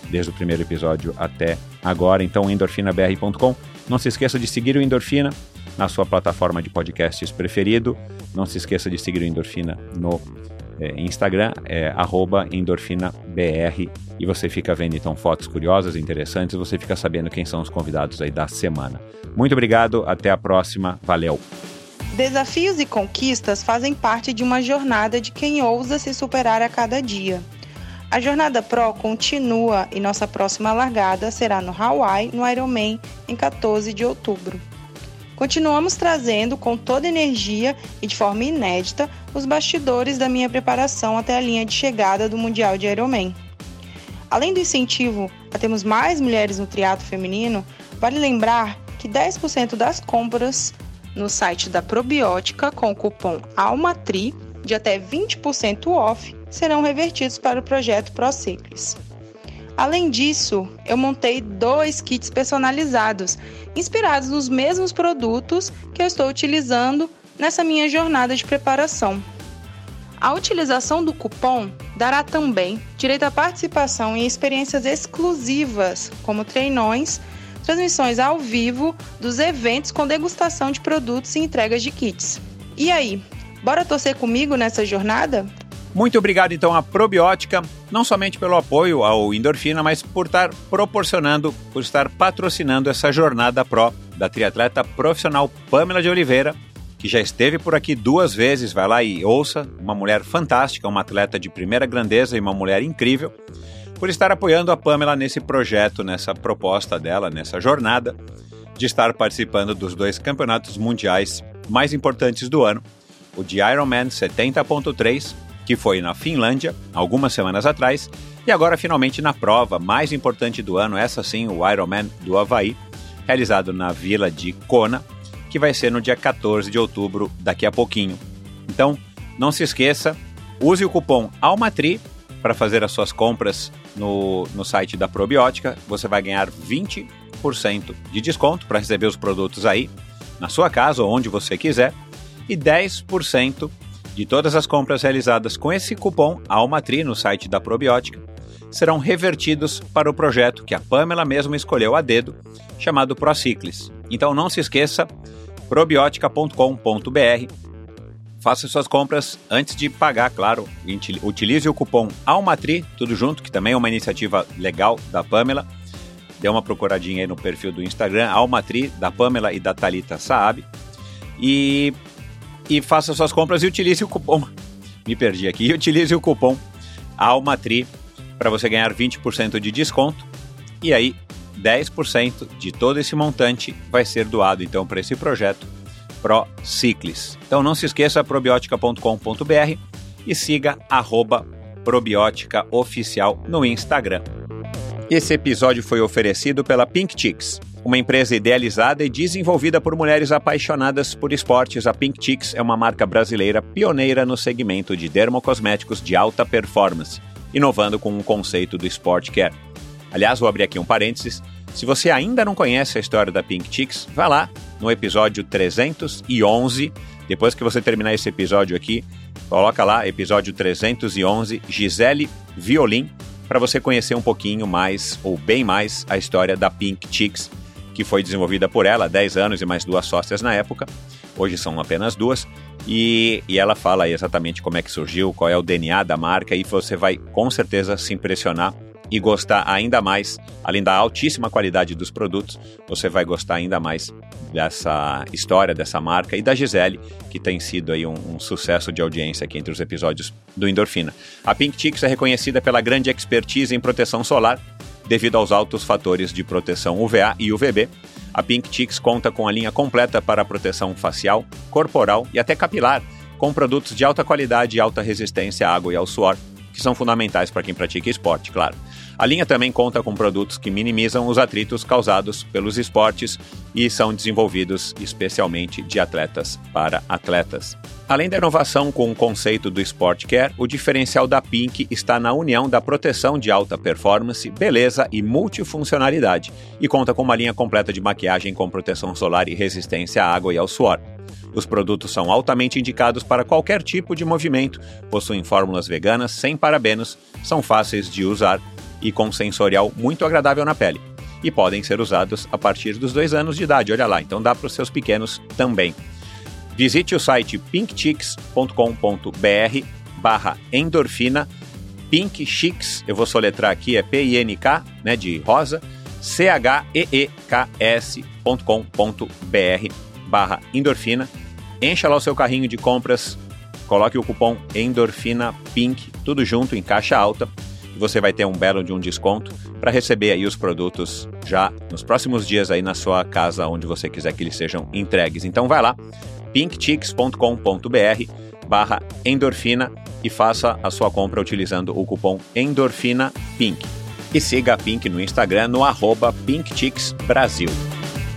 desde o primeiro episódio até agora. Então, endorfinabr.com. Não se esqueça de seguir o Endorfina na sua plataforma de podcasts preferido. Não se esqueça de seguir o Endorfina no é, Instagram, é endorfinabr, e você fica vendo então fotos curiosas, interessantes, você fica sabendo quem são os convidados aí da semana. Muito obrigado, até a próxima, valeu! Desafios e conquistas fazem parte de uma jornada de quem ousa se superar a cada dia. A Jornada Pro continua e nossa próxima largada será no Hawaii, no Ironman, em 14 de outubro. Continuamos trazendo com toda energia e de forma inédita os bastidores da minha preparação até a linha de chegada do Mundial de Ironman. Além do incentivo a termos mais mulheres no triatlo feminino, vale lembrar que 10% das compras no site da Probiótica com o cupom ALMATRI de até 20% off serão revertidos para o projeto ProCiclis. Além disso, eu montei dois kits personalizados, inspirados nos mesmos produtos que eu estou utilizando nessa minha jornada de preparação. A utilização do cupom dará também direito à participação em experiências exclusivas, como treinões, transmissões ao vivo dos eventos com degustação de produtos e entregas de kits. E aí, bora torcer comigo nessa jornada? Muito obrigado então à Probiótica, não somente pelo apoio ao Endorfina, mas por estar proporcionando, por estar patrocinando essa jornada pró da triatleta profissional Pamela de Oliveira, que já esteve por aqui duas vezes, vai lá e ouça, uma mulher fantástica, uma atleta de primeira grandeza e uma mulher incrível, por estar apoiando a Pamela nesse projeto, nessa proposta dela, nessa jornada de estar participando dos dois campeonatos mundiais mais importantes do ano, o de Ironman 70.3 que foi na Finlândia, algumas semanas atrás, e agora finalmente na prova mais importante do ano, essa sim, o Ironman do Havaí, realizado na vila de Kona, que vai ser no dia 14 de outubro, daqui a pouquinho. Então, não se esqueça, use o cupom ALMATRI para fazer as suas compras no, no site da Probiótica. Você vai ganhar 20% de desconto para receber os produtos aí, na sua casa ou onde você quiser, e 10% de todas as compras realizadas com esse cupom ALMATRI no site da Probiótica serão revertidos para o projeto que a Pamela mesma escolheu a dedo, chamado ProCiclis. Então não se esqueça, probiotica.com.br. Faça suas compras antes de pagar, claro. Utilize o cupom ALMATRI, tudo junto, que também é uma iniciativa legal da Pamela. Dê uma procuradinha aí no perfil do Instagram, ALMATRI, da Pamela e da Talita Saab. E e faça suas compras e utilize o cupom. Me perdi aqui. Utilize o cupom ALMATRI para você ganhar 20% de desconto. E aí, 10% de todo esse montante vai ser doado então para esse projeto ProCiclis. Então não se esqueça probiotica.com.br e siga arroba probiótica oficial no Instagram. Esse episódio foi oferecido pela Pink Chicks uma empresa idealizada e desenvolvida por mulheres apaixonadas por esportes, a Pink Chicks é uma marca brasileira pioneira no segmento de dermocosméticos de alta performance, inovando com o um conceito do Sport Care. Aliás, vou abrir aqui um parênteses. Se você ainda não conhece a história da Pink Chicks, vá lá no episódio 311. Depois que você terminar esse episódio aqui, coloca lá episódio 311, Gisele Violin, para você conhecer um pouquinho mais, ou bem mais, a história da Pink Chicks, que foi desenvolvida por ela há 10 anos e mais duas sócias na época. Hoje são apenas duas. E, e ela fala exatamente como é que surgiu, qual é o DNA da marca, e você vai com certeza se impressionar e gostar ainda mais, além da altíssima qualidade dos produtos, você vai gostar ainda mais dessa história, dessa marca e da Gisele, que tem sido aí um, um, sucesso de audiência aqui entre os episódios do Endorfina. A Pink Chicks é reconhecida pela grande expertise em proteção solar, devido aos altos fatores de proteção UVA e UVB. A Pink Chicks conta com a linha completa para proteção facial, corporal e até capilar, com produtos de alta qualidade e alta resistência à água e ao suor, que são fundamentais para quem pratica esporte, claro. A linha também conta com produtos que minimizam os atritos causados pelos esportes e são desenvolvidos especialmente de atletas para atletas. Além da inovação com o conceito do Sport Care, o diferencial da Pink está na união da proteção de alta performance, beleza e multifuncionalidade, e conta com uma linha completa de maquiagem com proteção solar e resistência à água e ao suor. Os produtos são altamente indicados para qualquer tipo de movimento, possuem fórmulas veganas sem parabenos, são fáceis de usar e com sensorial muito agradável na pele. E podem ser usados a partir dos dois anos de idade, olha lá, então dá para os seus pequenos também. Visite o site pinkchicks.com.br barra endorfina, Pink Chicks, eu vou soletrar aqui, é P-I-N-K, né, de rosa, C-H-E-E-K-S.com.br barra endorfina. Encha lá o seu carrinho de compras, coloque o cupom endorfina pink, tudo junto em caixa alta você vai ter um belo de um desconto para receber aí os produtos já nos próximos dias aí na sua casa, onde você quiser que eles sejam entregues. Então vai lá, pinkchicks.com.br barra endorfina e faça a sua compra utilizando o cupom endorfina pink. E siga a Pink no Instagram no arroba pinkchicksbrasil.